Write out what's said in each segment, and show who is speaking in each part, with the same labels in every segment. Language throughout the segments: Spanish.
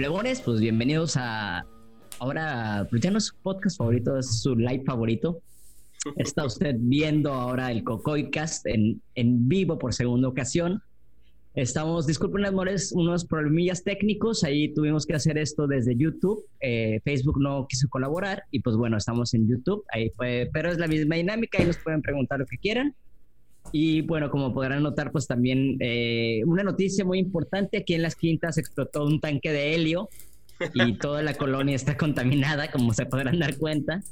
Speaker 1: Plebones, pues bienvenidos a ahora, pues ya no es su podcast favorito, es su live favorito. Está usted viendo ahora el Cocoicast en, en vivo por segunda ocasión. Estamos, disculpen amores, unos problemillas técnicos, ahí tuvimos que hacer esto desde YouTube, eh, Facebook no quiso colaborar y pues bueno, estamos en YouTube, ahí fue, pero es la misma dinámica, ahí nos pueden preguntar lo que quieran. Y bueno, como podrán notar, pues también eh, una noticia muy importante, aquí en las quintas explotó un tanque de helio y toda la colonia está contaminada, como se podrán dar cuenta.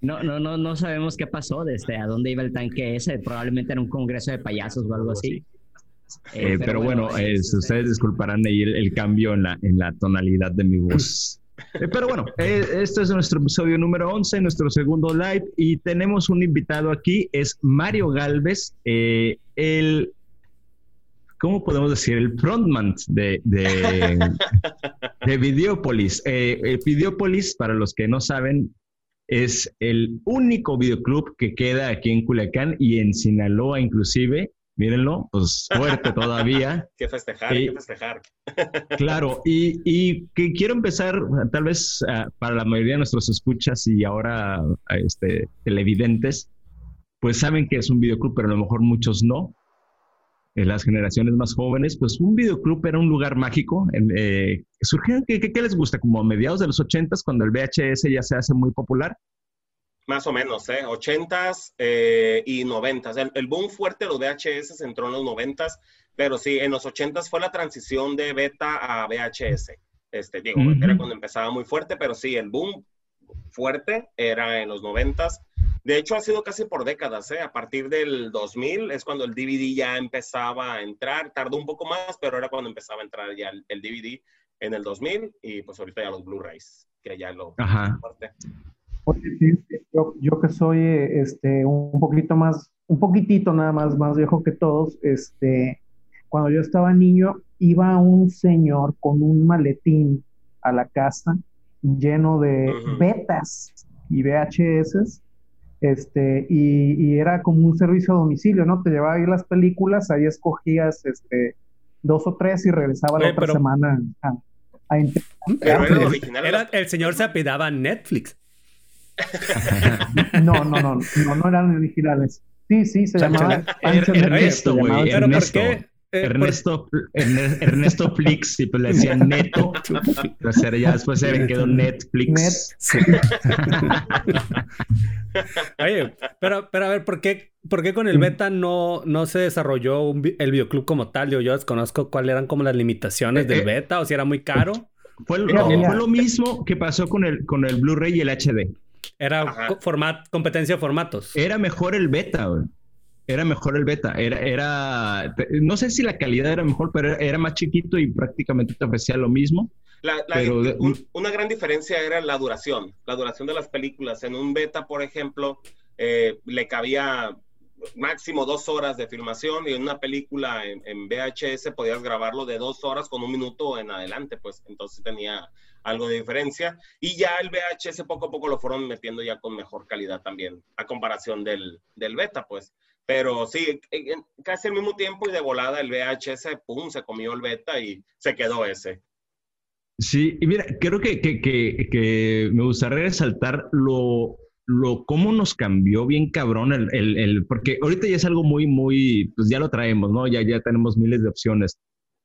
Speaker 1: No, no, no, no sabemos qué pasó, desde a dónde iba el tanque ese, probablemente era un congreso de payasos o algo así.
Speaker 2: Eh, pero, bueno, ustedes disculparán ahí el, cambio en la, en la tonalidad de mi voz. Eh, pero bueno, eh, este es nuestro episodio número 11, nuestro segundo live, y tenemos un invitado aquí, es Mario Galvez, el, ¿cómo podemos decir? El frontman de, de, de Videopolis. Videopolis, para los que no saben, es el único videoclub que queda aquí en Culiacán y en Sinaloa inclusive. Mírenlo, pues fuerte todavía.
Speaker 3: que festejar, que festejar.
Speaker 2: claro, y, que quiero empezar, tal vez ah, para la mayoría de nuestros escuchas y ahora este, televidentes, pues saben que es un videoclub, pero a lo mejor muchos no en las generaciones más jóvenes, pues un videoclub era un lugar mágico. Eh, surgieron, ¿qué, ¿qué, les gusta? Como a mediados de los ochentas, cuando el VHS ya se hace muy popular.
Speaker 3: Más o menos, ¿eh? 80 eh, y noventas. El, el, boom fuerte de los VHS entró en los noventas, pero sí, en los ochentas fue la transición de beta a VHS. Este, digo, era cuando empezaba muy fuerte, pero sí, el boom fuerte era en los noventas. De hecho, ha sido casi por décadas, ¿eh? A partir del 2000 es cuando el DVD ya empezaba a entrar. Tardó un poco más, pero era cuando empezaba a entrar ya el, DVD en el 2000 y pues ahorita ya los Blu-rays, que ya lo...
Speaker 2: Ajá.
Speaker 4: Yo, yo, que soy este, un poquito más, un poquitito nada más, más viejo que todos, este, cuando yo estaba niño, iba un señor con un maletín a la casa lleno de betas y VHS este, y, era como un servicio a domicilio, ¿no? Te llevaba ahí las películas, ahí escogías este, dos o tres y regresaba la otra semana a, a
Speaker 5: Pero era original. Era, el señor se apidaba Netflix.
Speaker 4: no, no, no, no, no eran originales. Sí, sí, se llamaba.
Speaker 2: Ernesto, güey. ¿Pero por qué? Eh, Ernesto, Ernesto Flix, y pues le decían Neto. Pues ya después se quedó Netflix.
Speaker 5: Oye, pero, pero a ver, ¿por qué, por qué con el beta no, no se desarrolló el videoclub como tal? Yo, yo desconozco cuáles eran como las limitaciones del eh, beta o si era muy caro.
Speaker 2: Fue, lo mismo que pasó con el, con el Blu-ray y el HD.
Speaker 5: Era format, competencia de formatos.
Speaker 2: Era mejor el beta, güey era mejor el beta. Era, era, no sé si la calidad era mejor, pero era más chiquito y prácticamente te ofrecía lo mismo.
Speaker 3: una gran diferencia era la duración, la duración de las películas. En un beta, por ejemplo, eh, le cabía máximo dos horas de filmación y en una película en, en, VHS podías grabarlo de dos horas con un minuto en adelante, pues entonces tenía algo de diferencia. Y ya el VHS poco a poco lo fueron metiendo ya con mejor calidad también, a comparación del, del beta, pues. Pero sí, casi al mismo tiempo y de volada el VHS, pum, se comió el beta y se quedó ese.
Speaker 2: Sí, y mira, creo que, que, que, me gustaría resaltar lo, lo, cómo nos cambió bien cabrón el, el, el, porque ahorita ya es algo muy, muy, pues ya lo traemos, ¿no? Ya, ya tenemos miles de opciones,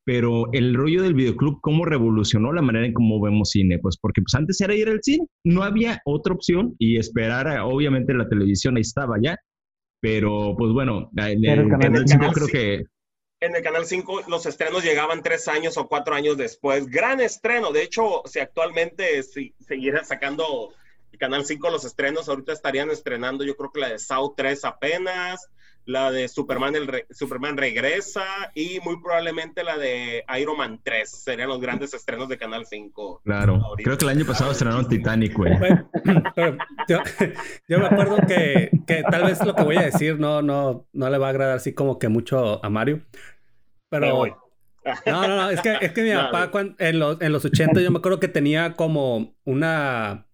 Speaker 2: pero el rollo del videoclub, ¿cómo revolucionó la manera en cómo vemos cine? Pues porque pues antes era ir al cine, no había otra opción y esperar, a, obviamente la televisión ahí estaba ya, pero pues bueno, en el, Canal 5 creo que...
Speaker 3: En el Canal 5 los estrenos llegaban tres años o cuatro años después. Gran estreno. De hecho, si actualmente si siguiera sacando el Canal 5 los estrenos, ahorita estarían estrenando yo creo que la de South 3 apenas, la de Superman, el Superman regresa y muy probablemente la de Iron Man 3. Serían los grandes estrenos de Canal 5.
Speaker 2: Claro. Creo que el año pasado estrenaron Titanic, güey.
Speaker 5: yo, me acuerdo que, que, tal vez lo que voy a decir no, no, no le va a agradar así como que mucho a Mario. Pero... No, no, no, es que, es que mi papá en, los, en los 80 yo me acuerdo que tenía como una...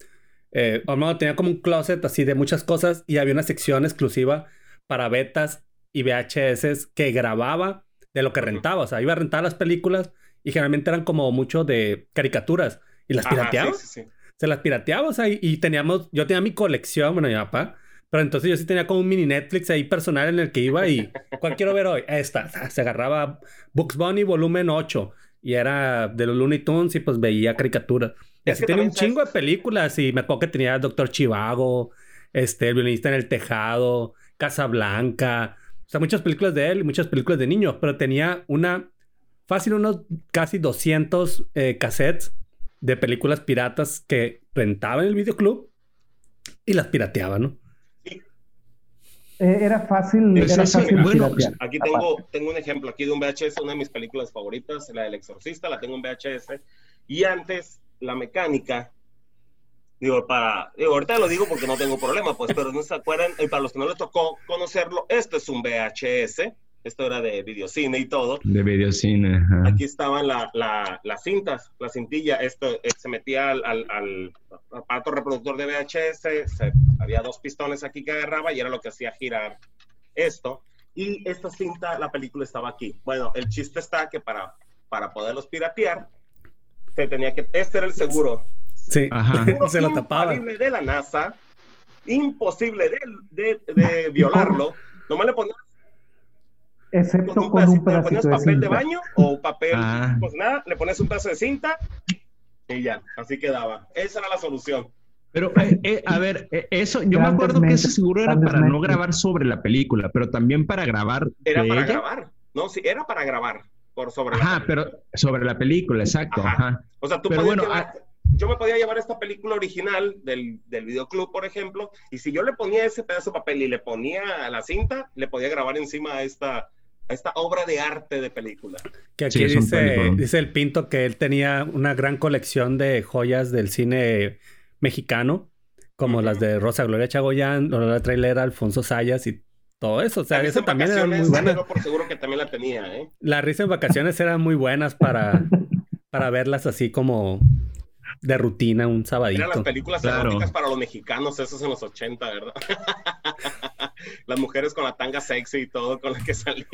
Speaker 5: Eh, tenía como un closet así de muchas cosas y había una sección exclusiva para betas y VHS que grababa de lo que rentaba. O sea, iba a rentar las películas y generalmente eran como mucho de caricaturas. Y las pirateaba. Se las pirateaba, o sea, y, teníamos, yo tenía mi colección, bueno, mi papá, pero entonces yo sí tenía como un mini Netflix ahí personal en el que iba y, ¿cuál quiero ver hoy? Esta, se agarraba Books Bunny volumen 8 y era de los Looney Tunes y pues veía caricaturas. Y así tenía un chingo de películas y me acuerdo que tenía Doctor Chivago, este, El violinista en el tejado, Casa Blanca, o sea, muchas películas de él y muchas películas de niños, pero tenía una, fácil unos casi 200 eh, cassettes de películas piratas que rentaba en el videoclub y las pirateaba, ¿no?
Speaker 4: Eh, era fácil, era fácil
Speaker 3: bueno, pues, aquí tengo, tengo un ejemplo aquí de un VHS, una de mis películas favoritas, la del Exorcista, la tengo en VHS. Y antes, la mecánica Digo, para, digo, ahorita lo digo porque no tengo problema, pues, pero no se acuerdan, y para los que no les tocó conocerlo, esto es un VHS, esto era de videocine y todo.
Speaker 2: De videocine.
Speaker 3: Aquí estaban la, la, las cintas, la cintilla, esto eh, se metía al, al, aparato reproductor de VHS, había dos pistones aquí que agarraba y era lo que hacía girar esto. Y esta cinta, la película estaba aquí. Bueno, el chiste está que para, para poderlos piratear, se tenía que, este era el seguro
Speaker 5: Sí, Ajá. se lo tapaba.
Speaker 3: Imposible de la NASA, imposible de, de, violarlo. Nomás le ponías
Speaker 4: Excepto con un, con un
Speaker 3: le ponías papel de baño o papel, ah. pues nada, le pones un pedazo de cinta y ya, así quedaba. Esa era la solución.
Speaker 2: Pero, eh, eh, a ver, eh, eso, yo me acuerdo que ese seguro era para no grabar sobre la película, pero también para grabar.
Speaker 3: Era para grabar, no, sí, era para grabar por sobre
Speaker 2: Ajá, pero sobre la película, exacto. Ajá.
Speaker 3: O sea, tú pero bueno, yo me podía llevar esta película original del, del videoclub, por ejemplo, y si yo le ponía ese pedazo de papel y le ponía la cinta, le podía grabar encima a esta, a esta obra de arte de película.
Speaker 5: Que aquí dice, dice el Pinto que él tenía una gran colección de joyas del cine mexicano, como las de Rosa Gloria Chagoyán, Lola Trailera, Alfonso Sayas y todo eso. O sea, eso también era muy buena.
Speaker 3: por seguro que también la tenía, ¿eh?
Speaker 5: Las risas en vacaciones eran muy buenas para, para verlas así como de rutina un sabadito.
Speaker 3: Eran las películas claro. para los mexicanos, esos en los 80, ¿verdad? las mujeres con la tanga sexy y todo, con la que salía,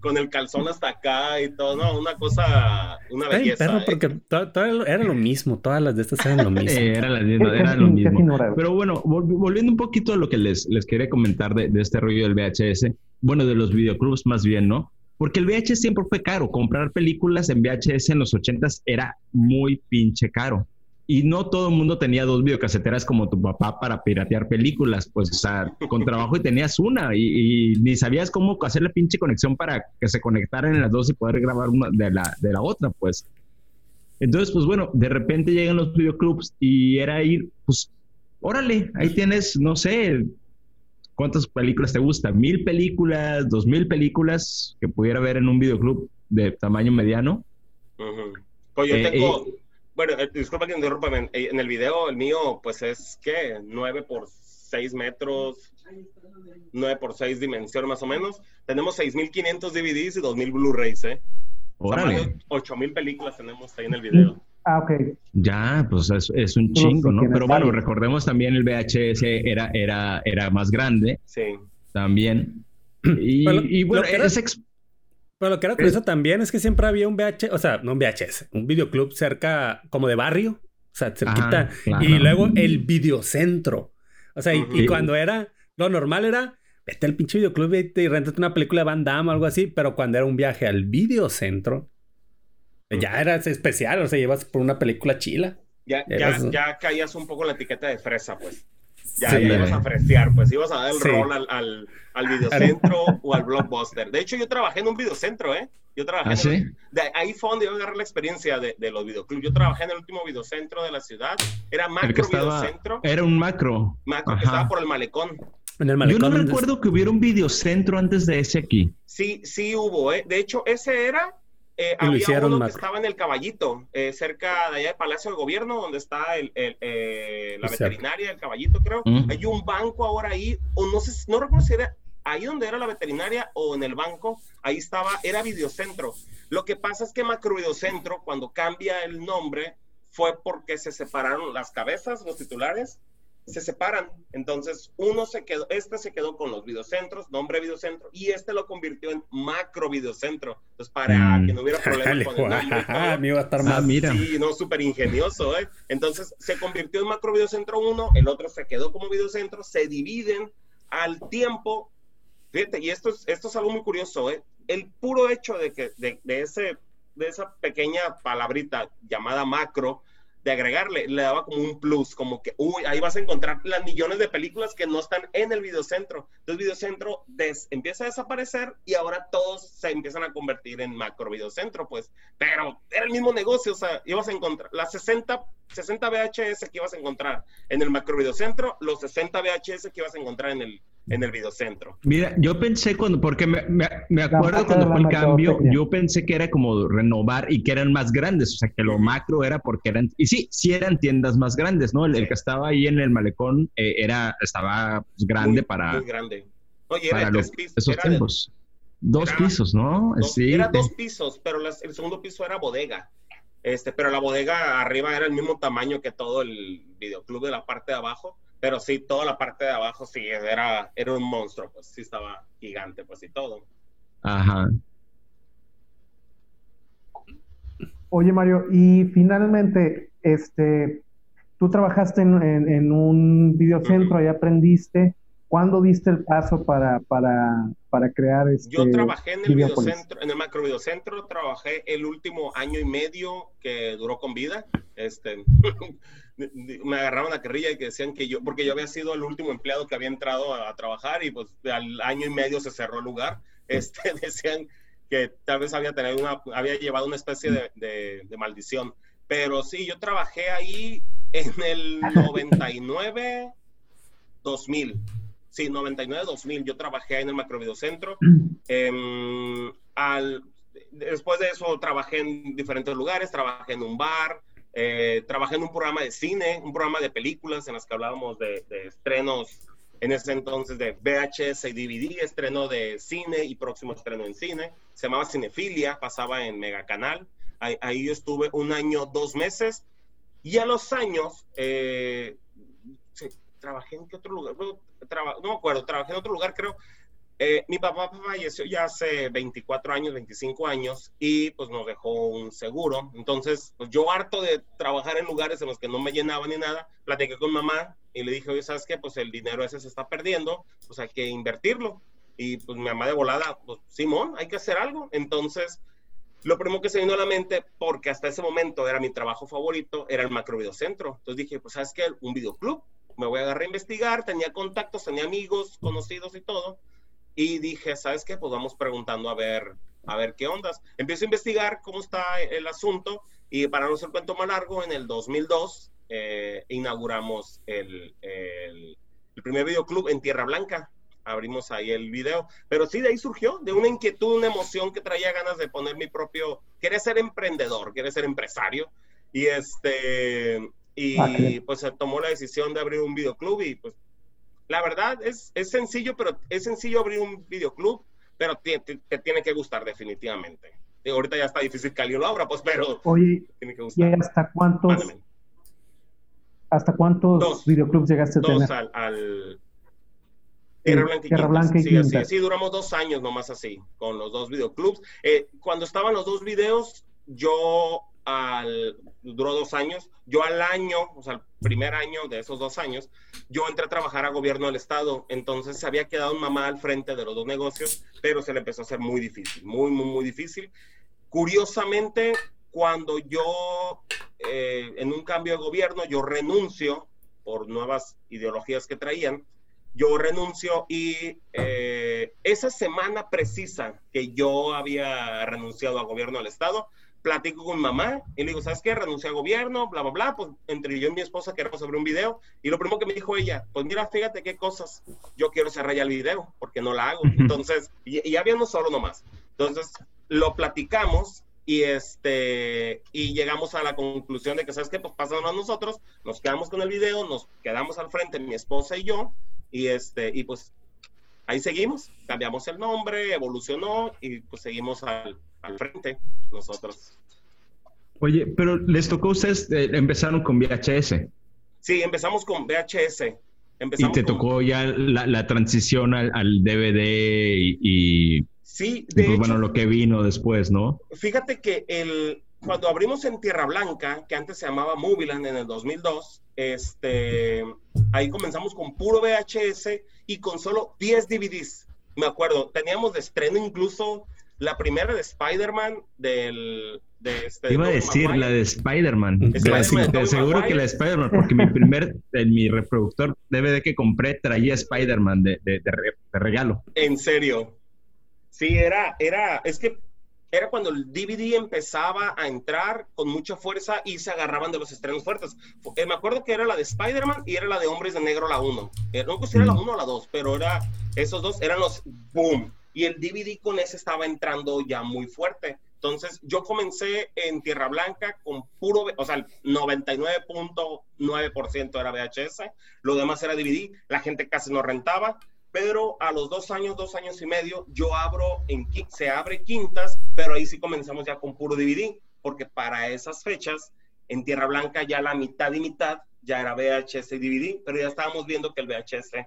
Speaker 3: con el calzón hasta acá y todo, no, una cosa, una belleza.
Speaker 5: Perro, ¿eh? porque todo, era lo mismo, todas las de estas eran lo mismo.
Speaker 2: era, lo mismo. Pero bueno, volviendo un poquito a lo que les, les quería comentar de, de este rollo del VHS, bueno, de los videoclubs más bien, ¿no? Porque el VHS siempre fue caro. Comprar películas en VHS en los 80 era muy pinche caro. Y no todo el mundo tenía dos videocaseteras como tu papá para piratear películas. Pues, o sea, con trabajo y tenías una y, ni sabías cómo hacer la pinche conexión para que se conectaran las dos y poder grabar una de la, de la otra, pues. Entonces, pues bueno, de repente llegan los videoclubs y era ir, pues, órale, ahí tienes, no sé, ¿Cuántas películas te gustan? ¿Mil películas? ¿Dos mil películas que pudiera ver en un videoclub de tamaño mediano?
Speaker 3: Pues yo eh, tengo, bueno, eh, disculpa que interrumpa, eh, en el video el mío pues es, ¿qué? 9 por 6 metros, 9 por 6 dimensiones más o menos. Tenemos 6.500 DVDs y 2.000 Blu-rays, ¿eh? Órale. 8.000 películas tenemos ahí en el video.
Speaker 4: Ah, ok.
Speaker 2: Ya, pues es, un chingo, ¿no? Pero bueno, recordemos también el VHS era, era, era más grande.
Speaker 3: Sí.
Speaker 2: También. Y, bueno, era...
Speaker 5: Pero lo que era curioso también es que siempre había un VHS, o sea, no un VHS, un videoclub cerca, como de barrio, o sea, cerquita. Y luego el videocentro. O sea, y, cuando era, lo normal era, vete al pinche videoclub y, y rentate una película de Van Damme o algo así, pero cuando era un viaje al videocentro, ya eras especial, o sea, llevas por una película chila.
Speaker 3: Ya, ya, ya, caías un poco en la etiqueta de fresa, pues. Ya, ibas a fresear, pues ibas a dar el rol al, al, al videocentro o al blockbuster. De hecho, yo trabajé en un videocentro, ¿eh? Yo trabajé
Speaker 2: ¿Ah,
Speaker 3: en el, de ahí fue donde yo agarré la experiencia de, de, los videoclubs. Yo trabajé en el último videocentro de la ciudad. Era macro videocentro.
Speaker 2: Era un macro.
Speaker 3: Macro que estaba por el malecón.
Speaker 5: En el malecón.
Speaker 2: Yo no recuerdo que hubiera un videocentro antes de ese aquí.
Speaker 3: Sí, sí hubo, ¿eh? De hecho, ese era eh, había uno que estaba en el Caballito, eh, cerca de allá del Palacio del Gobierno, donde está el, eh, la veterinaria, el Caballito, creo. Hay un banco ahora ahí, o no sé, no recuerdo si era ahí donde era la veterinaria o en el banco, ahí estaba, era Videocentro. Lo que pasa es que Macro Videocentro, cuando cambia el nombre, fue porque se separaron las cabezas, los titulares, se separan. Entonces, uno se quedó, este se quedó con los videocentros, nombre videocentro, y este lo convirtió en macro videocentro. Entonces, para mm. que no hubiera problema con el nombre.
Speaker 5: Me iba a estar más, mira.
Speaker 3: Sí, no, súper ingenioso, ¿eh? Entonces, se convirtió en macro videocentro uno, el otro se quedó como videocentro, se dividen al tiempo. Fíjate, y esto es, esto es algo muy curioso, ¿eh? El puro hecho de que de, de ese, de esa pequeña palabrita llamada macro, de agregarle, le daba como un plus, como que, uy, ahí vas a encontrar las millones de películas que no están en el videocentro. Entonces, videocentro des, empieza a desaparecer y ahora todos se empiezan a convertir en macro videocentro, pues. Pero era el mismo negocio, o sea, ibas a encontrar las 60, 60 VHS que ibas a encontrar en el macro videocentro, los 60 VHS que ibas a encontrar en el en el videocentro.
Speaker 2: Mira, yo pensé cuando, porque me, me, acuerdo cuando fue el cambio, yo pensé que era como renovar y que eran más grandes, o sea, que lo macro era porque eran, y sí, sí eran tiendas más grandes, ¿no? El, que estaba ahí en el malecón eh, era, estaba pues, grande para...
Speaker 3: Muy grande. Oye, era tres pisos.
Speaker 2: Esos tiempos. dos pisos, ¿no?
Speaker 3: sí. Era dos pisos, pero el segundo piso era bodega. Este, pero la bodega arriba era el mismo tamaño que todo el videoclub de la parte de abajo pero sí, toda la parte de abajo sí era, era un monstruo, pues sí estaba gigante, pues y todo.
Speaker 2: Ajá.
Speaker 4: Oye, Mario, y finalmente, este, tú trabajaste en, un videocentro y aprendiste. ¿Cuándo diste el paso para, para, para crear este?
Speaker 3: Yo trabajé en el videocentro, en el macro videocentro, trabajé el último año y medio que duró con vida. Este, me agarraron a carrilla y que decían que yo, porque yo había sido el último empleado que había entrado a, trabajar y pues al año y medio se cerró el lugar, este, decían que tal vez había, tenido una, había llevado una especie de, de, maldición. Pero sí, yo trabajé ahí en el 99, 2000. Sí, 99, 2000. Yo trabajé ahí en el Macrovideocentro. Eh, al, después de eso trabajé en diferentes lugares, trabajé en un bar, eh, trabajé en un programa de cine, un programa de películas en las que hablábamos de, estrenos en ese entonces de VHS y DVD, estreno de cine y próximo estreno en cine. Se llamaba Cinefilia, pasaba en Megacanal. Ahí, ahí yo estuve un año, dos meses. Y a los años, eh, trabajé en qué otro lugar, no, no me acuerdo, trabajé en otro lugar, creo, eh, mi papá falleció ya hace 24 años, 25 años y pues nos dejó un seguro. Entonces, pues yo harto de trabajar en lugares en los que no me llenaba ni nada, platiqué con mamá y le dije, oye, ¿sabes qué? Pues el dinero ese se está perdiendo, pues hay que invertirlo. Y pues mi mamá de volada, pues Simón, hay que hacer algo. Entonces, lo primero que se vino a la mente, porque hasta ese momento era mi trabajo favorito, era el macro videocentro. Entonces dije, pues ¿sabes qué? Un videoclub. Me voy a agarrar a investigar, tenía contactos, tenía amigos, conocidos y todo y dije, ¿sabes qué? Pues vamos preguntando a ver, a ver qué ondas. Empiezo a investigar cómo está el asunto y para no ser cuento más largo, en el 2002 eh, inauguramos el, el, primer videoclub en Tierra Blanca. Abrimos ahí el video. Pero sí, de ahí surgió, de una inquietud, una emoción que traía ganas de poner mi propio... Quería ser emprendedor, quería ser empresario. Y este... Y ah, pues se tomó la decisión de abrir un videoclub y pues la verdad es, es sencillo, pero es sencillo abrir un videoclub, pero te, te, tiene que gustar definitivamente. Y ahorita ya está difícil que alguien lo abra, pues, pero
Speaker 4: Oye, tiene que gustar. ¿y hasta cuántos, hasta cuántos videoclubs llegaste a tener?
Speaker 3: Al, al Tierra Blanca y, Tierra Blanca y sí, así, sí, duramos dos años nomás así, con los dos videoclubs. Eh, cuando estaban los dos videos, yo al, duró dos años. Yo al año, o sea, el primer año de esos dos años, yo entré a trabajar a gobierno del estado, entonces se había quedado mamá al frente de los dos negocios, pero se le empezó a hacer muy difícil, muy, muy, muy difícil. Curiosamente, cuando yo, eh, en un cambio de gobierno, yo renuncio por nuevas ideologías que traían, yo renuncio y eh, esa semana precisa que yo había renunciado al gobierno del estado, platico con mamá y le digo, ¿sabes qué? Renuncié al gobierno, bla, bla, bla. Pues entre yo y mi esposa queremos sobre un video. Y lo primero que me dijo ella, pues mira, fíjate qué cosas. Yo quiero cerrar ya el video porque no la hago. Entonces, y, ya habíamos solo nomás. Entonces, lo platicamos y este y llegamos a la conclusión de que sabes qué pues pasamos a nosotros nos quedamos con el video nos quedamos al frente mi esposa y yo y este y pues ahí seguimos cambiamos el nombre evolucionó y pues seguimos al, al frente nosotros.
Speaker 2: Oye, pero les tocó a ustedes, eh, empezaron con VHS.
Speaker 3: Sí, empezamos con VHS.
Speaker 2: y te tocó ya la, transición al, DVD y,
Speaker 3: sí,
Speaker 2: de pues, bueno, lo que vino después, ¿no?
Speaker 3: Fíjate que el, cuando abrimos en Tierra Blanca, que antes se llamaba Movieland en el 2002, este, ahí comenzamos con puro VHS y con solo 10 DVDs. Me acuerdo, teníamos de estreno incluso la primera de Spider-Man del... De este,
Speaker 2: Iba a decir la de Spider-Man. Spider seguro que la de Spider-Man, porque mi primer, en mi reproductor DVD que compré traía Spider-Man de, de, regalo.
Speaker 3: En serio. Sí, era, era, es que era cuando el DVD empezaba a entrar con mucha fuerza y se agarraban de los estrenos fuertes. Eh, me acuerdo que era la de Spider-Man y era la de Hombres de Negro la 1. Eh, no si era la 1 mm. o la 2, pero era, esos dos eran los boom. Y el DVD con ese estaba entrando ya muy fuerte. Entonces yo comencé en Tierra Blanca con puro, o sea, el 99.9% era VHS, lo demás era DVD, la gente casi no rentaba pero a los dos años, dos años y medio, yo abro, en, se abre quintas, pero ahí sí comenzamos ya con puro DVD, porque para esas fechas, en Tierra Blanca ya la mitad y mitad ya era VHS y DVD, pero ya estábamos viendo que el VHS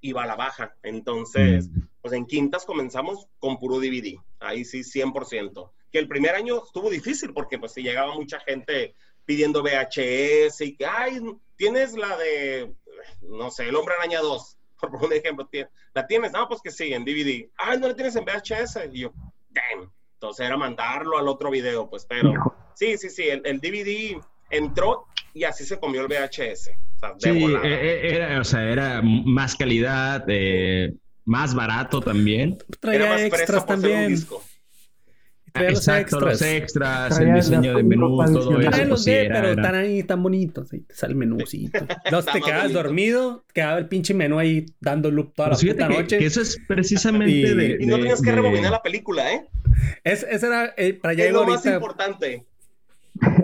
Speaker 3: iba a la baja. Entonces, mm. pues en quintas comenzamos con puro DVD, ahí sí 100%. Que el primer año estuvo difícil porque pues si llegaba mucha gente pidiendo VHS y que, ay, tienes la de, no sé, El Hombre Araña 2 por un ejemplo, ¿la tienes? No, pues que sí, en DVD. Ah, no la tienes en VHS. Y yo, damn. Entonces era mandarlo al otro video, pues, pero sí, sí, sí, el, DVD entró y así se comió el VHS.
Speaker 2: O sea, sí, eh, eh, era, o sea, era más calidad, eh, más barato también.
Speaker 5: Traía era más extras también.
Speaker 2: Traía los extras. los extras, el diseño de menú, todo eso.
Speaker 5: los de, pero están ahí tan bonitos. Ahí te sale el menúcito. Entonces te quedas dormido, quedaba el pinche menú ahí dando loop toda pues la puta noche.
Speaker 2: Que eso es precisamente y, de,
Speaker 3: Y no tenías que rebobinar la película, ¿eh?
Speaker 5: Es, ese era, eh, para allá
Speaker 3: es lo más importante.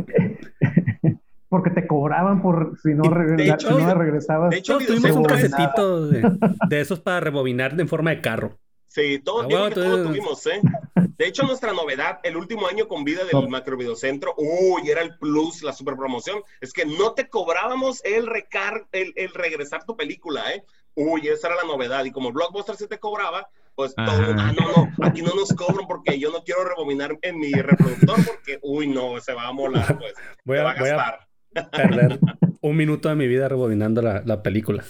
Speaker 4: Porque te cobraban por si no, de hecho, si no regresabas.
Speaker 5: De hecho, tuvimos un casetito de, de esos para rebobinar en forma de carro.
Speaker 3: Sí, todo, ah, todo tuvimos, ¿eh? De hecho, nuestra novedad, el último año con vida del Macro Videocentro, uy, era el plus, la super promoción, es que no te cobrábamos el recar, el, el regresar tu película, ¿eh? Uy, esa era la novedad. Y como Blockbuster se te cobraba, pues todo, ah, no, no, aquí no nos cobran porque yo no quiero rebobinar en mi reproductor porque, uy, no, se va a molar, pues.
Speaker 5: Voy, a, gastar. perder un minuto de mi vida rebobinando la, la película.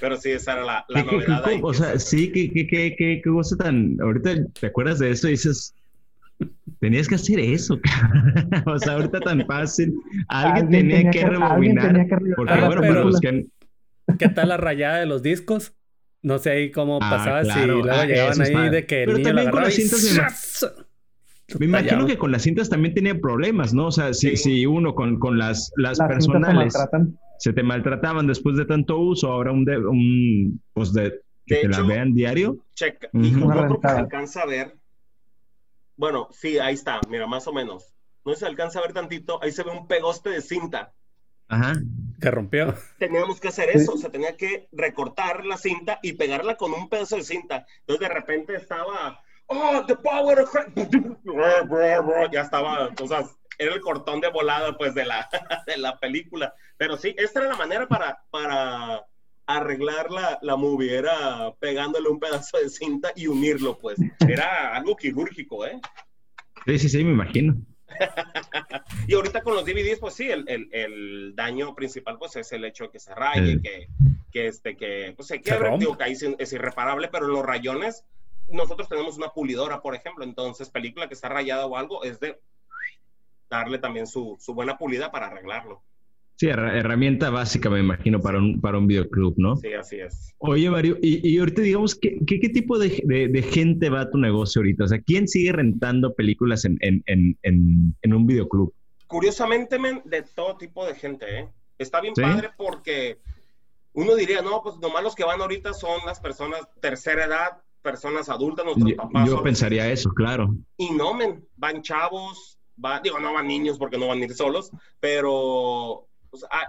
Speaker 3: Pero sí, esa era la, la novedad.
Speaker 2: Ahí, o sea, sí, qué, qué, qué, qué, cosa tan. Ahorita te acuerdas de eso y dices. Tenías que hacer eso, o sea, ahorita tan fácil. Alguien, tenía, que, rebobinar. Porque, ah, bueno, pero, pues que...
Speaker 5: ¿Qué tal la rayada de los discos? No sé ahí cómo ah, pasaba, si luego ah, llegaban ahí de que el pero también con las cintas
Speaker 2: me, imagino que con las cintas también tenía problemas, ¿no? O sea, si, si uno con, con las, las, las personales se te maltrataban después de tanto uso, ahora un, de, un pues de, que te la vean diario.
Speaker 3: Checa, y uh -huh. que se alcanza a ver. Bueno, sí, ahí está, mira, más o menos. No se alcanza a ver tantito, ahí se ve un pegoste de cinta.
Speaker 2: Ajá.
Speaker 5: Que rompió.
Speaker 3: Teníamos que hacer eso, o sea, tenía que recortar la cinta y pegarla con un pedazo de cinta. Entonces de repente estaba, oh, the power of... ya estaba, o sea, era el cortón de volada pues de la, de la película. Pero sí, esta era la manera para, para arreglar la, la movie, era pegándole un pedazo de cinta y unirlo pues. Era algo quirúrgico, ¿eh?
Speaker 2: Sí, sí, sí, me imagino.
Speaker 3: y ahorita con los DVDs, pues sí, el, el, el, daño principal pues es el hecho de que se raye, que, que, este, que pues se quiebre, digo que ahí es irreparable, pero los rayones, nosotros tenemos una pulidora, por ejemplo, entonces película que está rayada o algo es de darle también su, su buena pulida para arreglarlo.
Speaker 2: Sí, herramienta básica, me imagino, para un, para un videoclub, ¿no?
Speaker 3: Sí, así es.
Speaker 2: Oye, Mario, y, y ahorita digamos, ¿qué, qué, tipo de, de, gente va a tu negocio ahorita? O sea, ¿quién sigue rentando películas en, en, en, en un videoclub?
Speaker 3: Curiosamente, de todo tipo de gente, ¿eh? Está bien padre porque uno diría, no, pues nomás los que van ahorita son las personas tercera edad, personas adultas, nuestros papás.
Speaker 2: Yo pensaría eso, claro.
Speaker 3: Y no, men, van chavos, digo, no van niños porque no van a ir solos, pero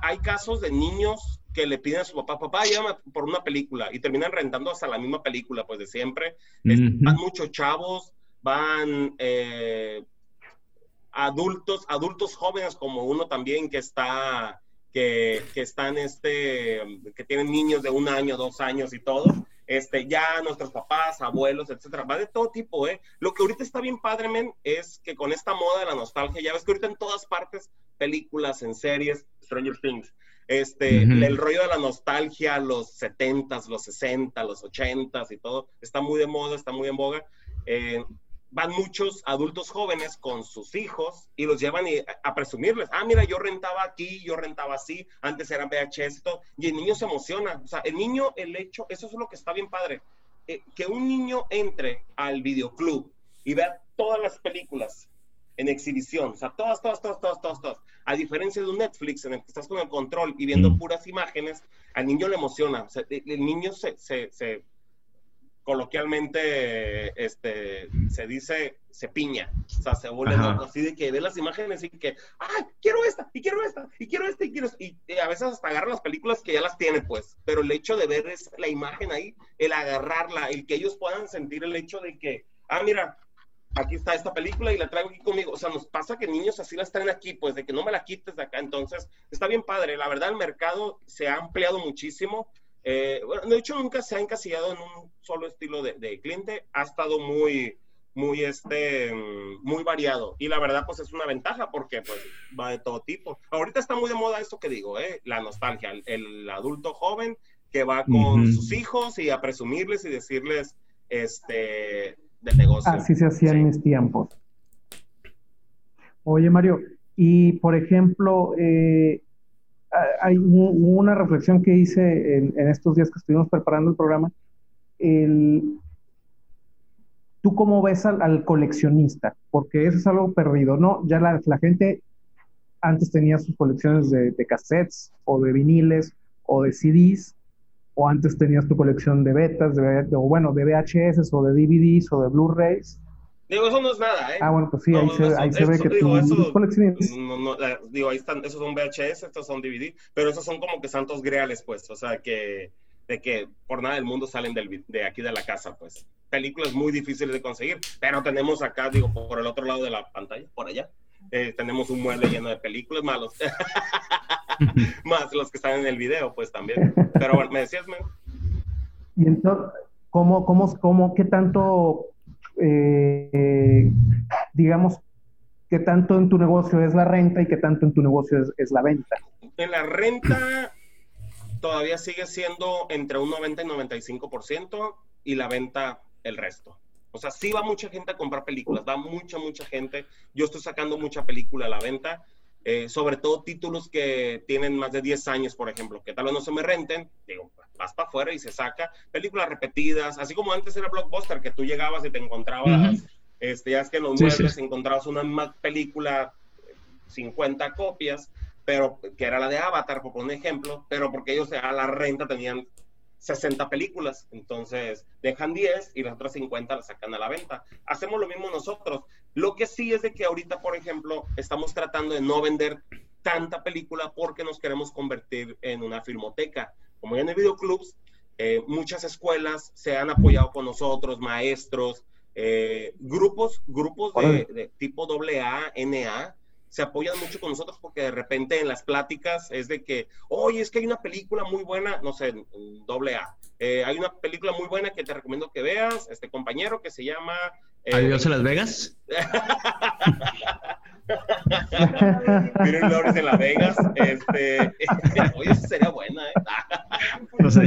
Speaker 3: hay, casos de niños que le piden a su papá, papá, llévame por una película y terminan rentando hasta la misma película, pues de siempre. Van muchos chavos, van... Eh, adultos, adultos jóvenes como uno también que está, que, que están, este, que tienen niños de un año, dos años y todo. Este, ya nuestros papás, abuelos, etcétera, va de todo tipo, ¿eh? Lo que ahorita está bien padre, men, es que con esta moda de la nostalgia, ya ves que ahorita en todas partes, películas, en series, Stranger Things, este, el rollo de la nostalgia, los 70s, los 60, los 80s y todo, está muy de moda, está muy en boga. Eh, van muchos adultos jóvenes con sus hijos y los llevan a, presumirles, ah, mira, yo rentaba aquí, yo rentaba así, antes eran VHS y todo, y el niño se emociona, o sea, el niño, el hecho, eso es lo que está bien padre, eh, que un niño entre al videoclub y vea todas las películas en exhibición, o sea, todas, todas, todas, todas, todas, todas, a diferencia de un Netflix en el que estás con el control y viendo mm. puras imágenes, al niño le emociona, o sea, el, niño se, se, se coloquialmente este, se dice se piña, o sea, se vuelve así de que ve las imágenes y que, ¡ay, quiero esta! Y quiero esta, y quiero esta, y quiero Y, a veces hasta agarra las películas que ya las tiene, pues, pero el hecho de ver es la imagen ahí, el agarrarla, el que ellos puedan sentir el hecho de que, ah, mira, aquí está esta película y la traigo aquí conmigo. O sea, nos pasa que niños así las traen aquí, pues de que no me la quites de acá. Entonces, está bien padre. La verdad, el mercado se ha ampliado muchísimo. Eh, bueno, de hecho, nunca se ha encasillado en un solo estilo de, cliente, ha estado muy, muy, este, muy variado. Y la verdad, pues es una ventaja porque pues va de todo tipo. Ahorita está muy de moda esto que digo, ¿eh? la nostalgia, el, adulto joven que va con sus hijos y a presumirles y decirles, este, del negocio.
Speaker 4: Así se hacía en mis tiempos. Oye, Mario, y por ejemplo, eh, hay una reflexión que hice en, estos días que estuvimos preparando el programa. ¿Tú cómo ves al, coleccionista? Porque eso es algo perdido, ¿no? Ya la, gente antes tenía sus colecciones de, cassettes o de viniles o de CDs, o antes tenías tu colección de betas, de, o bueno, de VHS o de DVDs o de Blu-rays
Speaker 3: Digo, eso no es nada, ¿eh?
Speaker 4: Ah, bueno, pues sí, ahí, se, ahí se ve que digo, tú colecciones.
Speaker 3: No, no, digo, ahí están, esos son VHS, estos son DVD, pero esos son como que santos greales, pues, o sea, que de que por nada del mundo salen del, de aquí de la casa, pues. Películas muy difíciles de conseguir, pero tenemos acá, digo, por el otro lado de la pantalla, por allá, eh, tenemos un mueble lleno de películas malos. Más los que están en el video, pues también. Pero bueno, me decías, man.
Speaker 4: Y entonces, ¿cómo, cómo, cómo, qué tanto eh, digamos, qué tanto en tu negocio es la renta y qué tanto en tu negocio es, la venta.
Speaker 3: En la renta todavía sigue siendo entre un 90 y 95% y la venta el resto. O sea, sí va mucha gente a comprar películas, va mucha, mucha gente. Yo estoy sacando mucha película a la venta, eh, sobre todo títulos que tienen más de 10 años, por ejemplo, que tal vez no se me renten. Digo, vas para afuera y se saca películas repetidas, así como antes era Blockbuster, que tú llegabas y te encontrabas, este, ya es que en los muebles encontrabas una película, 50 copias, pero que era la de Avatar, por un ejemplo, pero porque ellos a la renta tenían 60 películas, entonces dejan 10 y las otras 50 las sacan a la venta. Hacemos lo mismo nosotros. Lo que sí es de que ahorita, por ejemplo, estamos tratando de no vender tanta película porque nos queremos convertir en una filmoteca como ya en el videoclubs, eh, muchas escuelas se han apoyado con nosotros, maestros, eh, grupos, grupos de, tipo AA, NA, se apoyan mucho con nosotros porque de repente en las pláticas es de que, oye, es que hay una película muy buena, no sé, doble A, eh, hay una película muy buena que te recomiendo que veas, este compañero que se llama...
Speaker 2: ¿Adiós a Las Vegas?
Speaker 3: Miren Lawrence en Las Vegas. Este, oye, sería buena, ¿eh?
Speaker 2: no sé.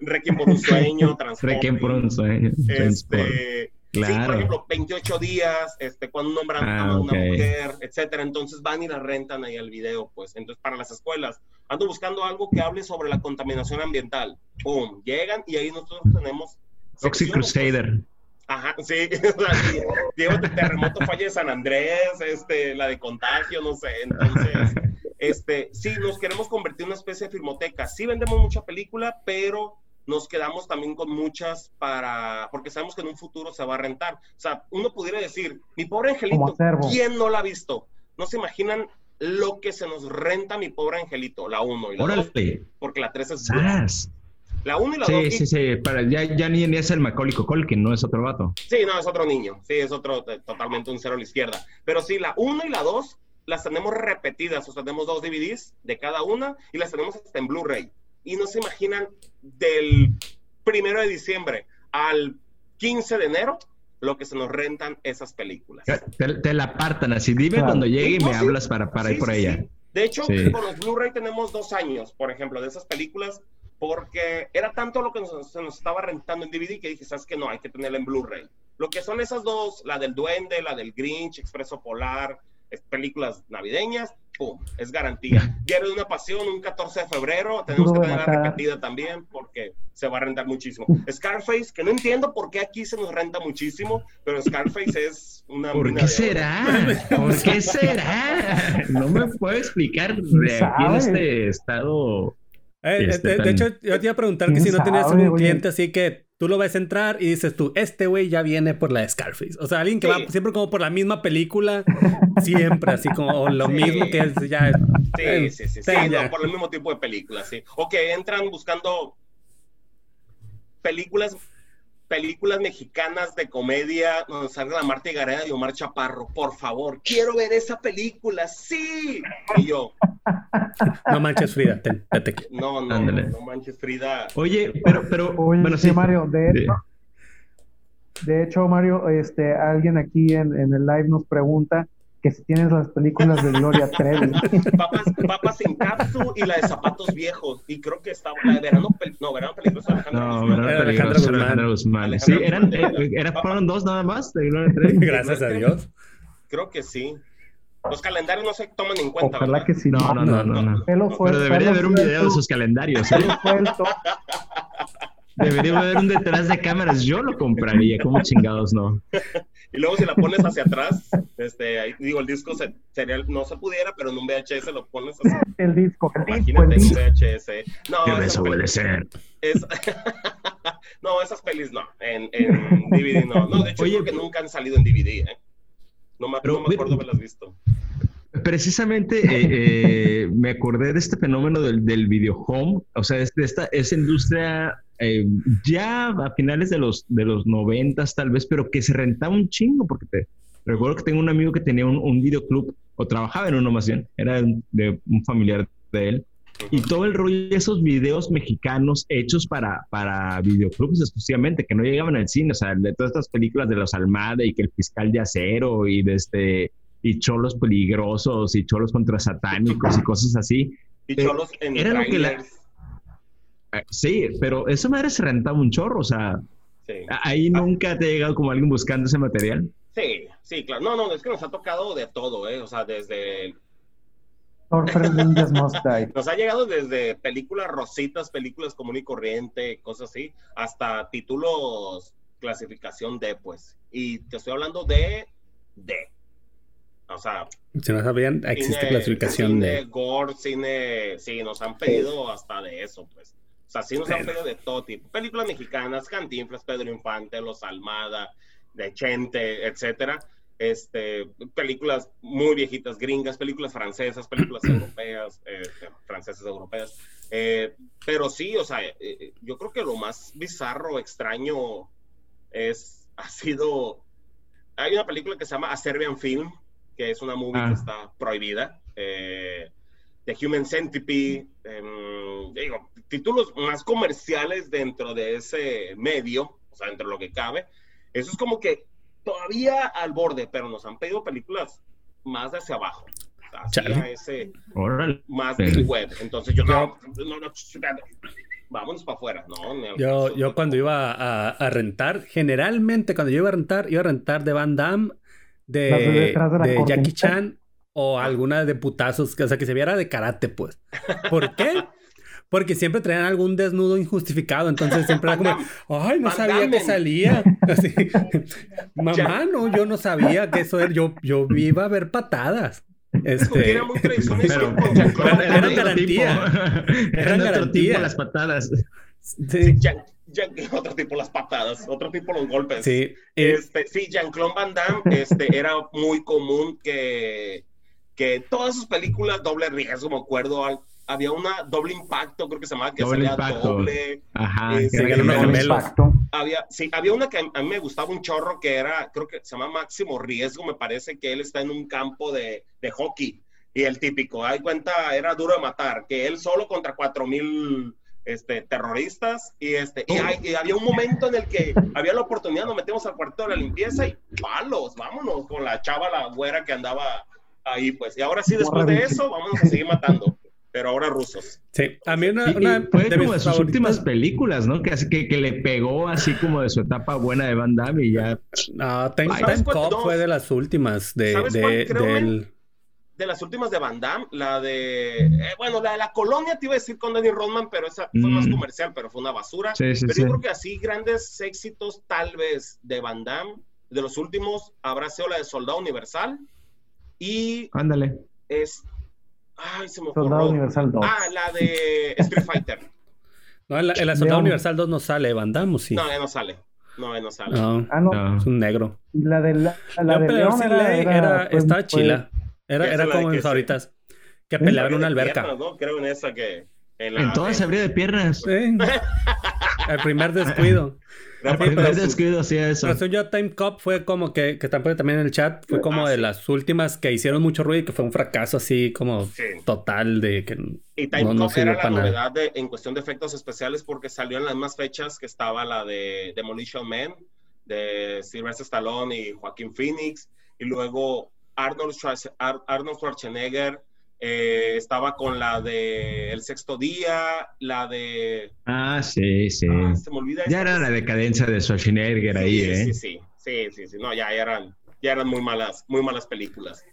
Speaker 3: Requiem por un sueño,
Speaker 2: Requiem por un sueño.
Speaker 3: Este, claro. Sí, por ejemplo, 28 días, este, cuando nombran ah, a una mujer, etcétera. Entonces van y la rentan ahí al video, pues. Entonces, para las escuelas, ando buscando algo que hable sobre la contaminación ambiental. Pum, llegan y ahí nosotros tenemos.
Speaker 2: Toxic Crusader.
Speaker 3: Ajá, sí, Diego de terremoto falla de San Andrés, este, la de contagio, no sé, entonces, este, sí, nos queremos convertir en una especie de filmoteca, sí vendemos mucha película, pero nos quedamos también con muchas para, porque sabemos que en un futuro se va a rentar, o sea, uno pudiera decir, mi pobre angelito, ¿quién no la ha visto? No se imaginan lo que se nos renta mi pobre angelito, la 1 y la 2, porque la 3 es... La 1 y la 2.
Speaker 2: Sí, sí, sí, pero ya, ya ni, ni, es el Macaulay que no es otro vato.
Speaker 3: Sí, no, es otro niño. Sí, es otro, eh, totalmente un cero a la izquierda. Pero sí, la 1 y la 2 las tenemos repetidas, o sea, tenemos dos DVDs de cada una y las tenemos hasta en Blu-ray. Y no se imaginan del primero de diciembre al 15 de enero lo que se nos rentan esas películas.
Speaker 2: Te, la apartan así. Dime cuando llegue y me hablas para, para ir por ella.
Speaker 3: De hecho, con los Blu-ray tenemos dos años, por ejemplo, de esas películas, porque era tanto lo que se nos estaba rentando en DVD que dije, ¿sabes que No, hay que tenerla en Blu-ray. Lo que son esas dos, la del Duende, la del Grinch, Expreso Polar, películas navideñas, ¡pum! Es garantía. Diario de una pasión, un 14 de febrero, tenemos que tenerla repetida también porque se va a rentar muchísimo. Scarface, que no entiendo por qué aquí se nos renta muchísimo, pero Scarface es una...
Speaker 2: ¿Por qué será? ¿Por qué será? No me puedo explicar de aquí en este estado...
Speaker 5: Eh, este, de, hecho, yo te iba a preguntar que si no tenías un cliente así que tú lo ves entrar y dices tú, este güey ya viene por la de Scarface. O sea, alguien que va siempre como por la misma película, siempre así como lo mismo que es ya.
Speaker 3: Sí, eh, sí, sí, sí, no, por el mismo tipo de películas, sí. O que entran buscando películas películas mexicanas de comedia donde salga la Marta Gareda y Omar Chaparro. Por favor, quiero ver esa película, sí. Y yo.
Speaker 5: No manches Frida, ten,
Speaker 3: No, no, no, manches Frida.
Speaker 2: Oye, pero, pero,
Speaker 4: bueno, sí, Mario, de hecho, de hecho, Mario, este, alguien aquí en, en el live nos pregunta que si tienes las películas de Gloria Trevi.
Speaker 3: Papas, papas sin capsu y la de zapatos viejos. Y creo que estaba la de verano, no, verano peligroso Alejandro
Speaker 2: no, Guzmán. Verano peligroso Alejandro Guzmán. Sí, eran, eh, fueron dos nada más de Gloria Trevi.
Speaker 5: Gracias a Dios.
Speaker 3: Creo que sí. Los calendarios no se toman en cuenta.
Speaker 4: Ojalá que sí.
Speaker 2: No, no, no. no, no. Pero debería haber un video de esos calendarios. ¿eh? Debería haber un detrás de cámaras. Yo lo compraría. ¿Cómo chingados no?
Speaker 3: Y luego si la pones hacia atrás, este, digo, el disco se, sería, no se pudiera, pero en un VHS lo pones así.
Speaker 4: El disco, el
Speaker 3: Imagínate en un VHS. No,
Speaker 2: eso puede ser.
Speaker 3: Es... no, esas pelis no. En, en DVD no. No, de hecho, Oye, creo que nunca han salido en DVD, ¿eh? No me, no me acuerdo haberlas visto.
Speaker 2: Precisamente eh, eh, me acordé de este fenómeno del, del video home, o sea, de esta, esa industria eh, ya a finales de los, de los noventas tal vez, pero que se rentaba un chingo, porque te recuerdo que tengo un amigo que tenía un, un videoclub, o trabajaba en uno más bien, era de un familiar de él, y todo el rollo de esos videos mexicanos hechos para, para videoclubs exclusivamente, que no llegaban al cine, o sea, de todas estas películas de los Almada y que el fiscal de acero y de este y cholos peligrosos y cholos contra satánicos y cosas así.
Speaker 3: Y cholos en era lo que la,
Speaker 2: sí, pero esa madre se rentaba un chorro, o sea, ahí nunca te ha llegado como alguien buscando ese material.
Speaker 3: Sí, sí, claro. No, no, es que nos ha tocado de todo, ¿eh? O sea, desde... nos ha llegado desde películas rositas, películas común y corriente, cosas así, hasta títulos clasificación D, pues. Y te estoy hablando de D. O sea,
Speaker 5: si no sabían, existe clasificación
Speaker 3: cine,
Speaker 5: de
Speaker 3: gore, cine, sí, nos han pedido hasta de eso, pues. O sea, sí nos han pedido de todo tipo. Películas mexicanas, Cantinflas, Pedro Infante, Los Almada, de Chente, etcétera. Este, películas muy viejitas, gringas, películas francesas, películas europeas, eh, francesas europeas. Eh, pero sí, o sea, eh, yo creo que lo más bizarro, extraño, es, ha sido, hay una película que se llama A Serbian Film, que es una movie que ah. está prohibida. Eh, The Human Centipede, em, digo, títulos más comerciales dentro de ese medio, o sea, dentro de lo que cabe. Eso es como que todavía al borde, pero nos han pedido películas más de hacia abajo. Hacia ese, más de web. Entonces yo no, no, no, vámonos para afuera. No,
Speaker 5: yo, yo cuando iba a, a, rentar, generalmente cuando yo iba a rentar, iba a rentar de Van Damme, de, de Jackie Chan o alguna de putazos, o sea, que se viera de karate, pues. ¿Por qué? Porque siempre traían algún desnudo injustificado, entonces siempre era como, ay, no sabía que salía. Así, mamá, no, yo no sabía que eso era, yo, yo iba a ver patadas. Este,
Speaker 3: era muy pero,
Speaker 5: era garantía.
Speaker 2: Era garantía. las patadas.
Speaker 3: Sí. otro tipo las patadas, otro tipo los golpes.
Speaker 5: Sí.
Speaker 3: Este, sí, Jean-Claude Van Damme este, era muy común que que todas sus películas, doble riesgo, me acuerdo, había una doble impacto, creo que se llamaba que doble
Speaker 2: salía impacto. doble. Ajá,
Speaker 3: este, doble impacto. Había, sí, había una que a mí me gustaba un chorro que era, creo que se llama Máximo Riesgo, me parece que él está en un campo de, de hockey. Y el típico, hay cuenta, era duro de matar, que él solo contra cuatro mil este, terroristas y, este, y, y, había un momento en el que había la oportunidad, nos metimos al cuarto de la limpieza y palos, vámonos con la chava, la güera que andaba ahí, pues. Y ahora sí, después de eso, vámonos a seguir matando. Pero ahora rusos.
Speaker 5: Sí, a mí una,
Speaker 2: fue de como de sus últimas películas, ¿no? Que, que, que le pegó así como de su etapa buena de Van Damme y ya.
Speaker 5: No, Time, Cop fue de las últimas de, de, del
Speaker 3: de las últimas de Van Damme, la de, eh, bueno, la de la colonia te iba a decir con Danny Rodman, pero esa fue más mm. comercial, pero fue una basura. pero yo creo que así grandes éxitos tal vez de Van Damme, de los últimos, habrá sido la de Soldado Universal y...
Speaker 2: Ándale.
Speaker 3: Es... Ay, se me
Speaker 4: Soldado Universal 2.
Speaker 3: Ah, la de Street Fighter.
Speaker 5: no, en la, Soldado Universal 2 no sale Van Damme, ¿o sí?
Speaker 3: No, no sale. No, no sale.
Speaker 5: No, ah, no. Es un negro.
Speaker 4: La de la, la de León era,
Speaker 5: era, estaba chila. Era, era como en ahoritas. Que peleaban en una alberca.
Speaker 3: ¿no? Creo en esa que.
Speaker 2: En, la, en todas se abrió de piernas.
Speaker 5: Sí. El primer descuido.
Speaker 2: El primer descuido sí eso.
Speaker 5: Pero yo Time Cop fue como que, que también en el chat, fue como ah, de las últimas que hicieron mucho ruido y que fue un fracaso así como total de que
Speaker 3: y Time no, Cop era la novedad de, en cuestión de efectos especiales porque salió en las más fechas que estaba la de Demolition Man de Sylvester Stallone y Joaquín Phoenix y luego Arnold, Schwarzenegger eh, estaba con la de El Sexto Día, la de...
Speaker 2: Ah, sí, sí. Ah, ya era la decadencia de Schwarzenegger ahí, ¿eh?
Speaker 3: Sí, sí, sí, sí, sí, no, ya eran, ya eran muy malas, muy malas películas.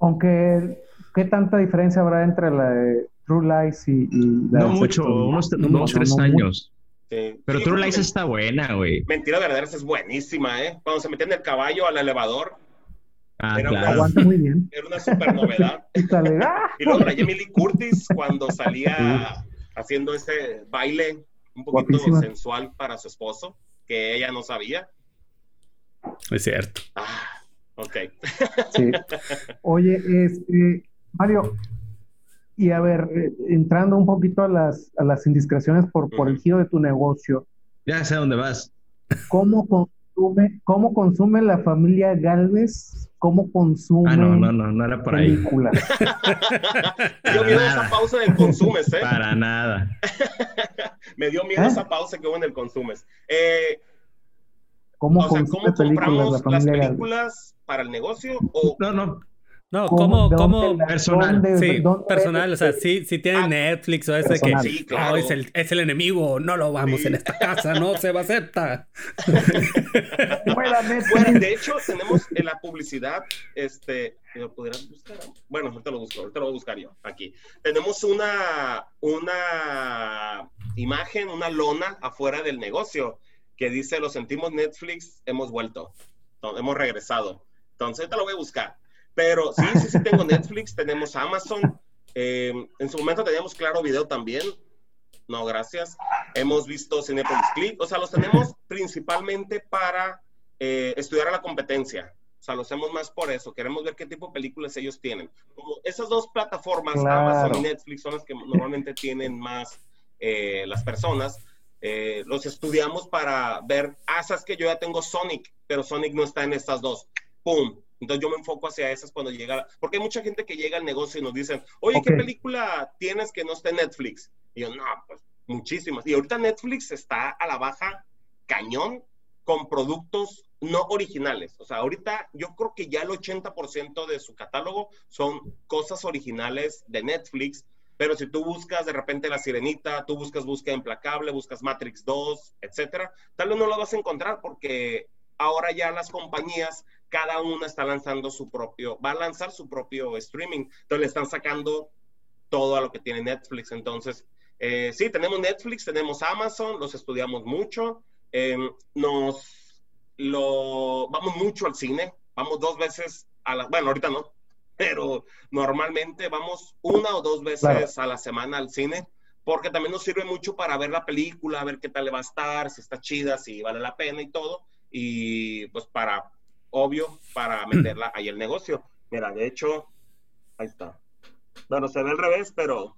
Speaker 4: Aunque, ¿qué tanta diferencia habrá entre la de True Lies y,
Speaker 2: la No mucho, unos dos, tres años. Pero True Lies está buena, güey.
Speaker 3: Mentira verdadera es buenísima, ¿eh? Cuando se meten el caballo al elevador,
Speaker 2: Ah, era
Speaker 4: claro. Aguanta muy bien.
Speaker 3: Era una super novedad. y luego la Jamie Lee Curtis cuando salía haciendo ese baile un poquito sensual para su esposo, que ella no sabía.
Speaker 5: Es cierto.
Speaker 3: Ah, ok.
Speaker 4: Sí. Oye, este, Mario, y a ver, eh, entrando un poquito a las, a las indiscreciones por, por el giro de tu negocio.
Speaker 2: Ya sé dónde vas.
Speaker 4: ¿Cómo consume, cómo consume la familia Galvez cómo consume ah,
Speaker 2: no, no, no, no era por ahí.
Speaker 3: Me dio miedo esa pausa del consumes, ¿eh?
Speaker 2: Para nada.
Speaker 3: Me dio miedo ¿Eh? esa pausa que hubo en el consumes. Eh,
Speaker 4: ¿Cómo, o sea, ¿cómo compramos
Speaker 3: las películas para el negocio? O...
Speaker 2: No, no.
Speaker 5: No, como, como personal. sí, personal. O sea, si, si tiene Netflix o ese que es, el, es, el, enemigo, no lo vamos en esta casa, no se va a aceptar.
Speaker 3: bueno, de hecho, tenemos en la publicidad, este, ¿lo podrás buscar? Bueno, ahorita lo busco, ahorita lo voy a buscar yo, aquí. Tenemos una, una imagen, una lona afuera del negocio que dice, lo sentimos Netflix, hemos vuelto, hemos regresado. Entonces, ahorita lo voy a buscar. Pero sí, sí, sí tengo Netflix, tenemos Amazon. Eh, en su momento teníamos Claro Video también. No, gracias. Hemos visto Cinepolis Click. O sea, los tenemos principalmente para eh, estudiar a la competencia. O sea, lo hacemos más por eso. Queremos ver qué tipo de películas ellos tienen. Como esas dos plataformas, Amazon y Netflix, son las que normalmente tienen más eh, las personas. los estudiamos para ver, ah, sabes que yo ya tengo Sonic, pero Sonic no está en estas dos. ¡Pum! Entonces yo me enfoco hacia esas cuando llega, porque hay mucha gente que llega al negocio y nos dicen, oye, ¿qué película tienes que no esté en Netflix? Y yo, no, pues muchísimas. Y ahorita Netflix está a la baja cañón con productos no originales. O sea, ahorita yo creo que ya el 80% de su catálogo son cosas originales de Netflix, pero si tú buscas de repente La Sirenita, tú buscas Búsqueda Implacable, buscas Matrix 2, etcétera, tal vez no lo vas a encontrar porque ahora ya las compañías cada una está lanzando su propio, va a lanzar su propio streaming. Entonces le están sacando todo a lo que tiene Netflix. Entonces, eh, sí, tenemos Netflix, tenemos Amazon, los estudiamos mucho. Em, nos lo vamos mucho al cine, vamos dos veces a la, bueno, ahorita no, pero normalmente vamos una o dos veces a la semana al cine, porque también nos sirve mucho para ver la película, ver qué tal le va a estar, si está chida, si vale la pena y todo, y pues para obvio para meterla ahí el negocio. Mira, de hecho, ahí está. Bueno, se ve al revés, pero.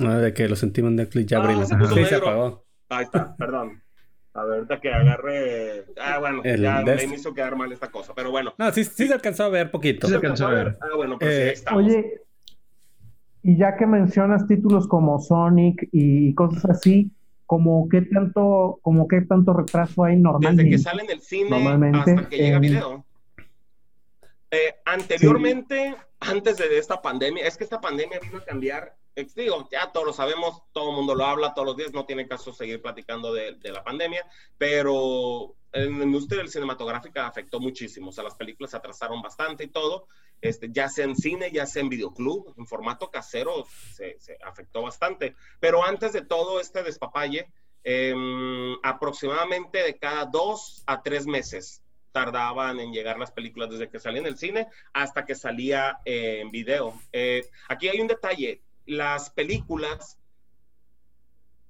Speaker 5: Ah, de que lo sentimos en Netflix ya ah,
Speaker 3: Sí, se apagó. Ahí está, perdón. A ver, ahorita que agarre. Ah, bueno, ya me hizo quedar mal esta cosa, pero bueno.
Speaker 5: No, sí, sí se alcanzó a ver poquito.
Speaker 2: Sí se alcanzó a ver.
Speaker 3: Ah, bueno, pues eh, estamos.
Speaker 4: Oye, y ya que mencionas títulos como Sonic y cosas así, como qué tanto, como qué tanto retraso hay normalmente.
Speaker 3: Desde que sale en el cine hasta que llega video. Eh, anteriormente, antes de esta pandemia, es que esta pandemia vino a cambiar digo, ya todos lo sabemos, todo el mundo lo habla todos los días, no tiene caso seguir platicando de, la pandemia, pero en la industria del cinematográfica afectó muchísimo, o sea, las películas se atrasaron bastante y todo, este, ya sea en cine, ya sea en videoclub, en formato casero, se, afectó bastante. Pero antes de todo este despapalle, em, aproximadamente de cada dos a tres meses tardaban en llegar las películas desde que salían en el cine hasta que salía en video. Eh, aquí hay un detalle, las películas,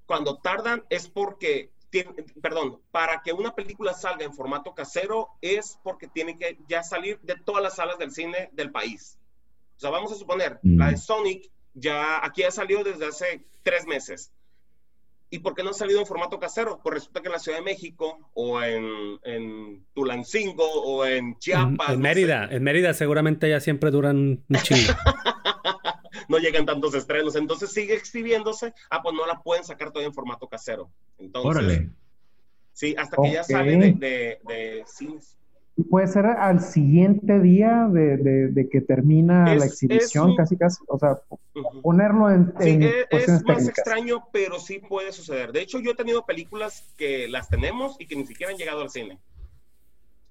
Speaker 3: cuando tardan es porque, perdón, para que una película salga en formato casero es porque tiene que ya salir de todas las salas del cine del país. O sea, vamos a suponer, mm. la de Sonic ya aquí ha salido desde hace tres meses. ¿Y por qué no ha salido en formato casero? Pues resulta que en la Ciudad de México o en, en Tulancingo o en Chiapas.
Speaker 5: En, Mérida, en Mérida seguramente ya siempre duran un chingo.
Speaker 3: no llegan tantos estrenos. Entonces sigue exhibiéndose. Ah, pues no la pueden sacar todavía en formato casero. Entonces, Órale. Sí, hasta que ya sale de, de, de cines.
Speaker 4: Puede ser al siguiente día de, que termina la exhibición, casi casi, o sea, ponerlo en...
Speaker 3: Sí, es, más extraño, pero sí puede suceder. De hecho, yo he tenido películas que las tenemos y que ni siquiera han llegado al cine.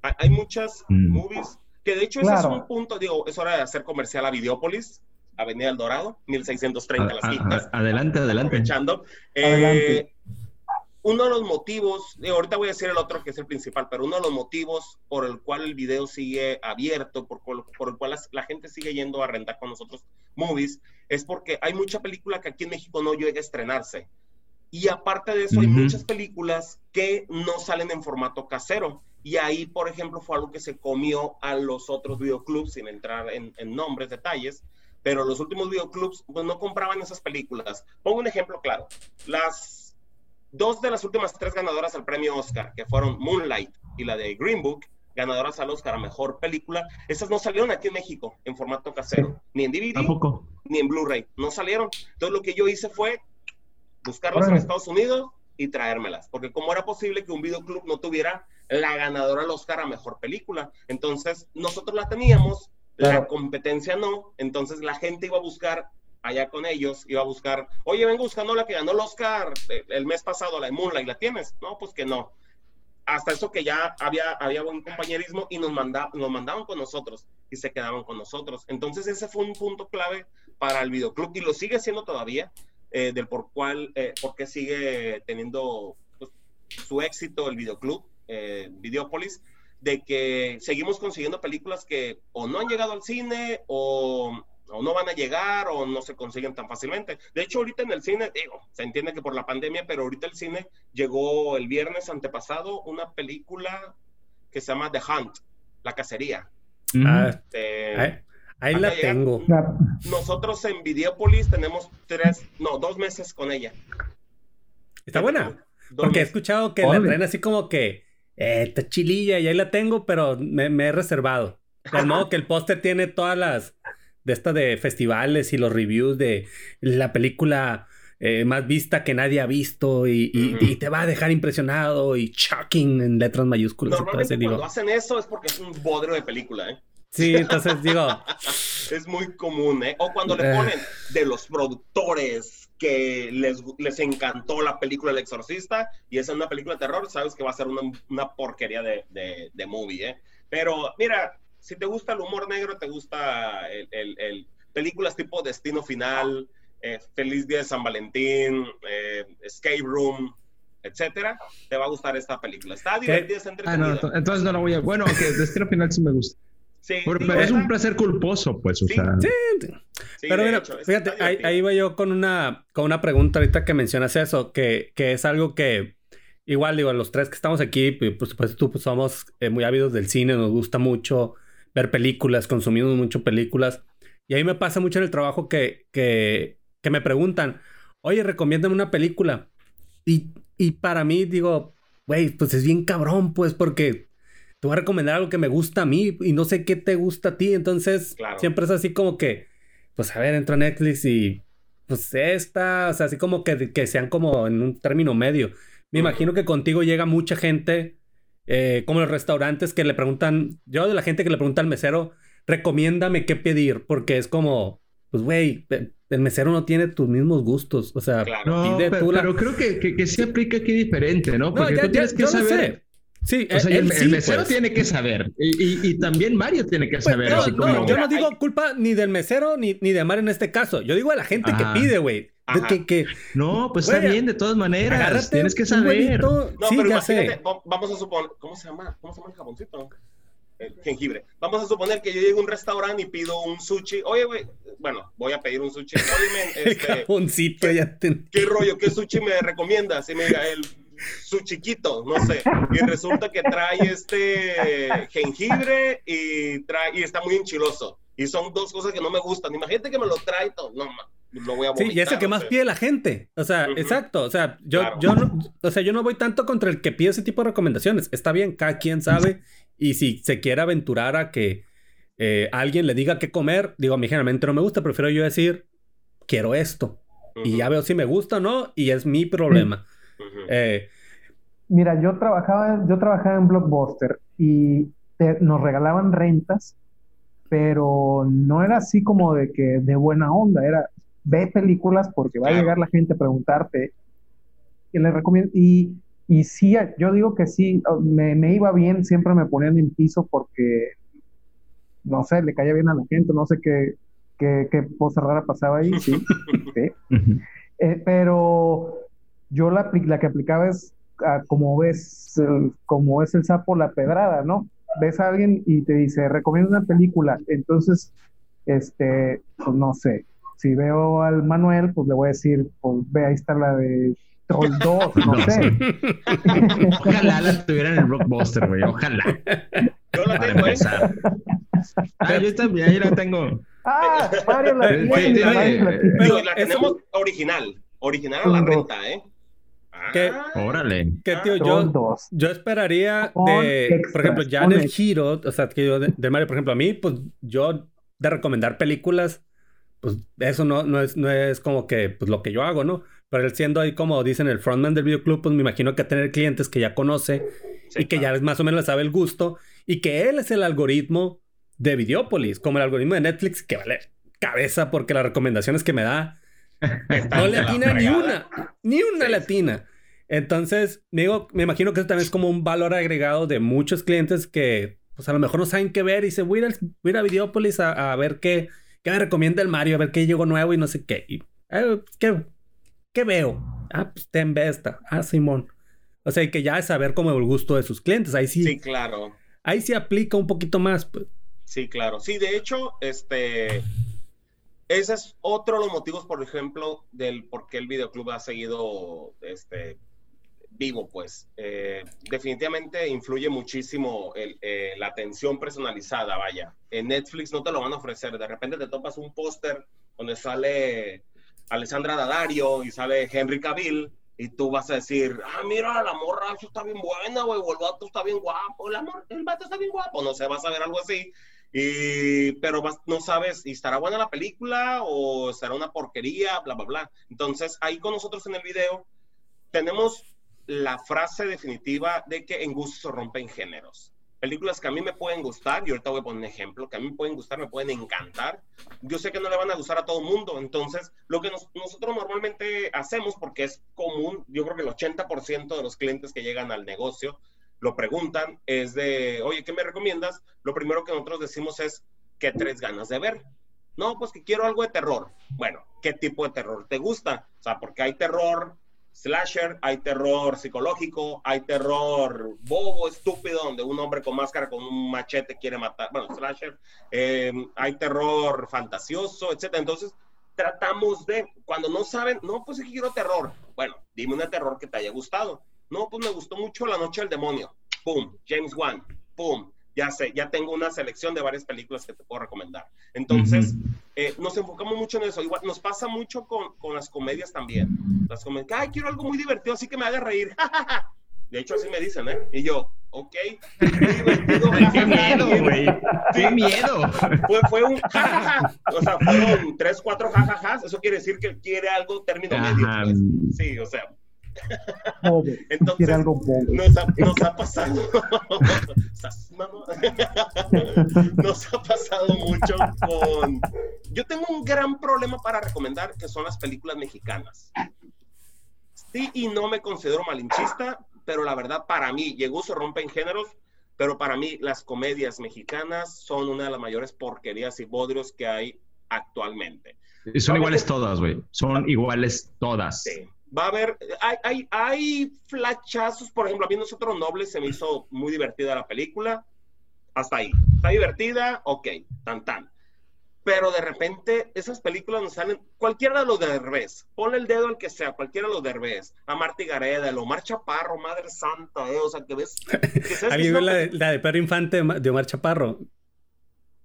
Speaker 3: Hay, muchas mm. movies que de hecho ese es un punto, digo, es hora de hacer comercial a Videópolis. Avenida El Dorado, 1630 las
Speaker 2: quintas. Adelante, adelante.
Speaker 3: Aprovechando. Eh, uno de los motivos, ahorita voy a decir el otro que es el principal, pero uno de los motivos por el cual el video sigue abierto, por, por el cual la, gente sigue yendo a rentar con nosotros movies, es porque hay mucha película que aquí en México no llega a estrenarse. Y aparte de eso, hay muchas películas que no salen en formato casero. Y ahí, por ejemplo, fue algo que se comió a los otros videoclubs, sin entrar en, en nombres, detalles, pero los últimos videoclubs pues, no compraban esas películas. Pongo un ejemplo claro. Las dos de las últimas tres ganadoras al premio Oscar, que fueron Moonlight y la de Green Book, ganadoras al Oscar a Mejor Película, esas no salieron aquí en México en formato casero, ni en DVD, ni en Blu-ray, no salieron. Entonces lo que yo hice fue buscarlas en Estados Unidos y traérmelas, porque cómo era posible que un videoclub no tuviera la ganadora al Oscar a Mejor Película. Entonces nosotros la teníamos, la competencia no, entonces la gente iba a buscar allá con ellos, iba a buscar, oye, vengo buscando la que ganó el Oscar eh, el mes pasado, la de Moonlight, ¿la tienes? No, pues que no. Hasta eso que ya había, había buen compañerismo y nos, manda, nos mandaban con nosotros y se quedaban con nosotros. Entonces ese fue un punto clave para el videoclub y lo sigue siendo todavía, eh, del por cuál, eh, por qué sigue teniendo pues, su éxito el videoclub, eh, Videópolis, de que seguimos consiguiendo películas que o no han llegado al cine o, no van a llegar o no se consiguen tan fácilmente. De hecho, ahorita en el cine, digo, se entiende que por la pandemia, pero ahorita el cine llegó el viernes antepasado una película que se llama The Hunt, La Cacería.
Speaker 5: Ah, este, ahí, la tengo.
Speaker 3: Nosotros en Videopolis tenemos tres, no, dos meses con ella.
Speaker 5: Está buena. Porque he escuchado que la traen así como que eh, está chililla y ahí la tengo, pero me, he reservado. De modo que el póster tiene todas las de estas de festivales y los reviews de la película eh, más vista que nadie ha visto y, te va a dejar impresionado y shocking en letras mayúsculas.
Speaker 3: Normalmente cuando hacen eso es porque es un bodrio de película, ¿eh?
Speaker 5: Sí, entonces digo...
Speaker 3: es muy común, ¿eh? O cuando le eh. ponen de los productores que les, les encantó la película El Exorcista y es una película de terror, sabes que va a ser una, una porquería de, de, de, movie, ¿eh? Pero mira, si te gusta el humor negro, te gusta el, el, películas tipo Destino Final, eh, Feliz Día de San Valentín, eh, Escape Room, etcétera, te va a gustar esta película. Está divertida, está entretenida.
Speaker 2: Ah, no, entonces no la voy a... Bueno, que Destino Final sí me gusta. Sí, pero, es un placer culposo, pues, o sea.
Speaker 5: Sí, pero mira, fíjate, ahí, ahí, voy yo con una, con una pregunta ahorita que mencionas eso, que, que es algo que, igual digo, los tres que estamos aquí, pues, por supuesto, tú, pues, somos eh, muy ávidos del cine, nos gusta mucho ver películas, consumimos mucho películas. Y ahí me pasa mucho en el trabajo que, que, que me preguntan, oye, recomiéndame una película. Y, y para mí digo, güey, pues es bien cabrón, pues, porque te voy a recomendar algo que me gusta a mí y no sé qué te gusta a ti. Entonces, siempre es así como que, pues a ver, entra Netflix y pues esta, o sea, así como que, que sean como en un término medio. Me imagino que contigo llega mucha gente, eh, como los restaurantes que le preguntan, yo de la gente que le pregunta al mesero, recomiéndame qué pedir, porque es como, pues güey, el mesero no tiene tus mismos gustos, o sea,
Speaker 2: no, pero, creo que, que, sí aplica aquí diferente, ¿no? Porque tú tienes que saber Sí, o sea, el, mesero pues. tiene que saber. Y, y, también Mario tiene que pues, saber.
Speaker 5: no, yo no digo culpa ni del mesero ni, ni de Mario en este caso. Yo digo a la gente que pide, güey. Que, que,
Speaker 2: no, pues está bien, de todas maneras. Tienes que saber.
Speaker 3: No, sí, pero ya sé. Vamos a suponer. ¿Cómo se llama? ¿Cómo se llama el jaboncito? El jengibre. Vamos a suponer que yo llego a un restaurante y pido un sushi. Oye, güey, bueno, voy a pedir un sushi. Oye,
Speaker 5: este, el jaboncito, ya te...
Speaker 3: ¿Qué rollo? ¿Qué sushi me recomiendas? Y me diga, el su chiquito, no sé. Y resulta que trae este jengibre y, trae, y está muy enchiloso. Y son dos cosas que no me gustan. Imagínate que me lo trae todo. No, lo voy a vomitar,
Speaker 5: Sí, y es el que más pide la gente. O sea, exacto. O sea, yo, yo, no, o sea, yo no voy tanto contra el que pide ese tipo de recomendaciones. Está bien, cada quien sabe. Y si se quiere aventurar a que eh, alguien le diga qué comer, digo, a mí generalmente no me gusta. Prefiero yo decir, quiero esto. Y ya veo si me gusta o no. Y es mi problema.
Speaker 4: Eh, Mira, yo trabajaba, yo trabajaba en Blockbuster y nos regalaban rentas, pero no era así como de que de buena onda, era ve películas porque va a llegar la gente a preguntarte y le recomiendo y, y sí, yo digo que sí, me, me, iba bien, siempre me ponían en piso porque no sé, le caía bien a la gente, no sé qué, qué, qué cosa rara pasaba ahí, sí, eh, pero yo la, la que aplicaba es como ves, como es el sapo la pedrada, ¿no? Ves a alguien y te dice, recomiendo una película, entonces, este, pues no sé, si veo al Manuel, pues le voy a decir, pues ve, ahí está la de Troll 2, no, sé.
Speaker 2: Ojalá la tuvieran en el Blockbuster, güey, ojalá.
Speaker 3: Yo la tengo, ¿eh?
Speaker 2: Ah, yo también, ahí la tengo.
Speaker 4: Ah, Mario la tiene.
Speaker 3: Pero la tenemos original, original a la renta, ¿eh?
Speaker 5: Que,
Speaker 2: Órale.
Speaker 5: Que, tío, yo, yo esperaría de, por ejemplo, ya en el giro, o sea, que yo de, Mario, por ejemplo, a mí, pues yo de recomendar películas, pues eso no, no, es, no es como que pues, lo que yo hago, ¿no? Pero él siendo ahí, como dicen, el frontman del videoclub, pues me imagino que tener clientes que ya conoce y que ya más o menos le sabe el gusto y que él es el algoritmo de Videopolis, como el algoritmo de Netflix, que vale cabeza porque las recomendaciones que me da no le atina ni una, ni una latina. Entonces, me, digo, me imagino que eso también es como un valor agregado de muchos clientes que, pues a lo mejor no saben qué ver y se voy a ir a, Videopolis a, ver qué, qué me recomienda el Mario, a ver qué llegó nuevo y no sé qué. Y, eh, ¿qué, ¿qué, veo? Ah, pues ten esta. Ah, Simón. O sea, que ya es saber como el gusto de sus clientes. Ahí sí.
Speaker 3: Sí, claro.
Speaker 5: Ahí sí aplica un poquito más. Pues.
Speaker 3: Sí, claro. Sí, de hecho, este. Ese es otro de los motivos, por ejemplo, del por qué el videoclub ha seguido este, vivo, pues. Eh, definitivamente influye muchísimo eh, la atención personalizada, vaya. En Netflix no te lo van a ofrecer. De repente te topas un póster donde sale Alessandra Daddario y sale Henry Cavill y tú vas a decir, ah, mira, la morra está bien buena, güey, o el vato está bien guapo, el, amor, el vato está bien guapo, no sé, vas a ver algo así. Y, pero no sabes, ¿y estará buena la película o será una porquería? Bla, bla, bla. Entonces, ahí con nosotros en el video tenemos la frase definitiva de que en gusto se rompen géneros. Películas que a mí me pueden gustar, y ahorita voy a poner un ejemplo, que a mí me pueden gustar, me pueden encantar. Yo sé que no le van a gustar a todo el mundo, entonces lo que nosotros normalmente hacemos, porque es común, yo creo que el 80% de los clientes que llegan al negocio lo preguntan, es de, oye, ¿qué me recomiendas? Lo primero que nosotros decimos es, ¿qué tres ganas de ver? No, pues que quiero algo de terror. Bueno, ¿qué tipo de terror te gusta? O sea, porque hay terror slasher, hay terror psicológico, hay terror bobo, estúpido, donde un hombre con máscara con un machete quiere matar, bueno, slasher, em, hay terror fantasioso, etc. Entonces, tratamos de, cuando no saben, no, pues quiero terror. Bueno, dime una terror que te haya gustado. No, pues me gustó mucho La Noche del Demonio. Pum, James Wan. Pum. ya sé, ya tengo una selección de varias películas que te puedo recomendar. Entonces, eh, nos enfocamos mucho en eso. Igual nos pasa mucho con, con las comedias también. Las comedias, ay, quiero algo muy divertido, así que me haga reír. De hecho, así me dicen, ¿eh? Y yo, ok.
Speaker 2: Qué miedo, güey. Qué miedo.
Speaker 3: Fue, fue un jajaja. O sea, fueron tres, cuatro jajajas. Eso quiere decir que quiere algo término medio. Pues. Sí, o sea. Entonces, algo nos, ha, nos ha pasado. nos ha pasado mucho con. Yo tengo un gran problema para recomendar que son las películas mexicanas. Sí, y no me considero malinchista, pero la verdad para mí, llegó se rompen géneros, pero para mí las comedias mexicanas son una de las mayores porquerías y bodrios que hay actualmente.
Speaker 2: Y son iguales todas, güey. Son iguales todas. Sí.
Speaker 3: Va a haber, hay, hay, hay flachazos, por ejemplo, a mí Nosotros Nobles se me hizo muy divertida la película. Hasta ahí. Está divertida, ok, tan tan pero de repente esas películas nos salen, cualquiera de los de Derbez, ponle el dedo al que sea, cualquiera de los de Derbez, a Marta Gareda, el Omar Chaparro, Madre Santa, eh, o sea, que ves...
Speaker 5: ¿Alguien ve la, de, la de Pedro Infante de Omar Chaparro?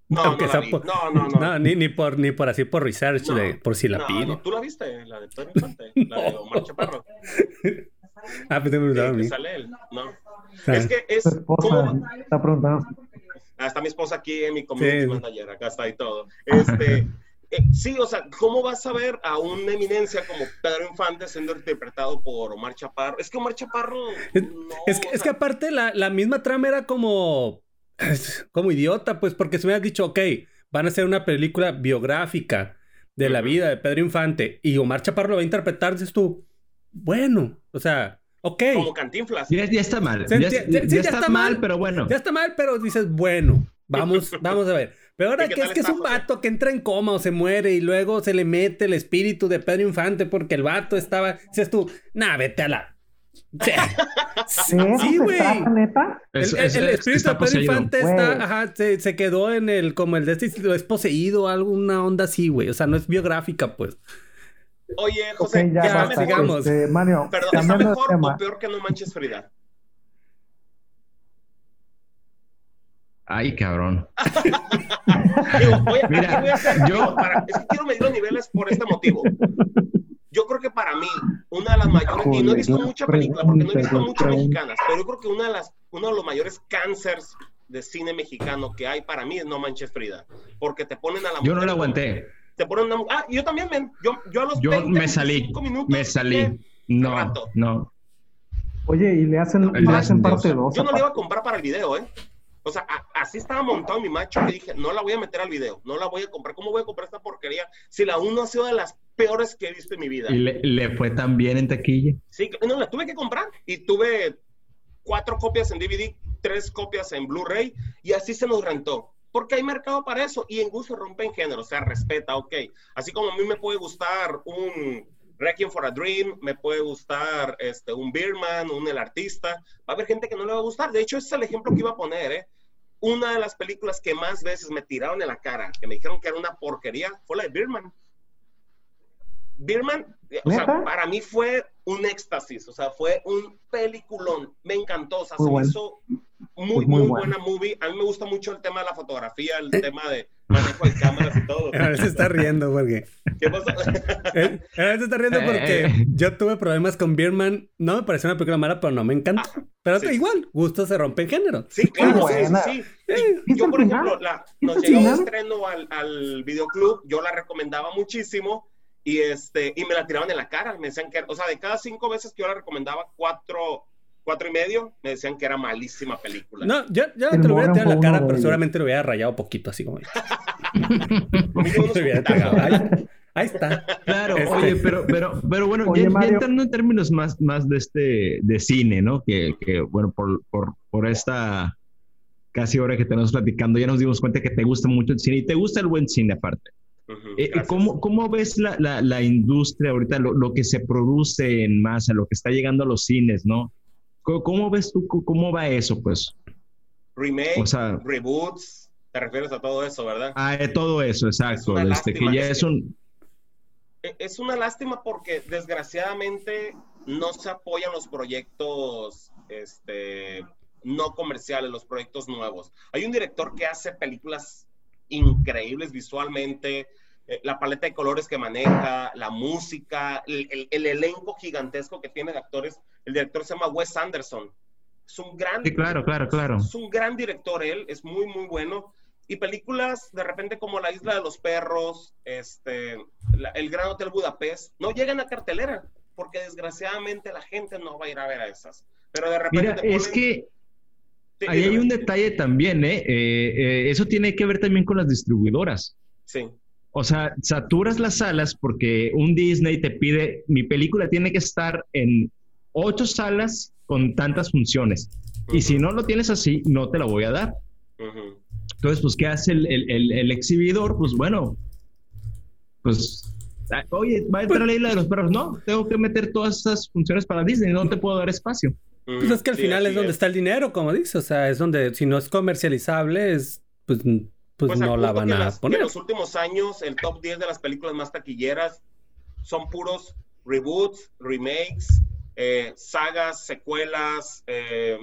Speaker 3: No, no, la vi. no, no,
Speaker 5: no, ni, ni, por, ni por así por research, de, por si la pide.
Speaker 3: ¿Tú la viste? La de Pedro Infante, la de Omar Chaparro.
Speaker 5: ah, pues te me
Speaker 3: sí,
Speaker 5: que
Speaker 3: sale él, no. Ah. Es que es...
Speaker 4: ¿cómo? Está preguntando.
Speaker 3: Ah, está mi esposa aquí en mi community manager, acá está y todo. Este, eh, sí, o sea, ¿cómo vas a ver a una eminencia como Pedro Infante siendo interpretado por Omar Chaparro? Es que Omar Chaparro.
Speaker 5: es, que, es que aparte la, la, misma trama era como. como idiota, pues, porque se me ha dicho, ok, van a hacer una película biográfica de la vida de Pedro Infante y Omar Chaparro lo va a interpretar, dices tú, bueno, o sea, Ok.
Speaker 3: Como cantinflas.
Speaker 2: Ya, está mal. Ya, está, mal, pero bueno.
Speaker 5: Ya está mal, pero dices, bueno, vamos, vamos a ver. Pero ahora que es que es un vato que entra en coma o se muere y luego se le mete el espíritu de Pedro Infante porque el vato estaba. Dices tú, nah, vete a la.
Speaker 4: Sí, güey.
Speaker 5: El, espíritu de Pedro Infante está, ajá, se, quedó en el, como el de este, es poseído, alguna onda así, güey. O sea, no es biográfica, pues.
Speaker 3: Oye, José, ya, ya
Speaker 5: sigamos. Este,
Speaker 3: Mario, Perdón, ¿está mejor o peor que no manches Frida?
Speaker 2: Ay, cabrón.
Speaker 3: Digo, voy a, Mira, voy a hacer, yo... Para, es que quiero medir los niveles por este motivo. Yo creo que para mí, una de las mayores, y no he visto mucha película, porque no he visto muchas mexicanas, pero yo creo que una de las, uno de los mayores cánceres de cine mexicano que hay para mí es No Manches Frida, porque te ponen a la
Speaker 2: Yo no la aguanté
Speaker 3: te ponen una... Ah, yo también, men. Yo, yo a los
Speaker 2: yo me salí, minutos... Me salí. No, no.
Speaker 4: Oye, y le hacen, le hacen parte 2.
Speaker 3: Yo no le iba a comprar para el video, ¿eh? O sea, así estaba montado mi macho y dije, no la voy a meter al video, no la voy a comprar. ¿Cómo voy a comprar esta porquería si la uno ha sido de las peores que he visto en mi vida?
Speaker 2: ¿Y le, le fue tan bien en taquilla?
Speaker 3: Sí, no, la tuve que comprar y tuve cuatro copias en DVD, tres copias en Blu-ray y así se nos rentó porque hay mercado para eso y en gusto rompen género, o sea, respeta, ok. Así como a mí me puede gustar un Requiem for a Dream, me puede gustar este, un Beerman, un El Artista, va a haber gente que no le va a gustar. De hecho, ese es el ejemplo que iba a poner, ¿eh? Una de las películas que más veces me tiraron en la cara, que me dijeron que era una porquería, fue la de Beerman. Birman, o sea, para mí fue un éxtasis, o sea, fue un peliculón, me encantó, o sea, se me hizo muy, muy, buena movie. A mí me gusta mucho el tema de la fotografía, el eh. tema de manejo de cámaras y todo.
Speaker 5: A se está riendo porque...
Speaker 3: ¿Qué pasó?
Speaker 5: Eh, a veces se está riendo porque eh, yo tuve problemas con Birman, no me pareció una película mala, pero no me encanta. Ah, pero igual, gusto se rompe en género.
Speaker 3: Sí, claro, sí, sí, sí. yo, por ejemplo, la, nos llegó un estreno al, al videoclub, yo la recomendaba muchísimo y, este, y me la tiraban en la cara. Me decían que, o sea, de cada cinco veces que yo la recomendaba, cuatro, cuatro y medio, me decían que era malísima película.
Speaker 5: No, yo, yo te lo hubiera tirado en la cara, pero seguramente lo hubiera rayado poquito, así como. ahí, está.
Speaker 2: Claro, este. oye, pero, pero, pero bueno, ya, entrando en términos más, más de este, de cine, ¿no? Que, que bueno, por, por, por esta casi hora que tenemos platicando, ya nos dimos cuenta que te gusta mucho el cine y te gusta el buen cine aparte. Eh, ¿cómo, ¿cómo, ves la, la, la industria ahorita, lo, lo, que se produce en masa, lo que está llegando a los cines, ¿no? ¿Cómo, ves tú, cómo va eso, pues?
Speaker 3: Remakes, reboots, te refieres a todo eso, ¿verdad?
Speaker 2: Ah, todo eso, exacto. Es este, que ya es un...
Speaker 3: E, es una lástima porque desgraciadamente no se apoyan los proyectos este, no comerciales, los proyectos nuevos. Hay un director que hace películas increíbles visualmente, eh, la paleta de colores que maneja, la música, el, elenco gigantesco que tiene de actores. El director se llama Wes Anderson. Es un gran...
Speaker 2: Sí, claro, claro, claro.
Speaker 3: Es un gran director él, es muy, muy bueno. Y películas de repente como La Isla de los Perros, este, El Gran Hotel Budapest, no llegan a cartelera, porque desgraciadamente la gente no va a ir a ver a esas. Pero de repente...
Speaker 2: Mira, es que ahí hay un detalle también, ¿eh? ¿eh? Eh, Eso tiene que ver también con las distribuidoras.
Speaker 3: Sí.
Speaker 2: O sea, saturas las salas porque un Disney te pide, mi película tiene que estar en ocho salas con tantas funciones. Y si no lo tienes así, no te la voy a dar. Entonces, pues, ¿qué hace el, exhibidor? Pues bueno, pues, ah, oye, va a entrar la isla de los perros. No, tengo que meter todas esas funciones para Disney, no te puedo dar espacio.
Speaker 5: Pues es que al final es donde está el dinero, como dices, o sea, es donde si no es comercializable, es, pues, pues, pues no la van a poner.
Speaker 3: en los últimos años, el top 10 de las películas más taquilleras son puros reboots, remakes, eh, sagas, secuelas, eh,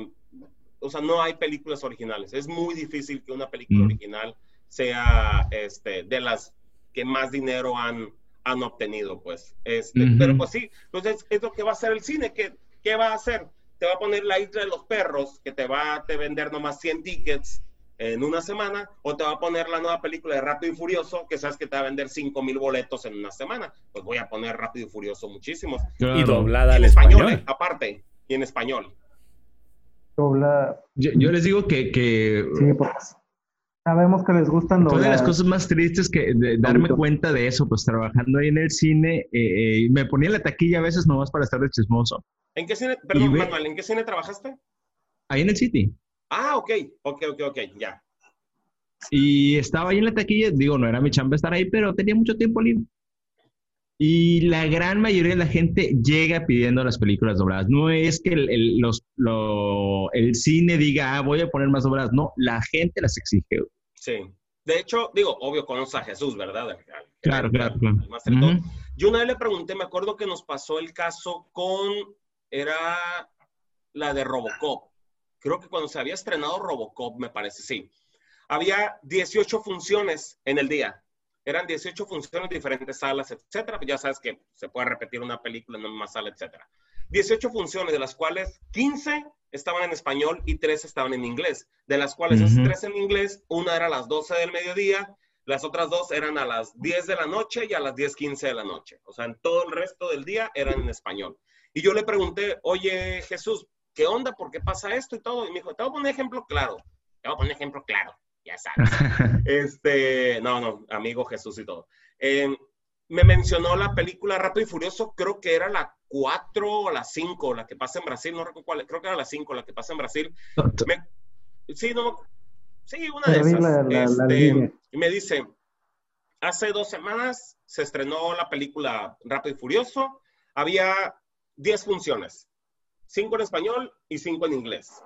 Speaker 3: o sea, no hay películas originales. Es muy difícil que una película mm. original sea este, de las que más dinero han, han obtenido, pues. Este, Pero pues sí, entonces pues es lo que va a hacer el cine. ¿Qué, ¿Qué va a hacer? Te va a poner la isla de los perros, que te va a vender nomás 100 tickets en una semana, o te va a poner la nueva película de Rápido y Furioso, que sabes que te va a vender 5 mil boletos en una semana. Pues voy a poner Rápido y Furioso muchísimos.
Speaker 5: Y doblada
Speaker 3: en español, ¿eh? aparte, y en español.
Speaker 2: Yo, les digo que,
Speaker 4: Sí, pues sabemos que les gustan
Speaker 2: Una de las cosas más tristes que darme cuenta de eso, pues trabajando ahí en el cine, eh, eh, me ponía en la taquilla a veces nomás para estar de chismoso.
Speaker 3: ¿En qué cine, perdón, Manuel, ¿en qué cine trabajaste?
Speaker 2: Ahí en el City.
Speaker 3: Ah, ok, ok, ok, ok, ya.
Speaker 2: Y estaba ahí en la taquilla, digo, no era mi chamba estar ahí, pero tenía mucho tiempo libre. Y la gran mayoría de la gente llega pidiendo las películas dobladas. No es que el, los, el cine diga, ah, voy a poner más dobladas. No, la gente las exige.
Speaker 3: Sí. De hecho, digo, obvio, conoce a Jesús, ¿verdad?
Speaker 2: claro, claro, claro.
Speaker 3: Yo una vez le pregunté, me acuerdo que nos pasó el caso con, era la de Robocop. Creo que cuando se había estrenado Robocop, me parece, sí. Había 18 funciones en el día eran 18 funciones, diferentes salas, etcétera. Pues ya sabes que se puede repetir una película en una misma sala, etcétera. 18 funciones, de las cuales 15 estaban en español y 3 estaban en inglés. De las cuales esas 3 en inglés, una era a las 12 del mediodía, las otras dos eran a las 10 de la noche y a las 10.15 de la noche. O sea, en todo el resto del día eran en español. Y yo le pregunté, oye Jesús, ¿qué onda? ¿Por qué pasa esto y todo? Y me dijo, te voy a poner ejemplo claro. Te voy a poner ejemplo claro ya sabes. este, no, no, amigo Jesús y todo. Em, me mencionó la película Rato y Furioso, creo que era la 4 o la 5, la que pasa en Brasil, no recuerdo cuál, creo que era la 5, la que pasa en Brasil. sí, no, sí, una de esas. Este, me dice, hace dos semanas se estrenó la película Rápido y Furioso, había 10 funciones, 5 en español y 5 en inglés.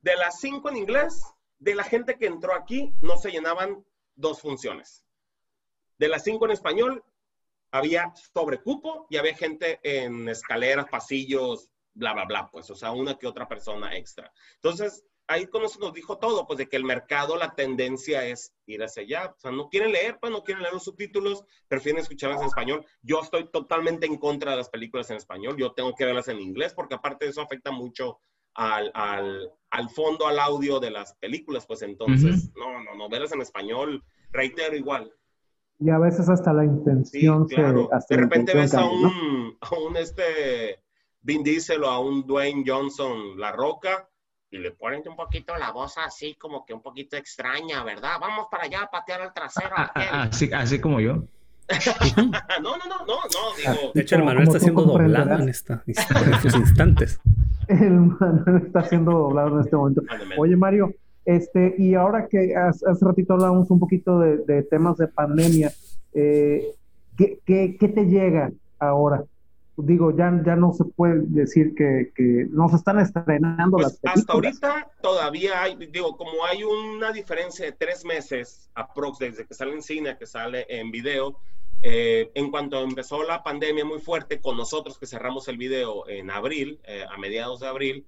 Speaker 3: De las 5 en inglés, de la gente que entró aquí, no se llenaban dos funciones. De las cinco en español, había sobrecupo y había gente en escaleras, pasillos, bla, bla, bla, pues, o sea, una que otra persona extra. Entonces, ahí con eso nos dijo todo, pues, de que el mercado, la tendencia es ir hacia allá. O sea, no quieren leer, pues, no quieren leer los subtítulos, prefieren escucharlas en español. Yo estoy totalmente en contra de las películas en español. Yo tengo que verlas en inglés porque aparte de eso afecta mucho al, al, al, fondo, al audio de las películas, pues entonces, no, no, no, verlas en español, reitero igual.
Speaker 4: Y a veces hasta la intención
Speaker 3: claro. de repente ves a un, a un este Vin Diesel o a un Dwayne Johnson La Roca y le ponen un poquito la voz así como que un poquito extraña, ¿verdad? Vamos para allá a patear al trasero.
Speaker 2: Ah, ah, ah, así, así como yo.
Speaker 3: no, no, no, no, no, digo.
Speaker 5: De hecho, el Manuel está siendo doblado en, esta, en estos instantes.
Speaker 4: El Manuel está siendo doblado en este momento. Oye, Mario, este, y ahora que hace, ratito hablábamos un poquito de, temas de pandemia, eh, ¿qué, qué, te llega ahora? Digo, ya, ya no se puede decir que, que no se están estrenando pues las películas.
Speaker 3: Hasta ahorita todavía hay, digo, como hay una diferencia de tres meses aprox desde que sale en cine a que sale en video, eh, en cuanto empezó la pandemia muy fuerte, con nosotros que cerramos el video en abril, eh, a mediados de abril,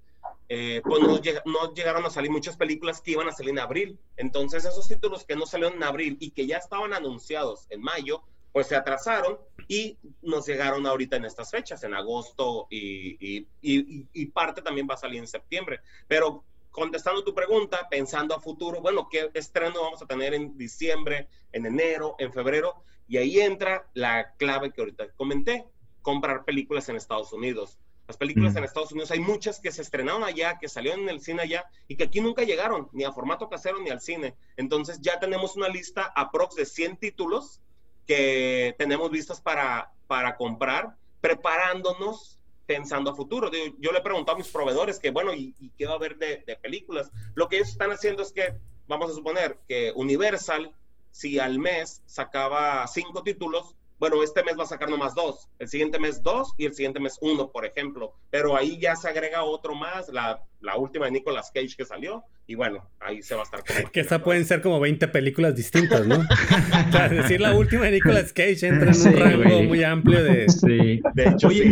Speaker 3: eh, pues no, llegaron a salir muchas películas que iban a salir en abril. Entonces esos títulos que no salieron en abril y que ya estaban anunciados en mayo, pues se atrasaron y nos llegaron ahorita en estas fechas, en agosto y, y, parte también va a salir en septiembre. Pero contestando tu pregunta, pensando a futuro, bueno, ¿qué estreno vamos a tener en diciembre, en enero, en febrero? Y ahí entra la clave que ahorita comenté, comprar películas en Estados Unidos. Las películas en Estados Unidos hay muchas que se estrenaron allá, que salieron en el cine allá y que aquí nunca llegaron, ni a formato casero ni al cine. Entonces ya tenemos una lista aprox de 100 títulos que tenemos vistas para, para comprar, preparándonos pensando a futuro. Yo, le he preguntado a mis proveedores que, bueno, ¿y, qué va a haber de, de, películas? Lo que ellos están haciendo es que, vamos a suponer que Universal, si al mes sacaba cinco títulos, bueno, este mes va a sacar nomás dos, el siguiente mes dos y el siguiente mes uno, por ejemplo. Pero ahí ya se agrega otro más, la, la última de Nicolas Cage que salió, y bueno, ahí se va a estar.
Speaker 5: que esa pueden ser como 20 películas distintas, ¿no? o sea, decir la última de Nicolas Cage entra en un rango muy amplio de.
Speaker 2: Sí. De hecho, Oye,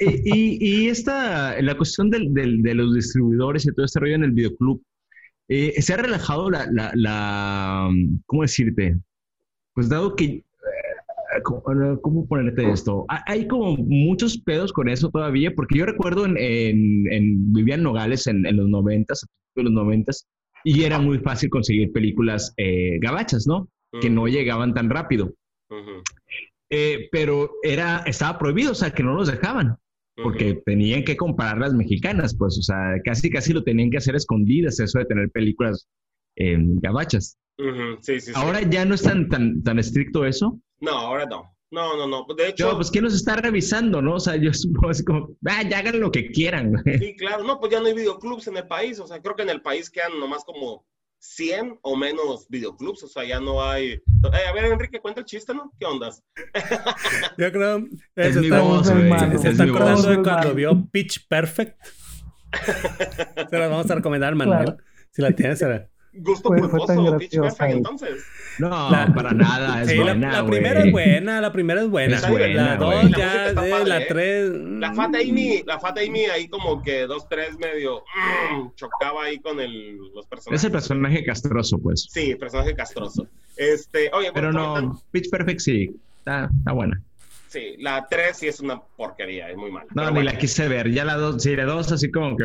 Speaker 2: y, y, esta, la cuestión del, del, de los distribuidores y todo este rollo en el videoclub, eh, se ha relajado la, la, la, ¿cómo decirte? Pues dado que ¿cómo, ponerte esto? Hay como muchos pedos con eso todavía, porque yo recuerdo en, en, Nogales en, los noventas, en los noventas, y era muy fácil conseguir películas eh, gabachas, ¿no? Que no llegaban tan rápido. Eh, pero era, estaba prohibido, o sea, que no los dejaban, porque tenían que comprar las mexicanas, pues, o sea, casi, casi lo tenían que hacer escondidas, eso de tener películas eh, gabachas. Ahora ya no es tan, tan, tan estricto eso.
Speaker 3: No, ahora no. No, no, no. De hecho.
Speaker 2: No, pues ¿quién nos está revisando, no? O sea, yo supongo así como, ah, ya hagan lo que quieran.
Speaker 3: Sí, claro. No, pues ya no hay videoclubs en el país. O sea, creo que en el país quedan nomás como 100 o menos videoclubs. O sea, ya no hay. Eh, a ver, Enrique, cuenta el chiste, ¿no? ¿Qué ondas?
Speaker 5: yo creo. Es mi voz, güey. Se está acordando de cuando vio Pitch Perfect. se la vamos a recomendar, Manuel. Si la tienes, será.
Speaker 3: Gusto fue, culposo, Pitch Perfect, entonces.
Speaker 2: No, para nada, es buena,
Speaker 5: la, primera es buena, la primera es buena. la dos ya, la, tres...
Speaker 3: La Fata Amy, la Fata Amy ahí como que dos, tres medio mm, chocaba ahí con el, los personajes.
Speaker 2: Es el personaje castroso, pues.
Speaker 3: Sí, personaje castroso. Este, oye,
Speaker 2: Pero no, Pitch Perfect sí, está, está buena.
Speaker 3: Sí, la 3 sí es una porquería, es muy mala.
Speaker 2: No, ni la quise ver. Ya la 2, sí, la 2 así como que...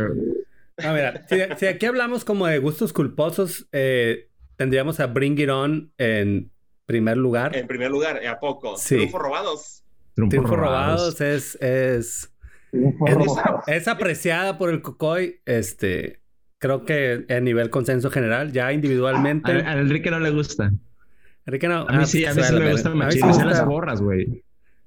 Speaker 5: A ver, si, aquí hablamos como de gustos culposos, eh, tendríamos a Bring It On en primer lugar.
Speaker 3: En primer lugar, ¿a poco? Sí. Triunfos robados.
Speaker 5: Triunfos, robados. es, es, es, apreciada por el Cocoy. Este, creo que a nivel consenso general, ya individualmente.
Speaker 2: A, Enrique no le gusta.
Speaker 5: Enrique no.
Speaker 2: A mí sí, a mí sí me gusta. A mí sí me gustan las borras, güey.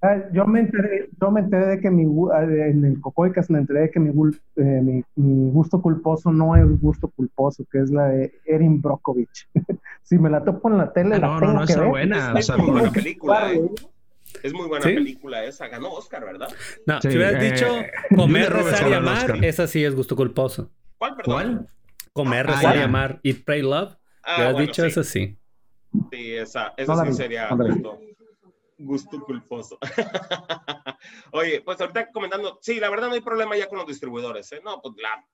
Speaker 4: Ah, yo me enteré, yo me enteré de que mi ah, en el Cocoicas me enteré de que mi, eh, mi, gusto culposo no es gusto culposo, que es la de Erin Brockovich. si me la topo en la tele,
Speaker 2: ah,
Speaker 4: la
Speaker 2: no,
Speaker 4: tengo
Speaker 2: no, no,
Speaker 4: que ver.
Speaker 2: buena.
Speaker 3: Es, muy buena película, ¿eh? Es muy buena película esa. Ganó Oscar, ¿verdad?
Speaker 5: No, si hubieras eh, dicho comer, rezar y amar, esa sí es gusto culposo.
Speaker 3: ¿Cuál, perdón? ¿Cuál?
Speaker 5: Comer, rezar y amar. Eat, pray, love. Ah, hubieras dicho eso sí.
Speaker 3: Sí, esa, esa sí sería gusto gusto culposo. Oye, pues ahorita comentando, sí, la verdad no hay problema ya con los distribuidores, ¿eh? No, pues la,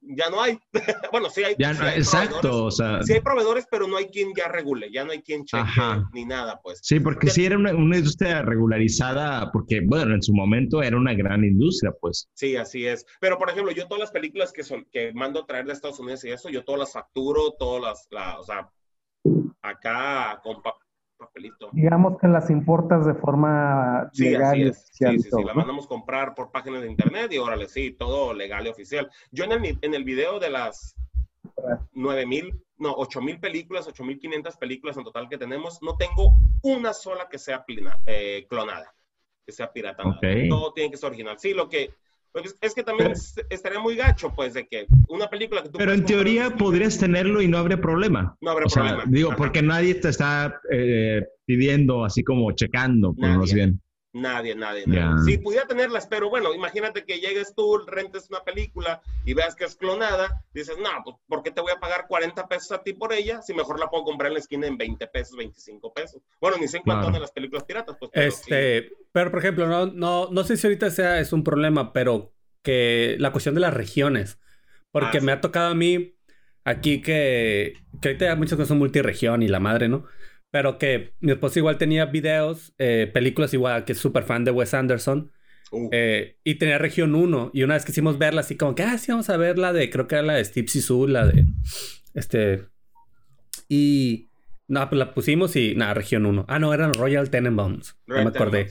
Speaker 3: ya no hay. bueno, sí hay.
Speaker 2: Ya exacto, o sea.
Speaker 3: Sí hay proveedores, pero no hay quien ya regule, ya no hay quien cheque ni nada, pues.
Speaker 2: Sí, porque sí era una, industria regularizada, porque, bueno, en su momento era una gran industria, pues.
Speaker 3: Sí, así es. Pero, por ejemplo, yo todas las películas que son, que mando a traer de Estados Unidos y eso, yo todas las facturo, todas las, la, o sea, acá con, papelito.
Speaker 4: Digamos que las importas de forma
Speaker 3: sí, legal y oficial. Sí, sí, mandamos comprar por páginas de internet y órale, sí, todo legal y oficial. Yo en el, en el video de las 9000, no, 8000 películas, 8500 películas en total que tenemos, no tengo una sola que sea eh, clonada, que sea pirata. Todo tiene que ser original. Sí, lo que pues es que también estaría muy gacho, pues, de que una película que tú...
Speaker 2: Pero en teoría podrías tenerlo y no habría problema.
Speaker 3: No habría problema.
Speaker 2: digo, porque nadie te está eh, pidiendo, así como checando, pues, bien.
Speaker 3: Nadie, nadie, nadie. Sí, pudiera tenerlas, pero bueno, imagínate que llegues tú, rentes una película y veas que es clonada, dices, no, pues ¿por qué te voy a pagar 40 pesos a ti por ella si mejor la puedo comprar en la esquina en 20 pesos, 25 pesos? Bueno, ni sé en cuánto las películas piratas, pues.
Speaker 5: Pero este, pero por ejemplo, no, no, no sé si ahorita sea es un problema, pero que la cuestión de las regiones. Porque ah, me ha tocado a mí aquí que, que ahorita muchas cosas son multiregión y la madre, ¿no? Pero que mi esposa igual tenía videos, eh, películas igual, que es súper fan de Wes Anderson. Uh. Eh, y tenía región 1. Y una vez quisimos verla así como que, ah, sí, vamos a ver la de, creo que era la de Steve Sisu, la de, este... Y... No, pues la pusimos y nada, región 1. Ah, no, eran Royal Tenenbaums. No me acordé.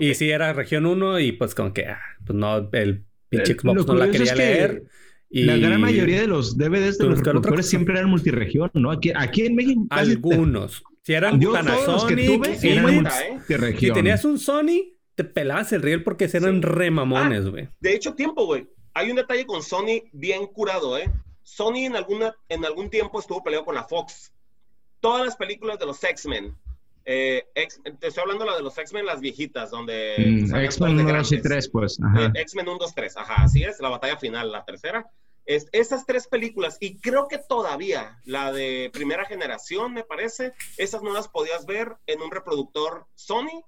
Speaker 5: Y sí, era región 1 y pues como que, ah, pues no, el pinche eh, Xbox no la quería leer.
Speaker 2: Y... La gran mayoría de los DVDs de los reproductores siempre eran multiregión, ¿no? Aquí, aquí en México.
Speaker 5: Algunos. Si eran Yo, Panasonic, que tuve, eran ¿eh? Si tenías un Sony, te pelabas el riel porque eran remamones, güey.
Speaker 3: Ah, de hecho, tiempo, güey. Hay un detalle con Sony bien curado, ¿eh? Sony en, alguna, en algún tiempo estuvo peleado con la Fox. Todas las películas de los X-Men, eh, te estoy hablando de la de los X-Men, las viejitas, donde...
Speaker 2: Mm, X-Men 1, 2 y 3, pues.
Speaker 3: Eh, X-Men 1, 2, 3, ajá, así es, la batalla final, la tercera. Es, esas tres películas, y creo que todavía la de primera generación, me parece, esas no las podías ver en un reproductor Sony,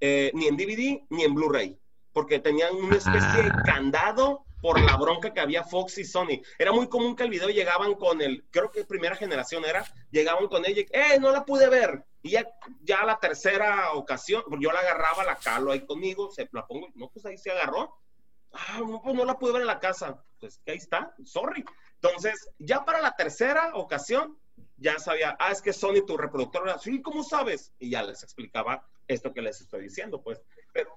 Speaker 3: eh, ni en DVD, ni en Blu-ray, porque tenían una especie de ah. candado por la bronca que había Fox y Sony. Era muy común que el video llegaban con el, creo que primera generación era, llegaban con ella, ¡eh, no la pude ver! Y ya, ya la tercera ocasión, yo la agarraba, la calo ahí conmigo, se la pongo, no, pues ahí se agarró. Ah, no, pues no la pude ver en la casa. Pues que ahí está, sorry. Entonces, ya para la tercera ocasión, ya sabía, ah, es que Sony, tu reproductor, era, sí, ¿cómo sabes? Y ya les explicaba esto que les estoy diciendo, pues. Pero,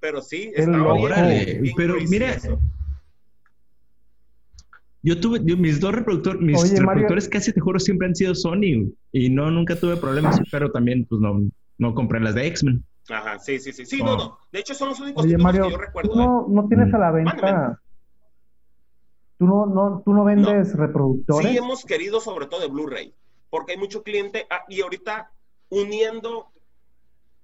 Speaker 3: pero sí, estaba
Speaker 2: bien, Pero mira, yo tuve, mis dos reproductores, mis reproductores casi te juro siempre han sido Sony y no, nunca tuve problemas, pero también pues no, no compré las de X-Men.
Speaker 3: Ajá, sí, sí, sí, sí, no, no. De hecho son los únicos Oye, Mario, que yo recuerdo.
Speaker 4: Tú no, no tienes a la venta... ¿Tú no, no, ¿Tú no vendes reproductores?
Speaker 3: Sí, hemos querido sobre todo de Blu-ray, porque hay mucho cliente ah, y ahorita uniendo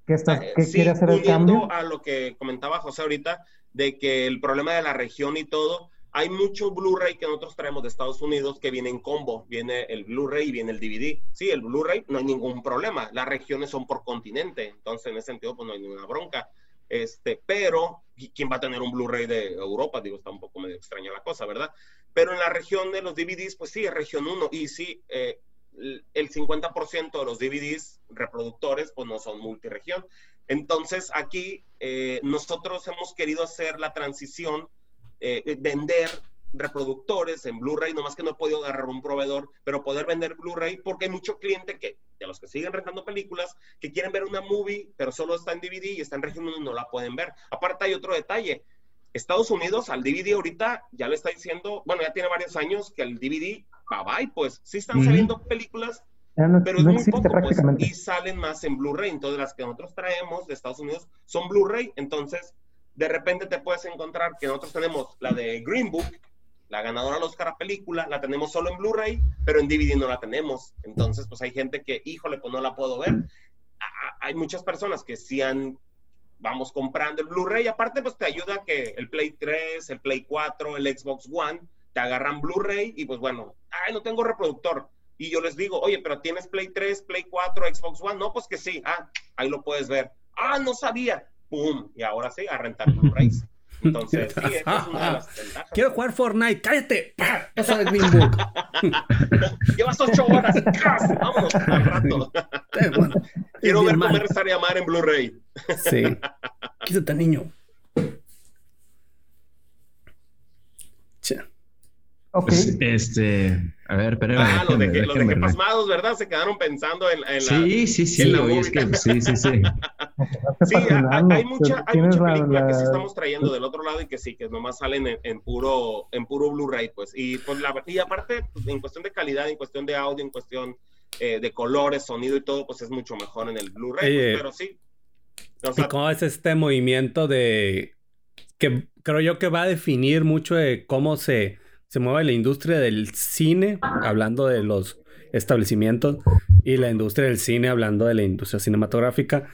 Speaker 4: ¿Qué, estás, eh, ¿qué quiere hacer el cambio?
Speaker 3: a lo que comentaba José ahorita, de que el problema de la región y todo, hay mucho Blu-ray que nosotros traemos de Estados Unidos que viene en combo. Viene el Blu-ray y viene el DVD. Sí, el Blu-ray no hay ningún problema. Las regiones son por continente. Entonces, en ese sentido, pues no hay ninguna bronca. Este, pero, ¿quién va a tener un Blu-ray de Europa? Digo, está un poco medio extraña la cosa, ¿verdad? Pero en la región de los DVDs, pues sí, es región 1. Y sí, eh, el 50% de los DVDs reproductores, pues no son multiregión. Entonces, aquí eh, nosotros hemos querido hacer la transición eh, eh, vender reproductores en Blu-ray, nomás que no he podido agarrar un proveedor, pero poder vender Blu-ray porque hay mucho cliente que, de los que siguen rentando películas, que quieren ver una movie, pero solo está en DVD y está en 1 y no la pueden ver. Aparte hay otro detalle, Estados Unidos al DVD ahorita ya le está diciendo, bueno, ya tiene varios años que el DVD, bye bye, pues sí están saliendo películas, pero es muy poco, pues, y salen más en Blu-ray. Entonces las que nosotros traemos de Estados Unidos son Blu-ray, entonces de repente te puedes encontrar que nosotros tenemos la de Green Book, la ganadora del Oscar a película, la tenemos solo en Blu-ray, pero en DVD no la tenemos. Entonces, pues hay gente que, híjole, pues no la puedo ver. Hay muchas personas que sí han, vamos comprando el Blu-ray, aparte pues te ayuda que el Play 3, el Play 4, el Xbox One, te agarran Blu-ray y pues bueno, ay, no tengo reproductor. Y yo les digo, oye, pero tienes Play 3, Play 4, Xbox One. No, pues que sí, ah, ahí lo puedes ver. Ah, no sabía. ¡Pum! Y ahora sí, a rentar Blu-rays. Entonces, sí, es una de las ventajas.
Speaker 5: Quiero jugar Fortnite, cállate. Eso es Green Book.
Speaker 3: Llevas ocho horas. Vámonos al rato. Quiero ver cómo rezar y amar en Blu-ray.
Speaker 5: sí. Quítate, niño.
Speaker 2: Pues, este, a ver, pero.
Speaker 3: Ah, lo de que, lo de que pasmados, ¿verdad? Se quedaron pensando en, la.
Speaker 2: Sí, sí, sí. es que, sí, sí, sí.
Speaker 3: Sí, hay, mucha, hay mucha película que sí estamos trayendo del otro lado y que sí, que nomás salen en, puro, en puro Blu-ray, pues. Y, pues la, y aparte, pues, en cuestión de calidad, en cuestión de audio, en cuestión eh, de colores, sonido y todo, pues es mucho mejor en el Blu-ray, pues, pero sí.
Speaker 5: ¿Y cómo es este movimiento de. que creo yo que va a definir mucho de cómo se se mueve la industria del cine, hablando de los establecimientos, y la industria del cine, hablando de la industria cinematográfica,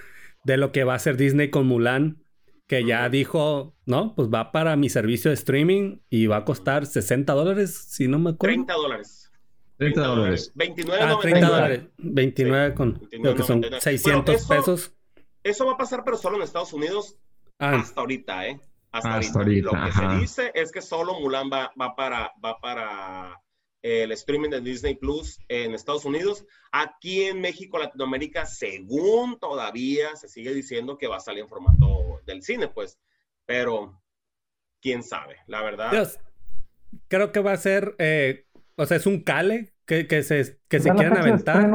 Speaker 5: de lo que va a hacer Disney con Mulan, que ya dijo, no, pues va para mi servicio de streaming y va a costar 60 dólares, si no me acuerdo.
Speaker 3: 30 dólares.
Speaker 2: 30 dólares.
Speaker 3: 29 ah,
Speaker 5: 30 dólares. 29 con, creo que son 600 pesos.
Speaker 3: Eso va a pasar, pero solo en Estados Unidos ah. hasta ahorita, ¿eh? Hasta, ahorita. Lo que se dice es que solo Mulan va, va para, va para el streaming de Disney Plus en Estados Unidos. Aquí en México, Latinoamérica, según todavía se sigue diciendo que va a salir en formato del cine, pues. Pero, quién sabe, la verdad.
Speaker 5: creo que va a ser, eh, o sea, es un cale que, que se, que se quieren aventar.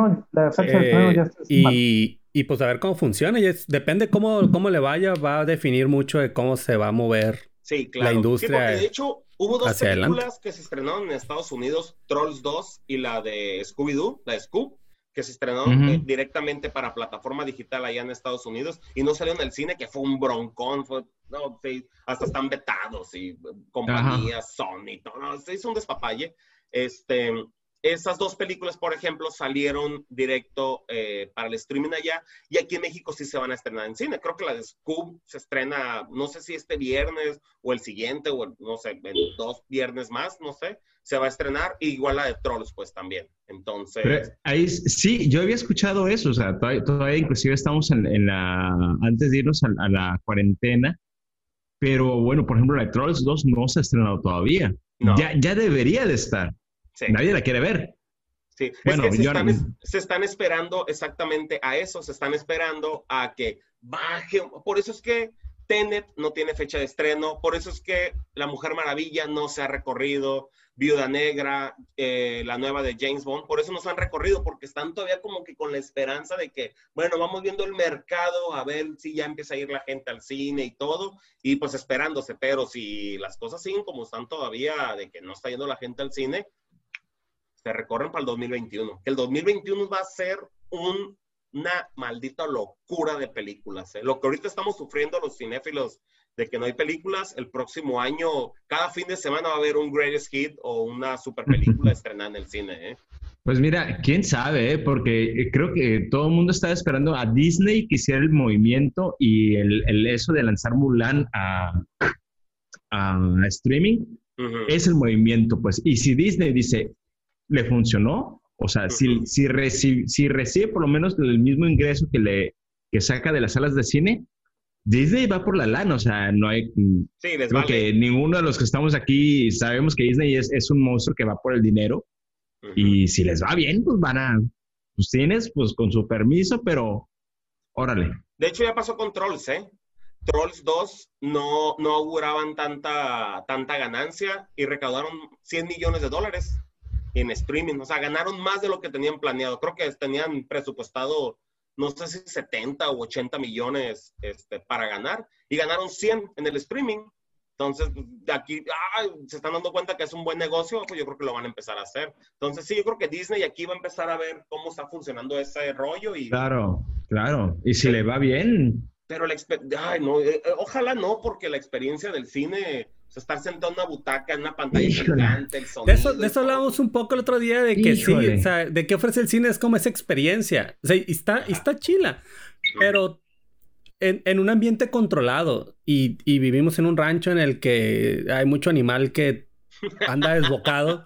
Speaker 5: y, y, pues a ver cómo funciona. Y depende cómo, cómo le vaya, va a definir mucho de cómo se va a mover
Speaker 3: sí, claro.
Speaker 5: la industria.
Speaker 3: de hecho, hubo dos películas que se estrenaron en Estados Unidos, Trolls 2 y la de Scooby-Doo, la de Scoob que se estrenó eh, directamente para plataforma digital allá en Estados Unidos y no salió en el cine, que fue un broncón, fue, no, hasta están vetados y compañías, Sony, todo, no, se hizo un despapalle. Este, esas dos películas, por ejemplo, salieron directo eh, para el streaming allá y aquí en México sí se van a estrenar en cine. Creo que la de Scoob se estrena, no sé si este viernes o el siguiente o no sé, en dos viernes más, no sé, se va a estrenar. igual la de Trolls, pues también. Entonces.
Speaker 2: ahí sí, yo había escuchado eso, o sea, todavía, inclusive estamos en, la, antes de irnos a, la cuarentena, pero bueno, por ejemplo, la de Trolls 2 no se ha estrenado todavía. Ya, ya debería de estar. Nadie la quiere ver.
Speaker 3: Sí, bueno, es que se, están, se, están, esperando exactamente a eso, se están esperando a que baje. Por eso es que Tenet no tiene fecha de estreno, por eso es que La Mujer Maravilla no se ha recorrido, Viuda Negra, eh, la nueva de James Bond, por eso no se han recorrido, porque están todavía como que con la esperanza de que, bueno, vamos viendo el mercado, a ver si ya empieza a ir la gente al cine y todo, y pues esperándose, pero si las cosas siguen como están todavía, de que no está yendo la gente al cine, se recorren para el 2021. El 2021 va a ser una maldita locura de películas. ¿eh? Lo que ahorita estamos sufriendo los cinéfilos de que no hay películas, el próximo año, cada fin de semana va a haber un greatest hit o una super película estrenada en el cine. ¿eh?
Speaker 2: Pues mira, quién sabe, ¿eh? porque creo que todo el mundo está esperando a Disney que hiciera el movimiento y el, eso de lanzar Mulan a, streaming es el movimiento, pues. Y si Disney dice, le funcionó. O sea, si, si, si recibe por lo menos el mismo ingreso que le que saca de las salas de cine, Disney va por la lana, o sea, no hay...
Speaker 3: Sí, creo
Speaker 2: que ninguno de los que estamos aquí sabemos que Disney es, es un monstruo que va por el dinero y si les va bien, pues van a... Pues tienes, pues con su permiso, pero órale.
Speaker 3: De hecho, ya pasó con Trolls, ¿eh? Trolls 2 no, no auguraban tanta, tanta ganancia y recaudaron 100 millones de dólares en streaming. O sea, ganaron más de lo que tenían planeado. Creo que tenían presupuestado, no sé si 70 o 80 millones este, para ganar y ganaron 100 en el streaming. Entonces, de aquí se están dando cuenta que es un buen negocio, pues yo creo que lo van a empezar a hacer. Entonces, sí, yo creo que Disney aquí va a empezar a ver cómo está funcionando ese rollo. Y...
Speaker 2: Claro, claro. Y si le va bien.
Speaker 3: Pero la Ay, no, eh, eh, ojalá no, porque la experiencia del cine estar sentado en una butaca, en una pantalla gigante, el sonido.
Speaker 5: De eso, de eso hablábamos un poco el otro día, de que sí, o sea, de qué ofrece el cine es como esa experiencia. O sea, y está, y está chila. Pero en, en, un ambiente controlado y, y, vivimos en un rancho en el que hay mucho animal que anda desbocado.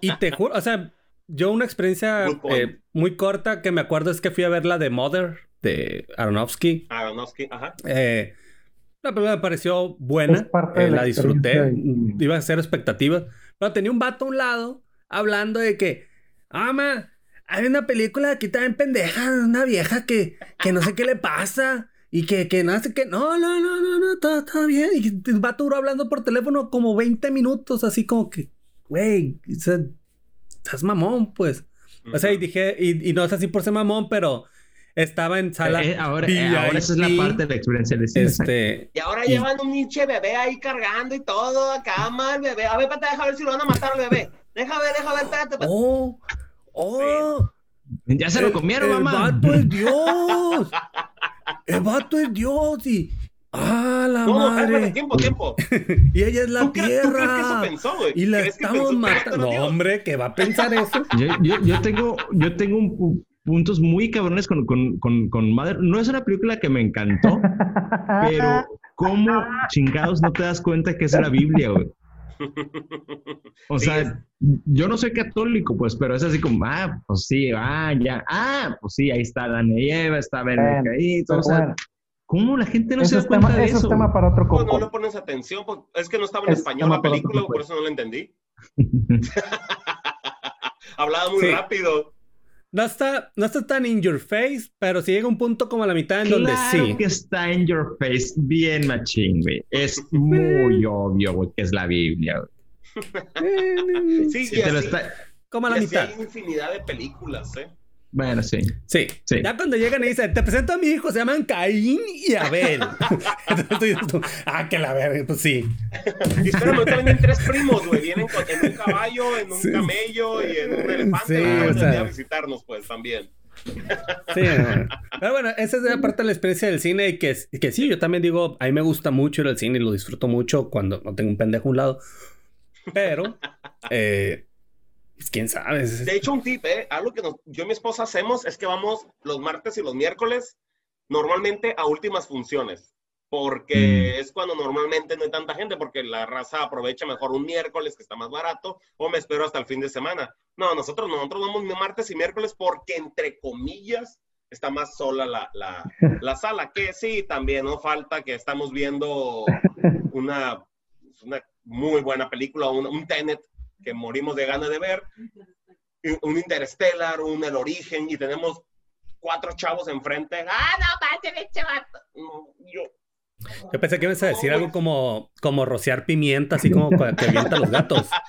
Speaker 5: y te juro, o sea, yo una experiencia eh, muy corta que me acuerdo es que fui a ver la de Mother de Aronofsky.
Speaker 3: Aronofsky, ajá.
Speaker 5: Eh, la película me pareció buena, eh, la, disfruté, iba a ser expectativa. Pero tenía un vato a un lado hablando de que, ah, hay una película aquí también pendeja, una vieja que, que no sé qué le pasa y que, que no hace que, no, no, no, no, no, todo está bien. Y el vato duró hablando por teléfono como 20 minutos, así como que, güey, estás mamón, pues. O sea, y dije, y, y no es así por ser mamón, pero estaba en sala.
Speaker 2: Eh, ahora, eh, ahora, esa es la parte de la experiencia de cine.
Speaker 3: Este, y ahora llevan un niche bebé ahí cargando y todo, acá mal bebé. A ver, espérate, deja ver si lo van a matar al bebé. Deja ver, deja ver, espérate.
Speaker 5: Oh, oh.
Speaker 2: Ya se lo comieron, mamá.
Speaker 5: El vato es Dios. el vato es Dios y. ¡Ah, la no, madre!
Speaker 3: No, tiempo, tiempo.
Speaker 5: y ella es la tierra. ¿Tú crees que eso pensó, güey? Y la estamos matando. No, hombre, que va a pensar eso.
Speaker 2: Yo, yo, yo, tengo, yo tengo un, puntos muy cabrones con, con, con, con Mother. No es una película que me encantó, pero ¿cómo chingados no te das cuenta que es la Biblia, güey? O sea, yo no soy católico, pues, pero es así como, ah, pues sí, ah, ya, ah, pues sí, ahí está Dan y Eva, está Ben ahí, ¿Cómo la gente no se da cuenta de eso?
Speaker 4: Eso es tema para otro
Speaker 3: pues no le pones atención, pues, es que no estaba en español la película, por eso no la entendí. Hablaba muy rápido.
Speaker 5: No está, no está tan in your face, pero si llega un punto como a la mitad en donde sí.
Speaker 2: que está in your face, bien machín, güey. Es muy obvio, güey, que es la Biblia,
Speaker 3: güey. sí, sí,
Speaker 5: Como a la mitad.
Speaker 3: Hay infinidad de películas, ¿eh?
Speaker 2: Bueno, sí.
Speaker 5: sí. Ya cuando llegan y dicen, te presento a mi hijo, se llaman Caín y Abel. Entonces tú ah, que la verga, pues sí.
Speaker 3: y espérame, vienen tres primos, güey. Vienen en un caballo, en un camello y en un elefante. Sí, a visitarnos, pues, también.
Speaker 5: Sí, pero bueno, esa es parte de la experiencia del cine y que, que sí, yo también digo, a mí me gusta mucho ir al cine y lo disfruto mucho cuando no tengo un pendejo a un lado. Pero, eh, pues quién sabe.
Speaker 3: De hecho, un tip, ¿eh? Algo que yo y mi esposa hacemos es que vamos los martes y los miércoles normalmente a últimas funciones. Porque mm. es cuando normalmente no hay tanta gente, porque la raza aprovecha mejor un miércoles que está más barato, o me espero hasta el fin de semana. No, nosotros nosotros vamos martes y miércoles porque, entre comillas, está más sola la, la, la sala. Que sí, también no falta que estamos viendo una, una muy buena película, un, un Tenet que morimos de ganas de ver, un Interstellar, un El Origen, y tenemos cuatro chavos enfrente. ¡Ah, no, de chaval!
Speaker 5: Yo, yo pensé que ibas a decir algo como, como rociar pimienta, así como que avienta los gatos.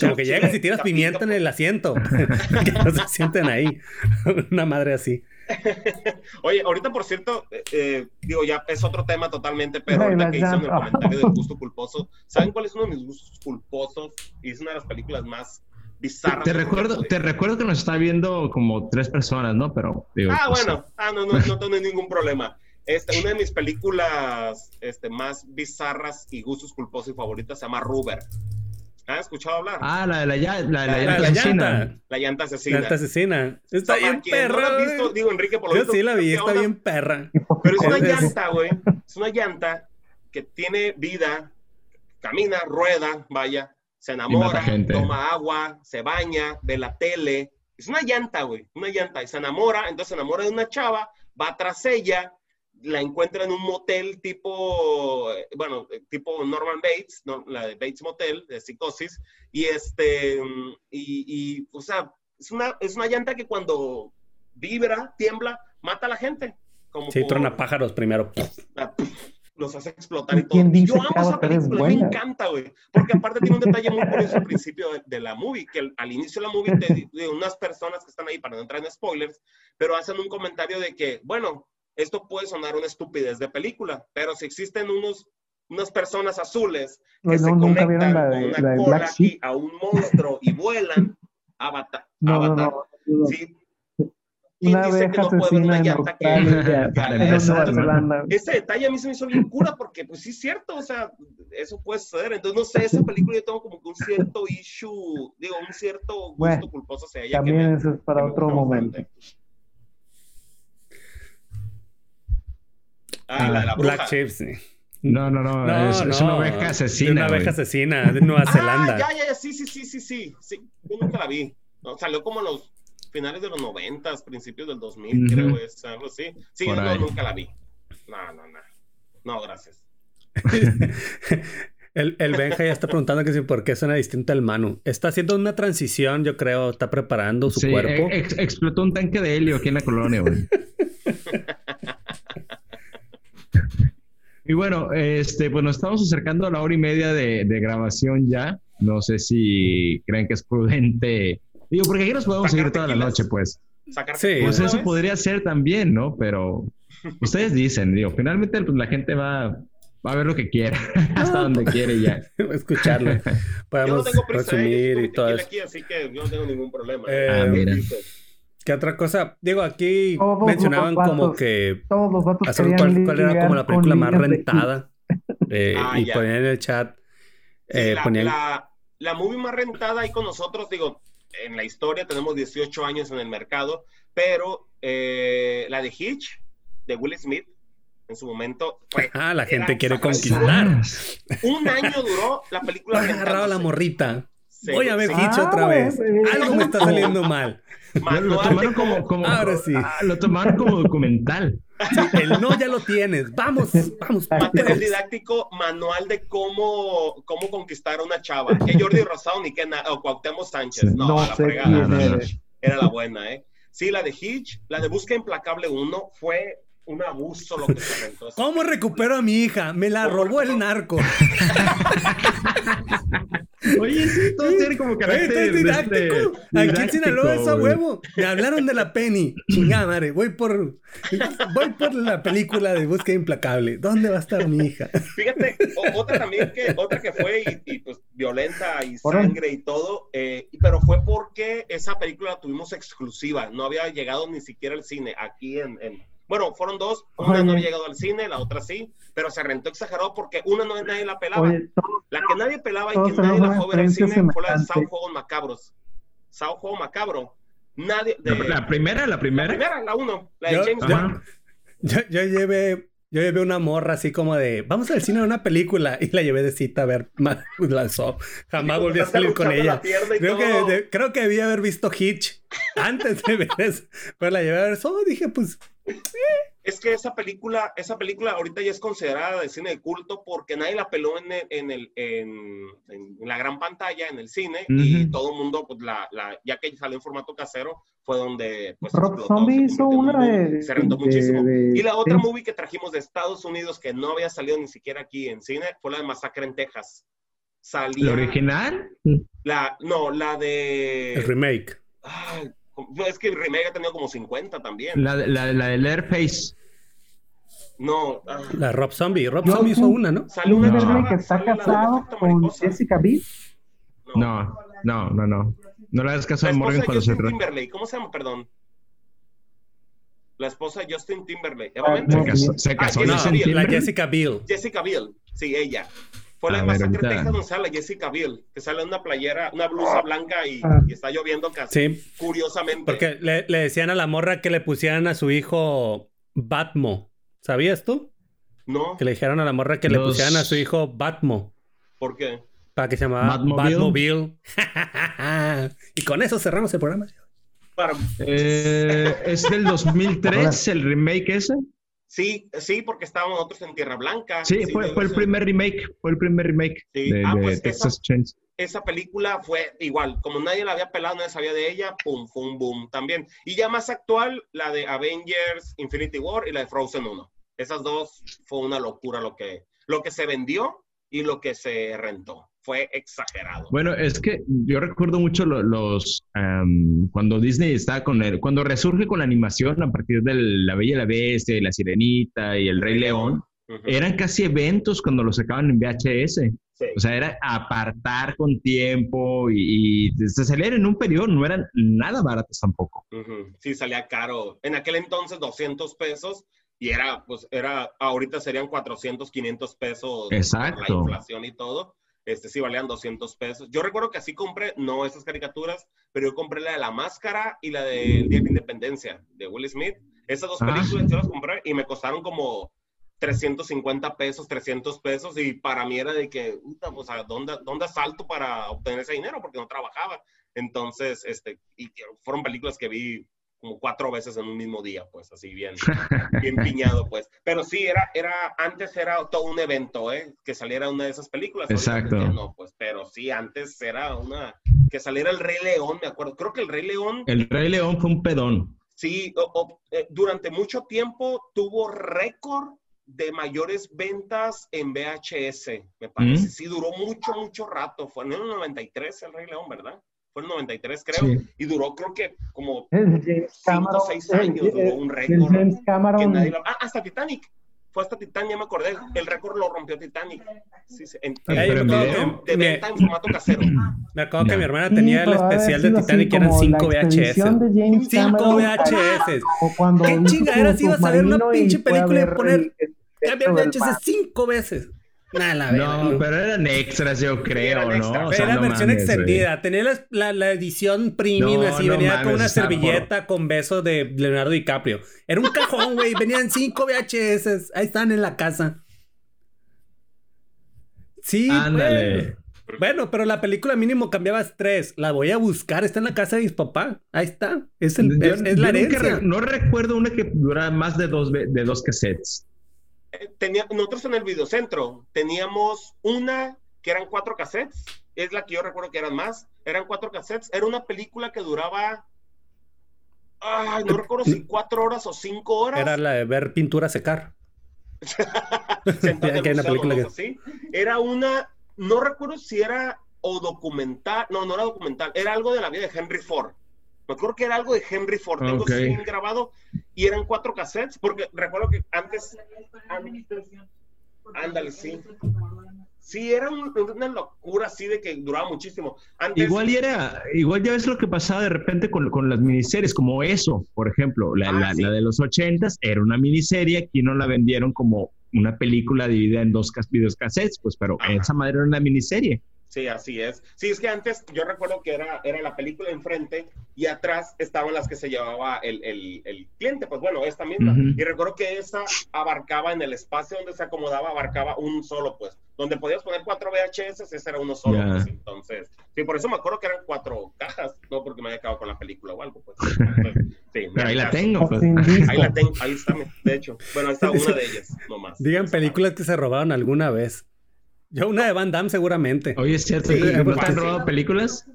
Speaker 5: Como que llegas y tiras pimienta en el asiento. que no se sienten ahí. Una madre así.
Speaker 3: Oye, ahorita por cierto, eh, eh, digo, ya es otro tema totalmente, pero ahorita que hice en el comentario del gusto culposo, ¿saben cuál es uno de mis gustos culposos? Y es una de las películas más bizarras.
Speaker 2: Te, recuerdo, te recuerdo que nos está viendo como tres personas, ¿no? Pero
Speaker 3: Ah, pues, bueno, ah, no, no, no tengo ningún problema. Este, una de mis películas este, más bizarras y gustos culposos y favoritas se llama Ruber. ¿Has escuchado hablar?
Speaker 2: Ah, la de la, la, la,
Speaker 5: la, llanta asesina.
Speaker 3: La llanta asesina.
Speaker 5: La llanta asesina. Está bien perra. No
Speaker 3: visto, digo, Enrique, por lo
Speaker 5: Yo sí la vi, está bien perra.
Speaker 3: Pero es una llanta, güey. Es una llanta que tiene vida, camina, rueda, vaya, se enamora, toma agua, se baña, ve la tele. Es una llanta, güey. Una llanta. Y se enamora, entonces se enamora de una chava, va tras ella, la encuentra en un motel tipo, bueno, tipo Norman Bates, la de Bates Motel, de psicosis, y este, y, y, o sea, es una, es una llanta que cuando vibra, tiembla, mata a la gente.
Speaker 5: Como sí, trona pájaros primero.
Speaker 3: Los hace explotar y todo. Yo amo esa película, me encanta, güey. Porque aparte tiene un detalle muy curioso al principio de, la movie, que al inicio de la movie, de unas personas que están ahí, para no entrar en spoilers, pero hacen un comentario de que, bueno, esto puede sonar una estupidez de película, pero si existen unos, unas personas azules que se conectan con una cola aquí a un monstruo y vuelan, Avatar. No, avatar. No, ¿sí?
Speaker 4: Una dice que no puede una llanta que...
Speaker 3: Ese detalle a mí se me hizo bien cura porque, pues sí es cierto, o sea, eso puede ser. Entonces, no sé, esa película yo tengo como que un cierto issue, digo, un cierto gusto culposo hacia ella.
Speaker 4: También eso es para otro momento.
Speaker 3: Ah, la de la
Speaker 5: Black Chips, sí.
Speaker 2: No, no, no, no, es, una oveja asesina.
Speaker 5: una oveja asesina de Nueva ah, Zelanda.
Speaker 3: Ya, ya, ya, sí, sí, sí, sí, sí, sí. Yo nunca la vi. No, salió como en los finales de los 90, principios del 2000, creo, es algo así. Sí, yo no, nunca la vi. No, no, no. No, gracias.
Speaker 5: El, el, Benja ya está preguntando que si por qué suena distinto al Manu. Está haciendo una transición, yo creo, está preparando su cuerpo.
Speaker 2: explotó un tanque de helio aquí en la colonia, güey. Y bueno, este, pues nos estamos acercando a la hora y media de, grabación ya. No sé si creen que es prudente. Digo, porque aquí nos podemos seguir toda la noche, pues. Sí, pues eso podría ser también, ¿no? Pero ustedes dicen, digo, finalmente pues, la gente va, va a ver lo que quiera, hasta donde quiere ya.
Speaker 5: Escucharlo. Podemos ¿eh? resumir y todo eso.
Speaker 3: Aquí, así que yo no tengo ningún problema.
Speaker 5: Eh, ah, mira. ¿Qué otra cosa? Digo, aquí mencionaban como que.
Speaker 4: Todos los vatos
Speaker 5: cuál, cuál, era como la película más rentada. Eh, ah, y ponían en el chat.
Speaker 3: Eh, la, la, movie más rentada ahí con nosotros, digo, en la historia tenemos 18 años en el mercado, pero eh, la de Hitch, de Will Smith, en su momento.
Speaker 5: ah, la gente quiere conquistar.
Speaker 3: Un año duró la película.
Speaker 5: Agarrado la morrita. Voy a ver Hitch otra ah, vez. Algo me está saliendo mal.
Speaker 2: Lo tomaron como, como, Ahora sí. Ah, lo tomaron como documental.
Speaker 5: el no ya lo tienes. Vamos, vamos.
Speaker 3: Material didáctico, manual de cómo, cómo conquistar a una chava. Que Jordi Rosado ni que o Cuauhtémoc Sánchez. No, la fregada. Era la buena, ¿eh? Sí, la de Hitch, la de Busca Implacable 1 fue un abuso lo que se aventó.
Speaker 5: ¿Cómo recupero a mi hija? Me la robó el narco.
Speaker 2: Oye, sí, todo tiene como carácter
Speaker 5: es didáctico. Aquí en Sinaloa es a huevo. Me hablaron de la Penny. Chingada madre, voy por, voy por la película de Búsqueda Implacable. ¿Dónde va a estar mi hija?
Speaker 3: Fíjate, otra también que, otra que fue y, pues violenta y sangre y todo, eh, pero fue porque esa película la tuvimos exclusiva. No había llegado ni siquiera al cine aquí en bueno, fueron dos, una no había llegado al cine, la otra sí, pero se rentó exagerado porque una no nadie la pelaba. la que nadie pelaba y que nadie la fue ver al cine fue la de Sao Juegos Macabros. Sao Juego Macabro. Nadie.
Speaker 2: la primera, la primera.
Speaker 3: La primera, la uno, la de James
Speaker 5: Wan. Yo, yo, llevé yo llevé una morra así como de, vamos al cine a una película y la llevé de cita a ver la Jamás volví a salir con ella. Creo que, creo que debía haber visto Hitch antes de ver eso. Pero la llevé a ver eso. Dije, pues
Speaker 3: es que esa película, esa película ahorita ya es considerada de cine de culto porque nadie la peló en, en, el, en, la gran pantalla, en el cine, y todo el mundo, pues la, la, ya que salió en formato casero, fue donde pues,
Speaker 4: Rob Zombie hizo una de,
Speaker 3: Se rentó muchísimo. y la otra movie que trajimos de Estados Unidos que no había salido ni siquiera aquí en cine fue la de Masacre en Texas. Salía,
Speaker 2: ¿La original?
Speaker 3: La, no, la de...
Speaker 5: El remake.
Speaker 3: Es que remake ha tenido como 50 también.
Speaker 2: La, la, la del Airface.
Speaker 3: No.
Speaker 5: Ah. La Rob Zombie. Rob Zombie hizo una, ¿no?
Speaker 4: Sale una no. que está casado con Jessica Biel.
Speaker 2: No, no, no, no. No la has casado en Morgan cuando se
Speaker 3: trata. ¿Cómo se llama? Perdón. La esposa de Justin Timberlake.
Speaker 2: Ah, se casó, se casó ah,
Speaker 5: la Jessica Biel.
Speaker 3: Jessica Biel. Sí, ella. Fue la masacre de Texas donde sale Jessica Biel, que sale en una playera, una blusa blanca y, ah. está lloviendo casi. Sí. Curiosamente.
Speaker 5: Porque le, le, decían a la morra que le pusieran a su hijo Batmo. ¿Sabías tú?
Speaker 3: No.
Speaker 5: Que le dijeron a la morra que le pusieran a su hijo Batmo.
Speaker 3: ¿Por qué?
Speaker 5: Para que se llamara Batmobile. y con eso cerramos el programa.
Speaker 2: Eh, ¿Es del 2003 el remake ese?
Speaker 3: Sí, sí, porque estábamos nosotros en Tierra Blanca.
Speaker 2: Sí, fue, fue el primer remake, fue el primer remake de, ah, pues Texas
Speaker 3: esa, esa, película fue igual, como nadie la había pelado, nadie sabía de ella, pum, pum, boom, también. Y ya más actual, la de Avengers, Infinity War y la de Frozen 1. Esas dos fue una locura lo que, lo que se vendió y lo que se rentó fue exagerado.
Speaker 2: Bueno, es que yo recuerdo mucho los, cuando Disney está con el, cuando resurge con la animación a partir de La Bella y la Bestia, La Sirenita y El Rey León, eran casi eventos cuando los sacaban en VHS. O sea, era apartar con tiempo y, se salían en un periodo, no eran nada baratos tampoco.
Speaker 3: Sí, salía caro. En aquel entonces 200 pesos y era, pues era, ahorita serían 400, 500 pesos.
Speaker 2: Exacto.
Speaker 3: la inflación y todo este sí valían 200 pesos. Yo recuerdo que así compré, no esas caricaturas, pero yo compré la de La Máscara y la de Día de Independencia de Will Smith. Esas dos ah. películas yo las compré y me costaron como 350 pesos, 300 pesos y para mí era de que, pues, ¿dónde, ¿dónde salto para obtener ese dinero? Porque no trabajaba. Entonces, este, y fueron películas que vi como cuatro veces en un mismo día, pues así bien, bien piñado, pues. Pero sí, era, era, antes era todo un evento, ¿eh? Que saliera una de esas películas.
Speaker 2: Exacto.
Speaker 3: No, pues, pero sí, antes era una, que saliera el Rey León, me acuerdo. Creo que el Rey León.
Speaker 2: El Rey León fue un pedón.
Speaker 3: Sí, eh, durante mucho tiempo tuvo récord de mayores ventas en VHS, me parece. Mm. Sí, duró mucho, mucho rato. Fue en el 93 el Rey León, ¿verdad? Fue el 93 creo, y duró creo que como 5 o 6 años, duró un récord. Ah, hasta Titanic, fue hasta Titanic, ya me acordé, el récord lo rompió Titanic. Sí, sí, en, de venta en formato casero.
Speaker 5: Me acuerdo que mi hermana tenía el especial de Titanic que eran 5 VHS. 5 VHS. ¿Qué chingaderas ibas a ver una pinche película y poner VHS 5 veces?
Speaker 2: No, pero eran extras, yo creo, ¿no?
Speaker 5: O sea, era versión extendida. Tenía la, la, edición premium, así, venía con una servilleta con besos de Leonardo DiCaprio. Era un cajón, güey. Venían cinco VHS. Ahí están en la casa. Sí,
Speaker 2: Ándale.
Speaker 5: Bueno, pero la película mínimo cambiabas tres. La voy a buscar, está en la casa de mis papás. Ahí está. Es, la herencia.
Speaker 2: no recuerdo una que durara más de dos, de dos cassettes.
Speaker 3: Eh, tenía, nosotros en el videocentro teníamos una que eran cuatro cassettes. Es la que yo recuerdo que eran más. Eran cuatro cassettes. Era una película que duraba. Ay, no recuerdo si cuatro horas o cinco horas.
Speaker 5: Era la de ver pintura secar.
Speaker 3: Era una, no recuerdo si era o documental, no, no era documental, era algo de la vida de Henry Ford. Me acuerdo que era algo de Henry Ford, tengo grabado y eran cuatro cassettes, porque recuerdo que antes, antes ándale, sí. Sí, era una locura así de que duraba muchísimo.
Speaker 2: igual era, igual ya ves lo que pasaba de repente con, con las miniseries, como eso, por ejemplo, la, ah, la, de los ochentas era una miniserie, aquí no la vendieron como una película dividida en dos videos cassettes, pues, pero esa madre era una miniserie.
Speaker 3: Sí, así es. Sí, es que antes yo recuerdo que era, era la película enfrente y atrás estaban las que se llevaba el, el, el cliente, pues bueno, esta misma. Y recuerdo que esa abarcaba en el espacio donde se acomodaba, abarcaba un solo, pues. Donde podías poner cuatro VHS, ese era uno solo, pues. Entonces, sí, por eso me acuerdo que eran cuatro cajas, no porque me había acabado con la película o algo, pues.
Speaker 2: sí, Pero ahí la tengo, pues.
Speaker 3: Ahí la tengo, ahí está, de hecho. Bueno, ahí está una de ellas, nomás.
Speaker 5: Digan películas que se robaron alguna vez. Yo una de Van Damme seguramente.
Speaker 2: Oye, es cierto. ¿No te han robado películas?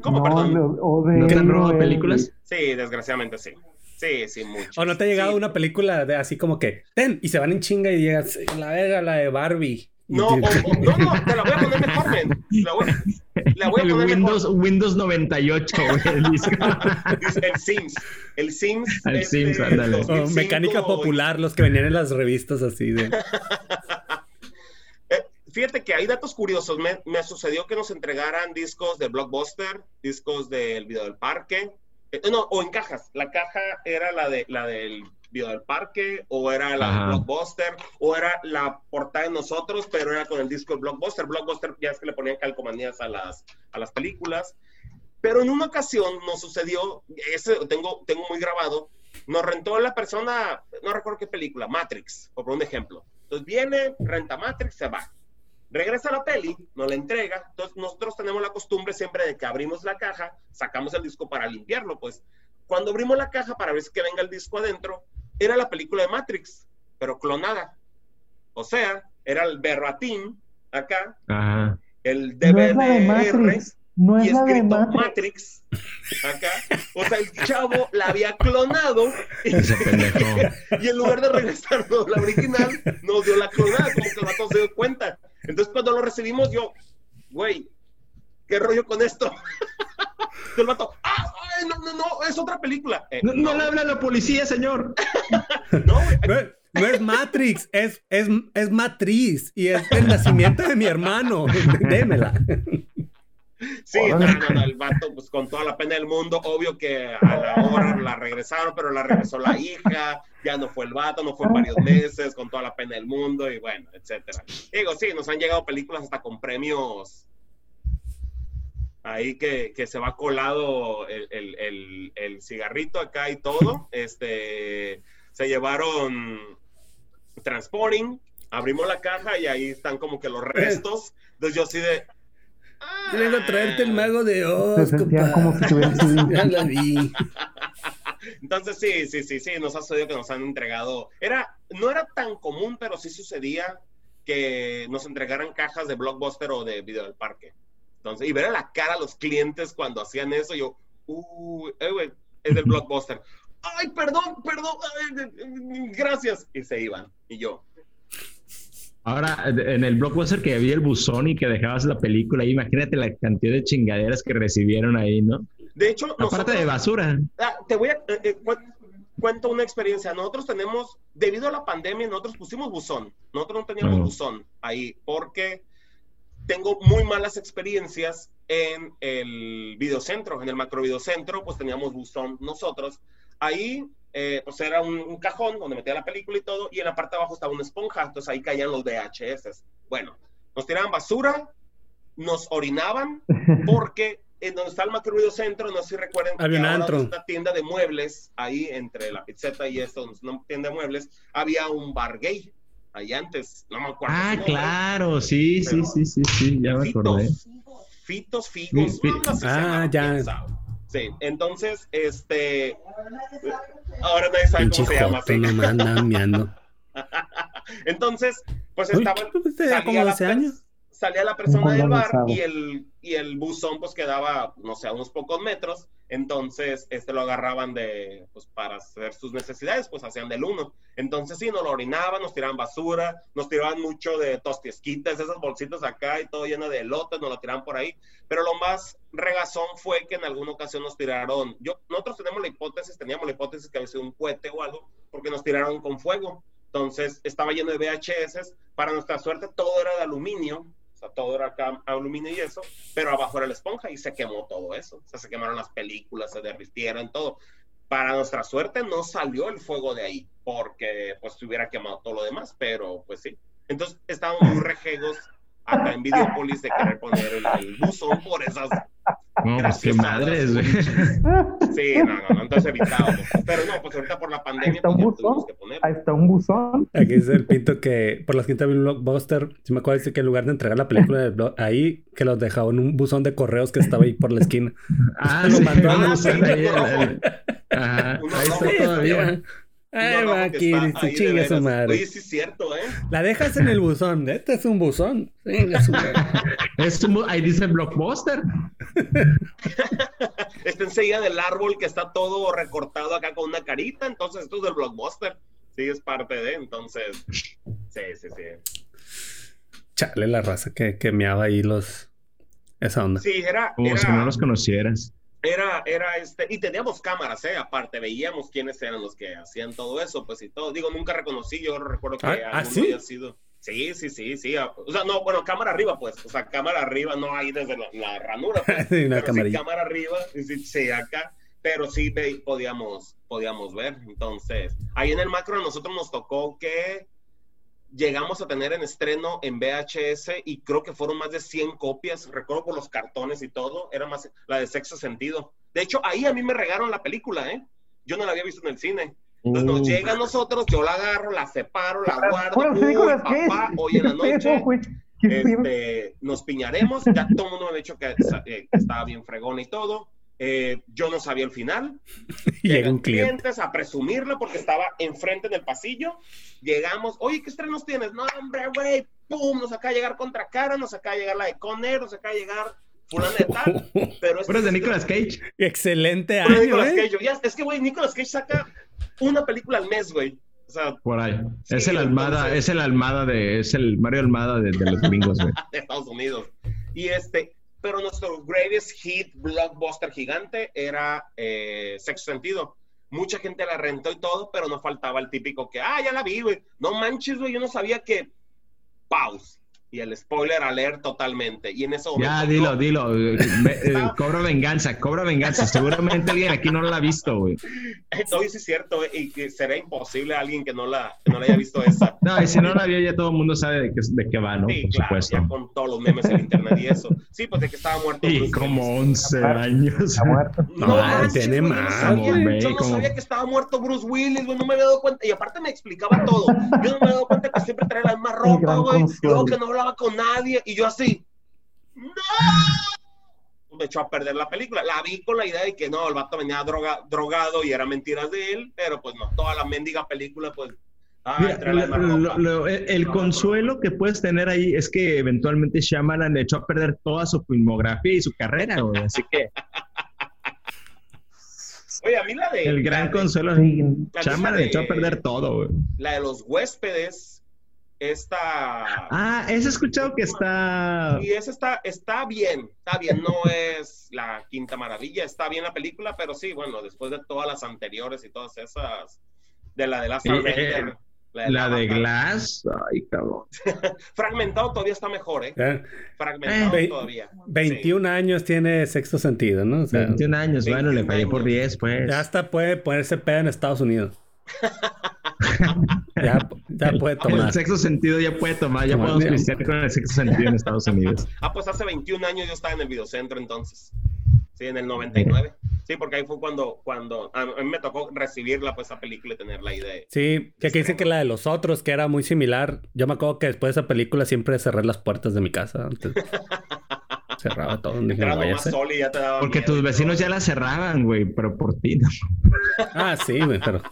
Speaker 3: ¿Cómo, perdón?
Speaker 2: O ¿No te han robado películas?
Speaker 3: Sí, desgraciadamente sí. Sí, sí, mucho.
Speaker 5: ¿O no te ha llegado una película de así como que, ten, y se van en chinga y llegas, la verga, la de Barbie?
Speaker 3: No, no, no, te la voy a poner mejor, men. La voy, la voy a poner
Speaker 2: Windows,
Speaker 3: mejor.
Speaker 2: Windows 98, güey, el disco.
Speaker 3: el Sims. El Sims.
Speaker 2: El este, Sims, ándale.
Speaker 5: Oh, mecánica popular, los que venían en las revistas así de...
Speaker 3: Fíjate que hay datos curiosos. Me, sucedió que nos entregaran discos de Blockbuster, discos del video del parque, eh, no, o en cajas. La caja era la, de, la del video del parque, o era la de Blockbuster, o era la portada de nosotros, pero era con el disco de Blockbuster. Blockbuster ya es que le ponían calcomanías a las, a las películas. Pero en una ocasión nos sucedió, ese tengo, tengo muy grabado, nos rentó la persona, no recuerdo qué película, Matrix, por un ejemplo. Entonces viene, renta Matrix, se va. Regresa la peli, nos la entrega. Entonces, nosotros tenemos la costumbre siempre de que abrimos la caja, sacamos el disco para limpiarlo. Pues cuando abrimos la caja para ver si que venga el disco adentro, era la película de Matrix, pero clonada. O sea, era el verbatim acá, el DVD
Speaker 4: no es
Speaker 3: y escrito Matrix. acá. O sea, el chavo la había clonado y, y en lugar de regresarnos la original, nos dio la clonada, como que el vato se dio cuenta. Entonces cuando lo recibimos yo, güey, ¿qué rollo con esto? el vato, ah, no, no, no, es otra película.
Speaker 2: Eh, no, le habla a la policía, señor.
Speaker 5: no, no, es Matrix, es, es, es Matriz y es el nacimiento de mi hermano. Démela.
Speaker 3: Sí, no, no, el vato, pues con toda la pena del mundo, obvio que a la hora la regresaron, pero la regresó la hija, ya no fue el vato, no fue varios meses, con toda la pena del mundo y bueno, etcétera. Digo, sí, nos han llegado películas hasta con premios ahí que, que se va colado el, el, el, cigarrito acá y todo. Este, se llevaron Transporting, abrimos la caja y ahí están como que los restos. Entonces yo así de,
Speaker 5: vengo a traerte el mago de Oz,
Speaker 4: como si
Speaker 5: Ya la vi.
Speaker 3: Entonces sí, sí, sí, sí, nos ha sucedido que nos han entregado. Era, no era tan común, pero sí sucedía que nos entregaran cajas de blockbuster o de video del parque. Entonces, y ver a la cara a los clientes cuando hacían eso, yo, uh, eh, es del blockbuster. Ay, perdón, perdón, gracias. Y se iban. Y yo,
Speaker 2: Ahora, en el blockbuster que había el buzón y que dejabas la película, imagínate la cantidad de chingaderas que recibieron ahí, ¿no?
Speaker 3: De hecho,
Speaker 2: aparte de basura.
Speaker 3: Ah, te voy a eh, eh, cuento una experiencia. Nosotros tenemos, debido a la pandemia, nosotros pusimos buzón. Nosotros no teníamos buzón ahí porque tengo muy malas experiencias en el videocentro, en el macro videocentro, pues teníamos buzón nosotros. Ahí eh, pues era un, cajón donde metía la película y todo, y en la parte de abajo estaba una esponja, entonces ahí caían los VHS. Bueno, nos tiraban basura, nos orinaban, porque en donde está el macro centro, no sé si recuerden,
Speaker 5: había una
Speaker 3: tienda de muebles, ahí entre la pizzeta y esto, una tienda de muebles, había un bar gay. ahí antes, no me acuerdo.
Speaker 2: Ah, claro, sí, sí, sí, sí, sí, ya me acordé.
Speaker 3: Fitos, figos,
Speaker 5: ah, ya.
Speaker 3: Sí, entonces, este, ahora nadie sabe cómo se llama. No entonces, pues estaba,
Speaker 5: como 12 años
Speaker 3: salía la persona del bar y el, y el buzón pues quedaba, no sé, a unos pocos metros, entonces este lo agarraban de, pues para hacer sus necesidades, pues hacían del uno. Entonces sí, nos lo orinaban, nos tiraban basura, nos tiraban mucho de tostiesquitas, esas bolsitas acá y todo lleno de elotes, nos lo tiraban por ahí. Pero lo más regazón fue que en alguna ocasión nos tiraron, yo, nosotros tenemos la hipótesis, teníamos la hipótesis que había sido un cohete o algo, porque nos tiraron con fuego. Entonces estaba lleno de VHS, para nuestra suerte todo era de aluminio, todo era acá aluminio y eso, pero abajo era la esponja y se quemó todo eso. O sea, se quemaron las películas, se derritieron, todo. Para nuestra suerte no salió el fuego de ahí, porque pues se hubiera quemado todo lo demás, pero pues sí. Entonces estábamos muy rejegos acá en Videopolis de querer poner el, el buzón por esas
Speaker 2: no, pues qué madres, güey.
Speaker 3: Sí, no, no, no, entonces evitábamos. Pero no, pues ahorita por la pandemia. Ahí está un
Speaker 4: pues, buzón. Ahí está un buzón.
Speaker 5: Aquí dice el pinto que por la quinta Blockbuster, si me acuerdo, dice que en lugar de entregar la película de ahí, que los dejaba en un buzón de correos que estaba ahí por la esquina.
Speaker 2: Ah, lo mandó a ah, sí, ahí está todavía.
Speaker 5: Ay, va aquí, dice, chinga su madre.
Speaker 3: Oye, sí es cierto, ¿eh?
Speaker 5: La dejas en el buzón. Este es un buzón. Venga, su madre.
Speaker 2: es un, ahí dice Blockbuster.
Speaker 3: está enseguida del árbol que está todo recortado acá con una carita. Entonces, esto es del Blockbuster. Sí, es parte de. Entonces, sí, sí, sí.
Speaker 5: Chale la raza que, que meaba ahí los. Esa onda.
Speaker 3: Sí, era.
Speaker 2: Como si no los conocieras
Speaker 3: era, era este, y teníamos cámaras, ¿eh? Aparte, veíamos quiénes eran los que hacían todo eso, pues y todo. Digo, nunca reconocí, yo recuerdo que
Speaker 5: ¿Ah, ¿ah ¿sí?
Speaker 3: sido. Sí, sí, sí, sí. O sea, no, bueno, cámara arriba, pues. O sea, cámara arriba, no ahí desde la, ranura. Pues. sí, una pero sí, cámara arriba, sí, sí, acá. Pero sí podíamos, podíamos ver. Entonces, ahí en el macro a nosotros nos tocó que llegamos a tener en estreno en VHS y creo que fueron más de 100 copias, recuerdo por los cartones y todo, era más la de sexo sentido. De hecho, ahí a mí me regaron la película, ¿eh? Yo no la había visto en el cine. Entonces nos uh. llega a nosotros, yo la agarro, la separo, la guardo, uy, papá, hoy en la noche este, nos piñaremos, ya todo el mundo me ha dicho que, que estaba bien fregón y todo, eh, yo no sabía el final.
Speaker 5: Llegan clientes
Speaker 3: a presumirlo porque estaba enfrente del pasillo. Llegamos, oye, ¿qué estrenos tienes? No, hombre, güey, pum, nos acaba de llegar contra cara, nos acaba de llegar la de Conner, nos acaba de llegar fulano de tal. Pero
Speaker 2: es de Nicolas Cage.
Speaker 5: Excelente año, ¿eh?
Speaker 3: es que, güey, Nicolas Cage saca una película al mes, güey. O sea,
Speaker 2: por ahí. es el Almada, es el Almada de, es el Mario Almada de, de los domingos, güey.
Speaker 3: de Estados Unidos. Y este, pero nuestro greatest hit blockbuster gigante era eh, Sexo Sentido. Mucha gente la rentó y todo, pero no faltaba el típico que, ah, ya la vi, güey. No manches, güey, yo no sabía que. Pause y el spoiler alert totalmente. Y en eso
Speaker 2: momento. Ya, dilo, dilo. Eh, cobro venganza, cobro venganza. Seguramente alguien aquí no la ha visto, güey.
Speaker 3: Hoy sí es cierto, y que será imposible alguien que no la, no la haya visto esa.
Speaker 2: No, y si no la vio, ya todo el mundo sabe de qué, de qué va, ¿no?
Speaker 3: Sí, Por claro, supuesto. Ya con todos los memes en internet y eso. Sí, pues de que estaba muerto.
Speaker 2: Y como 11 años.
Speaker 3: No, no tiene más. yo no sabía que estaba muerto Bruce Willis, güey, no me había dado cuenta. Y aparte me explicaba todo. Yo no me había dado cuenta que siempre traía la misma ropa, güey. Luego que no hablaba con nadie y yo así, ¡no! Me echó a perder la película. La vi con la idea de que no, el vato venía droga, drogado y era mentiras de él, pero pues no, toda la mendiga película, pues.
Speaker 2: el consuelo que puedes tener ahí es que eventualmente Shyamalan le echó a perder toda su filmografía y su carrera, así que.
Speaker 3: Oye, a mí la de.
Speaker 2: El gran consuelo. Shyamalan le echó a perder todo,
Speaker 3: La de los huéspedes esta...
Speaker 2: Ah, he escuchado que está...
Speaker 3: Y esa está, está bien, está bien, no es la quinta maravilla, está bien la película, pero sí, bueno, después de todas las anteriores y todas esas, de la de la...
Speaker 2: Eh, la de, Glass, ay cabrón.
Speaker 3: Fragmentado todavía está mejor, ¿eh? eh Fragmentado eh, todavía.
Speaker 5: 21 años tiene sexto sentido, ¿no?
Speaker 2: 21 años, bueno, le fallé por 10, pues.
Speaker 5: Ya hasta puede ponerse pedo en Estados Unidos. ya, ya, puede tomar.
Speaker 2: El sexto sentido ya puede tomar, ya podemos iniciar con el sexto sentido en Estados Unidos.
Speaker 3: Ah, pues hace 21 años yo estaba en el videocentro entonces. Sí, en el 99. Sí, porque ahí fue cuando, cuando a mí me tocó recibirla, pues, esa película y tener la idea.
Speaker 5: Sí, que aquí dice que la de los otros, que era muy similar. Yo me acuerdo que después de esa película siempre cerré las puertas de mi casa. cerraba todo.
Speaker 2: Porque tus vecinos ya la cerraban, güey, pero por ti. ¿no?
Speaker 5: ah, sí, güey, pero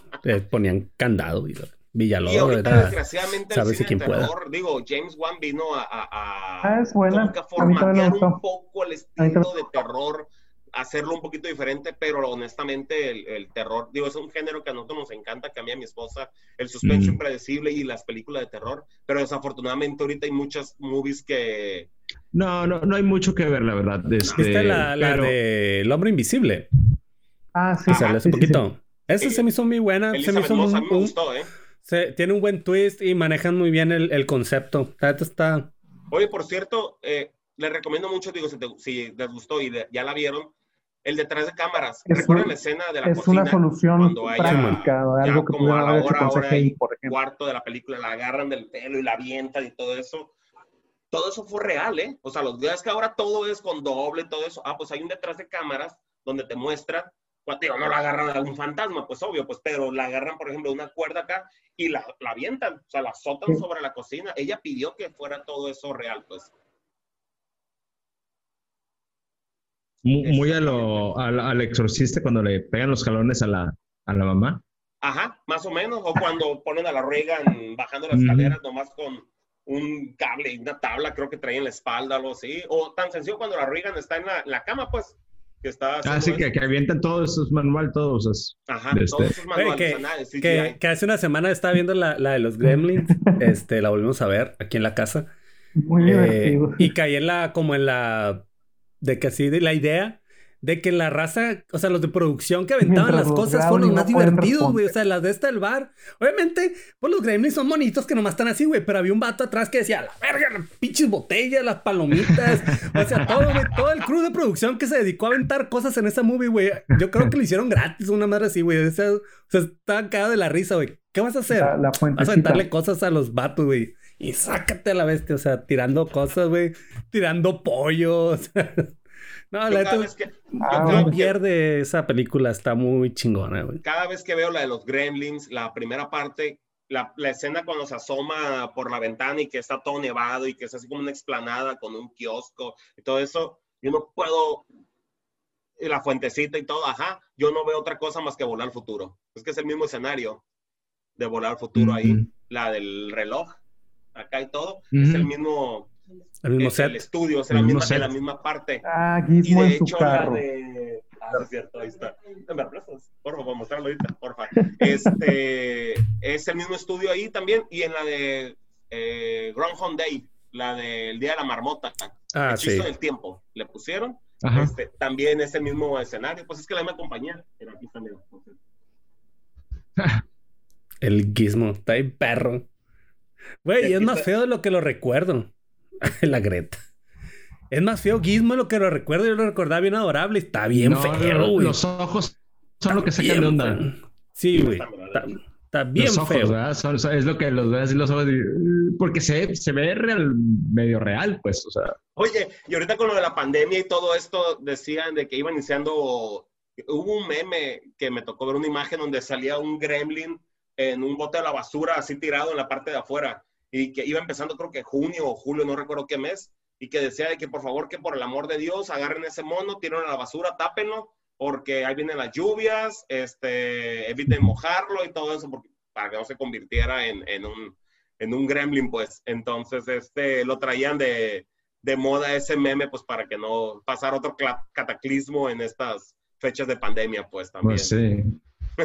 Speaker 5: ponían candado, y Villalobos,
Speaker 3: y ahorita, desgraciadamente, el cine terror, digo, James Wan vino a, a, a,
Speaker 4: ah, es buena.
Speaker 3: a formatear un poco el estilo de terror hacerlo un poquito diferente, pero honestamente el, terror, digo, es un género que a nosotros nos encanta, que a mí a mi esposa, el suspenso mm. impredecible y las películas de terror, pero desafortunadamente ahorita hay muchas movies que...
Speaker 2: No, no, no hay mucho que ver, la verdad. Este,
Speaker 5: la, la de El Hombre Invisible.
Speaker 4: Ah, sí.
Speaker 5: Sale un poquito. Esa se me hizo muy buena. se me hizo muy, me gustó, ¿eh? Se, tiene un buen twist y manejan muy bien el, el concepto. Está...
Speaker 3: Oye, por cierto, eh, les recomiendo mucho, digo, si, si les gustó y ya la vieron, el detrás de cámaras. ¿Recuerdan la escena de la
Speaker 4: es
Speaker 3: cocina?
Speaker 4: Es una solución práctica, algo que
Speaker 3: como a la hora, hora y por ejemplo. cuarto de la película, la agarran del pelo y la avientan y todo eso. Todo eso fue real, ¿eh? O sea, los días que ahora todo es con doble, todo eso. Ah, pues hay un detrás de cámaras donde te muestran, pues, digo, no la agarran a un fantasma, pues obvio, pues, pero la agarran, por ejemplo, una cuerda acá y la, la avientan, o sea, la azotan sobre la cocina. Ella pidió que fuera todo eso real, pues.
Speaker 2: Muy, a lo, al, exorcista cuando le pegan los jalones a la, a la mamá.
Speaker 3: Ajá, más o menos. O cuando ponen a la Reagan bajando las escaleras nomás con un cable y una tabla, creo que trae en la espalda o algo así. O tan sencillo cuando la Reagan está en la, cama, pues. Que está
Speaker 2: ah, sí, que, que, avientan todos esos manuales, todos
Speaker 3: Ajá, todos este. esos
Speaker 5: manuales. que, que, hace una semana estaba viendo la, la de los Gremlins. este, la volvimos a ver aquí en la casa.
Speaker 4: Muy eh,
Speaker 5: Y caí en la, como en la de que así de la idea de que la raza, o sea, los de producción que aventaban las cosas fueron los más divertidos, güey. O sea, las de esta del bar. Obviamente, pues los gremlins son bonitos que nomás están así, güey. Pero había un vato atrás que decía, la verga, las pinches botellas, las palomitas. o sea, todo, güey, todo el crew de producción que se dedicó a aventar cosas en esa movie, güey. Yo creo que lo hicieron gratis, una madre así, güey. O sea, estaban cagados de la risa, güey. ¿Qué vas a hacer?
Speaker 4: La,
Speaker 5: vas a aventarle cosas a los vatos, güey. Y sácate a la bestia, o sea, tirando cosas, güey. Tirando pollos. No, la que, no pierde esa película, está muy chingona, güey.
Speaker 3: Cada vez que veo la de los Gremlins, la primera parte, la, la, escena cuando se asoma por la ventana y que está todo nevado y que es así como una explanada con un kiosco y todo eso, yo no puedo, y la fuentecita y todo, ajá, yo no veo otra cosa más que volar al futuro. Es que es el mismo escenario de volar al futuro ahí, la del reloj, acá y todo, es el mismo
Speaker 5: el mismo set.
Speaker 3: El estudio, o sea, la, misma, la misma parte.
Speaker 4: Ah, Gizmo en su carro.
Speaker 3: Ah, es cierto, ahí está. ¿Me Por favor, mostrarlo ahorita, por favor. Este, es el mismo estudio ahí también, y en la de eh, Groundhog Day, la del Día de la Marmota,
Speaker 5: ah,
Speaker 3: sí. del tiempo, le pusieron. Este, también es el mismo escenario, pues es que la misma compañía, pero aquí también.
Speaker 5: el Gizmo, está ahí perro. Güey, y es más feo de lo que lo recuerdo. la Greta. Es más feo Gizmo lo que lo recuerdo. Yo lo recordaba bien adorable. Está bien feo, güey.
Speaker 2: Los ojos son lo que sacan de onda.
Speaker 5: Sí, güey. Está, bien feo.
Speaker 2: es lo que los ves y los ojos. Porque se, se ve real, medio real, pues. O sea.
Speaker 3: Oye, y ahorita con lo de la pandemia y todo esto, decían de que iba iniciando. Hubo un meme que me tocó ver una imagen donde salía un gremlin en un bote de la basura, así tirado en la parte de afuera y que iba empezando creo que junio o julio, no recuerdo qué mes, y que decía de que por favor que por el amor de Dios agarren ese mono, tiren a la basura, tápenlo, porque ahí vienen las lluvias, este, eviten mojarlo y todo eso, porque, para que no se convirtiera en, en, un, en un gremlin, pues. Entonces, este, lo traían de, de moda ese meme, pues para que no pasara otro cataclismo en estas fechas de pandemia, pues también.
Speaker 2: Pues sí,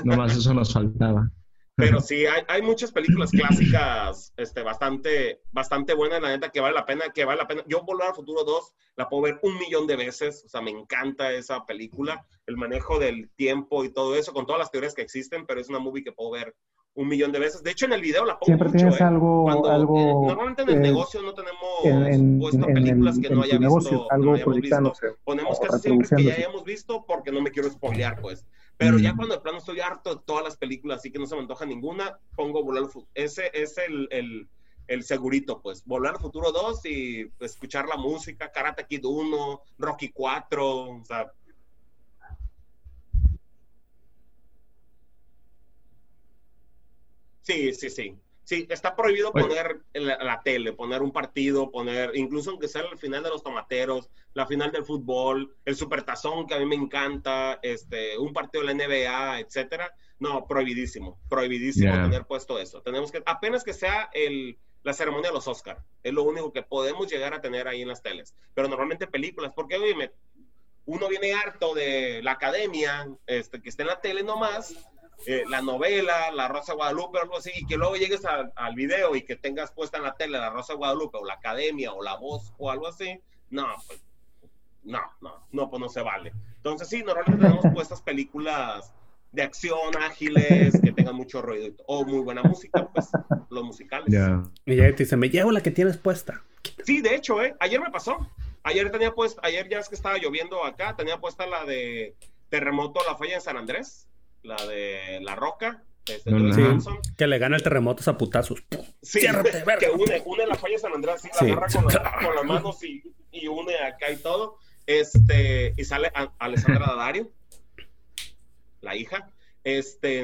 Speaker 2: nomás eso nos faltaba.
Speaker 3: Pero sí, hay, hay, muchas películas clásicas este, bastante, bastante buenas, la neta, que vale la pena, que vale la pena. Yo Volver al Futuro 2 la puedo ver un millón de veces, o sea, me encanta esa película, el manejo del tiempo y todo eso, con todas las teorías que existen, pero es una movie que puedo ver un millón de veces. De hecho, en el video la pongo
Speaker 4: Siempre
Speaker 3: mucho,
Speaker 4: tienes
Speaker 3: ¿eh?
Speaker 4: algo,
Speaker 3: Cuando,
Speaker 4: algo
Speaker 3: eh, normalmente en el negocio no tenemos en, puesto películas que no haya visto, algo no hayamos visto. Ponemos casi siempre que ya hayamos visto porque no me quiero spoilear, pues. Pero mm. ya cuando de plano estoy harto de todas las películas, así que no se me antoja ninguna, pongo Volar al Futuro. Ese es el, el, el, segurito, pues. Volar al Futuro 2 y escuchar la música, Karate Kid 1, Rocky 4, o sea. Sí, sí, sí. Sí, está prohibido poner la, la, tele, poner un partido, poner, incluso aunque sea el final de los tomateros, la final del fútbol, el supertazón que a mí me encanta, este, un partido de la NBA, etcétera. No, prohibidísimo, prohibidísimo tener puesto eso. Tenemos que, apenas que sea el, la ceremonia de los Oscar, es lo único que podemos llegar a tener ahí en las teles. Pero normalmente películas, porque oye, uno viene harto de la academia, este, que esté en la tele nomás, eh, la novela, La Rosa de Guadalupe o algo así, y que luego llegues al video y que tengas puesta en la tele La Rosa de Guadalupe o La Academia o La Voz o algo así, no, pues, no, no, no, pues no se vale. Entonces sí, normalmente tenemos puestas películas de acción, ágiles, que tengan mucho ruido o muy buena música, pues los musicales.
Speaker 5: Y ya te dice, me llevo la que tienes puesta.
Speaker 3: Sí, de hecho, ¿eh? ayer me pasó. Ayer tenía puesta, ayer ya es que estaba lloviendo acá, tenía puesta la de Terremoto La Falla en San Andrés la de La Roca. Este,
Speaker 5: que le gana el terremoto a putazos.
Speaker 3: Sí, que une, une la falla de San Andrés, sí, la agarra con, con, las manos y, y, une acá y todo. Este, y sale Alessandra Daddario, la hija. Este,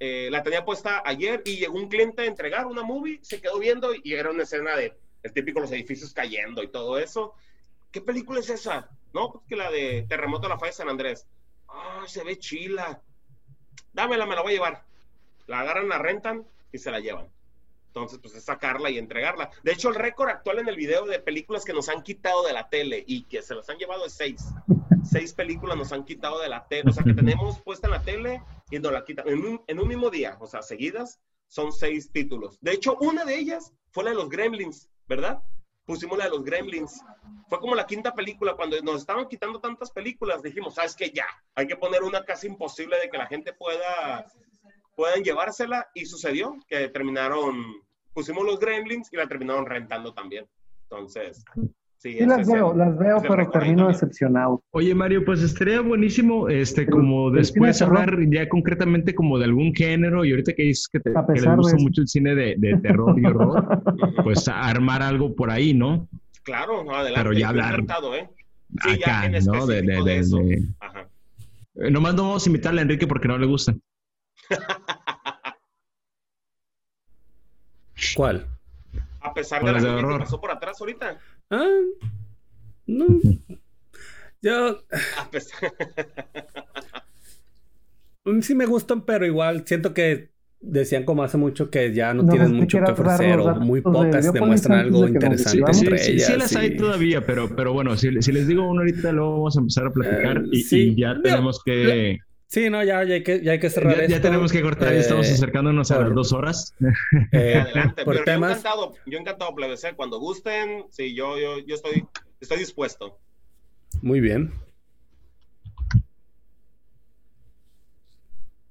Speaker 3: eh, la tenía puesta ayer y llegó un cliente a entregar una movie, se quedó viendo y era una escena de el típico los edificios cayendo y todo eso. ¿Qué película es esa? No, pues que la de Terremoto a la falla de San Andrés. Ah, se ve chila dámela, me la voy a llevar. La agarran, la rentan y se la llevan. Entonces, pues es sacarla y entregarla. De hecho, el récord actual en el video de películas que nos han quitado de la tele y que se las han llevado es seis. Seis películas nos han quitado de la tele. O sea, que tenemos puesta en la tele y nos la quitan. En un, en un mismo día, o sea, seguidas, son seis títulos. De hecho, una de ellas fue la de los Gremlins, ¿verdad? Pusimos la de los Gremlins. Fue como la quinta película, cuando nos estaban quitando tantas películas, dijimos, sabes que ya, hay que poner una casi imposible de que la gente pueda, puedan llevársela, y sucedió que terminaron, pusimos los Gremlins y la terminaron rentando también. Entonces,
Speaker 4: Sí, las veo, las veo, pero termino decepcionado.
Speaker 2: Oye, Mario, pues estaría buenísimo, este, como después hablar ya concretamente como de algún género, y ahorita que dices que te gusta mucho el cine de, de terror y horror, pues armar algo por ahí, ¿no?
Speaker 3: Claro, no, adelante.
Speaker 2: Pero ya hablar
Speaker 3: ¿eh?
Speaker 2: sí, acá, ya ¿no? De, de, de, de... Ajá. Eh, nomás no vamos a invitarle a Enrique porque no le gusta.
Speaker 5: ¿Cuál?
Speaker 3: A pesar de la que pasó por atrás ahorita.
Speaker 5: Ah, no. Yo. A pesar... sí me gustan, pero igual siento que decían como hace mucho que ya no, tienen mucho que ofrecer o muy pocas demuestran algo interesante
Speaker 2: sí, entre ellas. Sí, las hay todavía, pero, pero bueno, si, si, les digo uno ahorita, luego vamos a empezar a platicar y, y, ya tenemos que...
Speaker 5: Sí, no, ya, ya, hay, que, ya hay que cerrar
Speaker 2: ya,
Speaker 5: esto.
Speaker 2: Ya tenemos que cortar, ya estamos eh, acercándonos a las dos horas.
Speaker 3: Eh, adelante, por pero temas... yo encantado, yo encantado, plebecer, cuando gusten, sí, yo, yo, yo estoy, estoy dispuesto.
Speaker 5: Muy bien.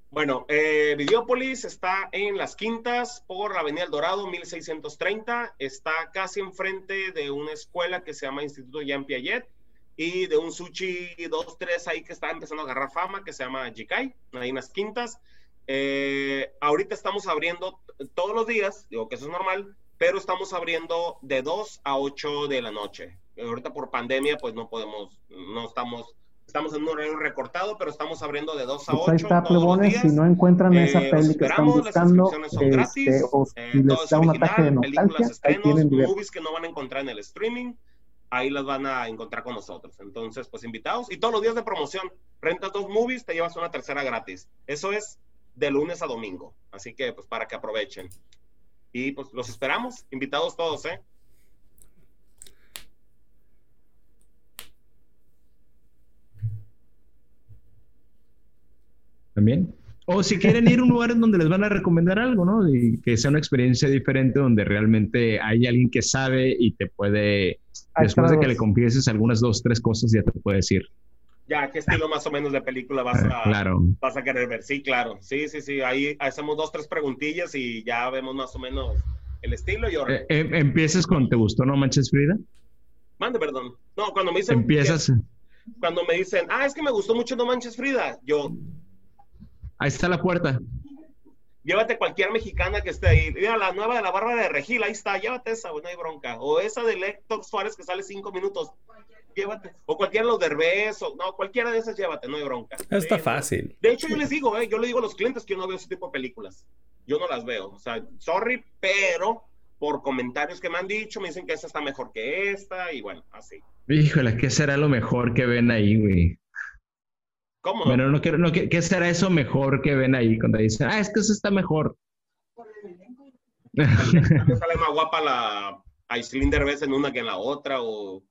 Speaker 3: Bueno, eh, Videópolis está en Las Quintas por la Avenida El Dorado, 1630. Está casi enfrente de una escuela que se llama Instituto Jean Piaget y de un sushi 2-3 ahí que está empezando a agarrar fama, que se llama Jikai, ahí en las quintas. Eh, ahorita estamos abriendo todos los días, digo que eso es normal, pero estamos abriendo de 2 a 8 de la noche. Ahorita por pandemia, pues no podemos, no estamos, estamos en un horario recortado, pero estamos abriendo de 2 a 8 pues
Speaker 4: está, todos los días. Si no encuentran esa eh, peli que están buscando,
Speaker 3: las son gratis, este, o
Speaker 4: eh, si les da un ataque de
Speaker 3: películas, estrenos, movies que no van a encontrar en el streaming ahí las van a encontrar con nosotros. Entonces, pues invitados. Y todos los días de promoción, renta dos movies, te llevas una tercera gratis. Eso es de lunes a domingo. Así que, pues para que aprovechen. Y pues los esperamos, invitados todos, ¿eh?
Speaker 2: También. O si quieren ir a un lugar en donde les van a recomendar algo, ¿no? Y que sea una experiencia diferente donde realmente hay alguien que sabe y te puede, después de que le confieses algunas dos, tres cosas, ya te puede decir.
Speaker 3: Ya, ¿qué estilo más o menos de película vas a, claro. vas a querer ver? Sí, claro. Sí, sí, sí. Ahí hacemos dos, tres preguntillas y ya vemos más o menos el estilo. Y
Speaker 2: eh, eh, ¿Empiezas con ¿te gustó No Manches Frida?
Speaker 3: Mande, perdón. No, cuando me dicen...
Speaker 2: Empiezas...
Speaker 3: cuando me dicen, ah, es que me gustó mucho No Manches Frida, yo,
Speaker 2: Ahí está la puerta.
Speaker 3: Llévate cualquier mexicana que esté ahí. Mira, la nueva de la barba de Regil, ahí está, llévate esa, no hay bronca. O esa de Héctor Suárez que sale cinco minutos. llévate. O cualquiera de los derbés, o no, cualquiera de esas llévate, no hay bronca.
Speaker 5: Está fácil.
Speaker 3: De hecho, yo les digo, eh, yo le digo a los clientes que yo no veo ese tipo de películas. Yo no las veo. O sea, sorry, pero por comentarios que me han dicho, me dicen que esa está mejor que esta, y bueno, así.
Speaker 2: Híjole, ¿qué será lo mejor que ven ahí, güey?
Speaker 3: ¿Cómo?
Speaker 2: Bueno, no quiero, no, ¿qué, será eso mejor que ven ahí cuando dicen, ah, es que eso está mejor?
Speaker 3: sale más guapa la Aislinn Derbez en una que en la otra, o...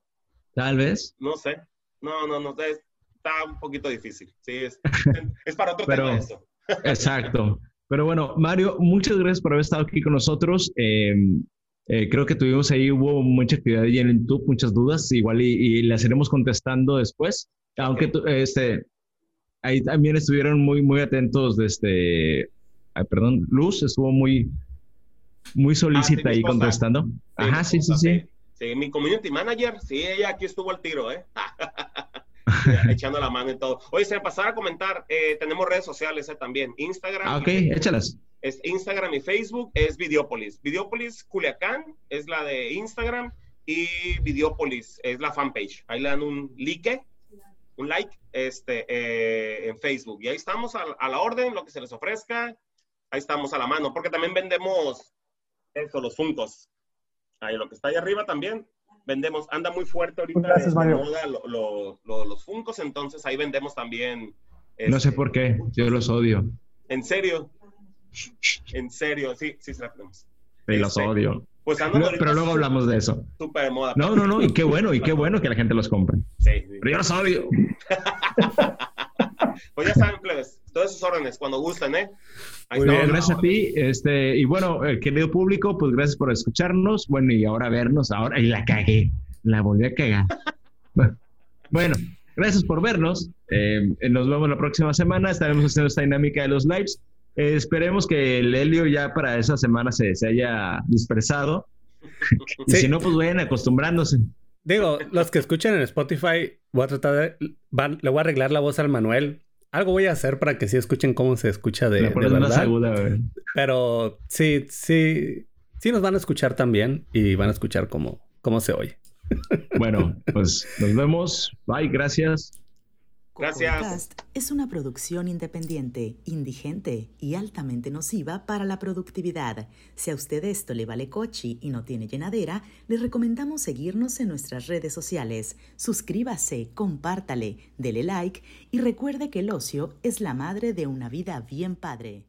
Speaker 2: Tal vez.
Speaker 3: No sé. No, no, no, está un poquito difícil. Sí, es, es para otro tema eso.
Speaker 2: exacto. Pero bueno, Mario, muchas gracias por haber estado aquí con nosotros. Em, eh, creo que tuvimos ahí, hubo mucha actividad ahí en YouTube, muchas dudas, igual y, y las iremos contestando después. Aunque este, ahí también estuvieron muy, muy atentos desde, ay, perdón, Luz estuvo muy, muy solícita ah, ahí contestando. Ajá, sí, sí, sí,
Speaker 3: sí. mi community manager, sí, ella aquí estuvo al tiro, ¿eh? echando la mano y todo. Oye, se me pasara a comentar, eh, tenemos redes sociales eh, también, Instagram.
Speaker 2: Ah, ok, échalas.
Speaker 3: Es Instagram y Facebook, es Videópolis. Videópolis Culiacán es la de Instagram y Videópolis es la fanpage. Ahí le dan un like, un like este, eh, en Facebook. Y ahí estamos a, la orden, lo que se les ofrezca. Ahí estamos a la mano, porque también vendemos eso, los funcos. Ahí lo que está ahí arriba también vendemos, anda muy fuerte ahorita
Speaker 4: Gracias,
Speaker 3: los Funcos, entonces ahí vendemos también.
Speaker 2: no sé por qué, yo los odio.
Speaker 3: ¿En serio? En serio, sí, sí, se la tenemos.
Speaker 2: Sí, los este, odio.
Speaker 3: Pues
Speaker 2: pero luego hablamos de eso.
Speaker 3: Súper moda.
Speaker 2: No, no, no, y qué bueno, y qué bueno que la gente los compre. Sí, Pero yo los odio.
Speaker 3: pues ya saben, plebes, todas sus órdenes, cuando gusten, ¿eh?
Speaker 2: gracias a ti. Este, y bueno, eh, querido público, pues gracias por escucharnos. Bueno, y ahora vernos, ahora, y la cagué, la volví a cagar. bueno, gracias por vernos. Eh, nos vemos la próxima semana. Estaremos haciendo esta dinámica de los lives. Eh, esperemos que el helio ya para esa semana se, se haya dispersado. y si no, pues vayan acostumbrándose.
Speaker 5: Digo, los que escuchan en Spotify, voy a tratar de. le voy a arreglar la voz al Manuel algo voy a hacer para que sí escuchen cómo se escucha de, de verdad. Pero sí, sí, sí nos van a escuchar también y van a escuchar cómo, cómo se oye.
Speaker 2: Bueno, pues nos vemos. Bye, gracias.
Speaker 3: Gracias.
Speaker 6: es una producción independiente, indigente y altamente nociva para la productividad. Si a usted esto le vale cochi y no tiene llenadera, le recomendamos seguirnos en nuestras redes sociales. Suscríbase, compártale, dele like y recuerde que el ocio es la madre de una vida bien padre.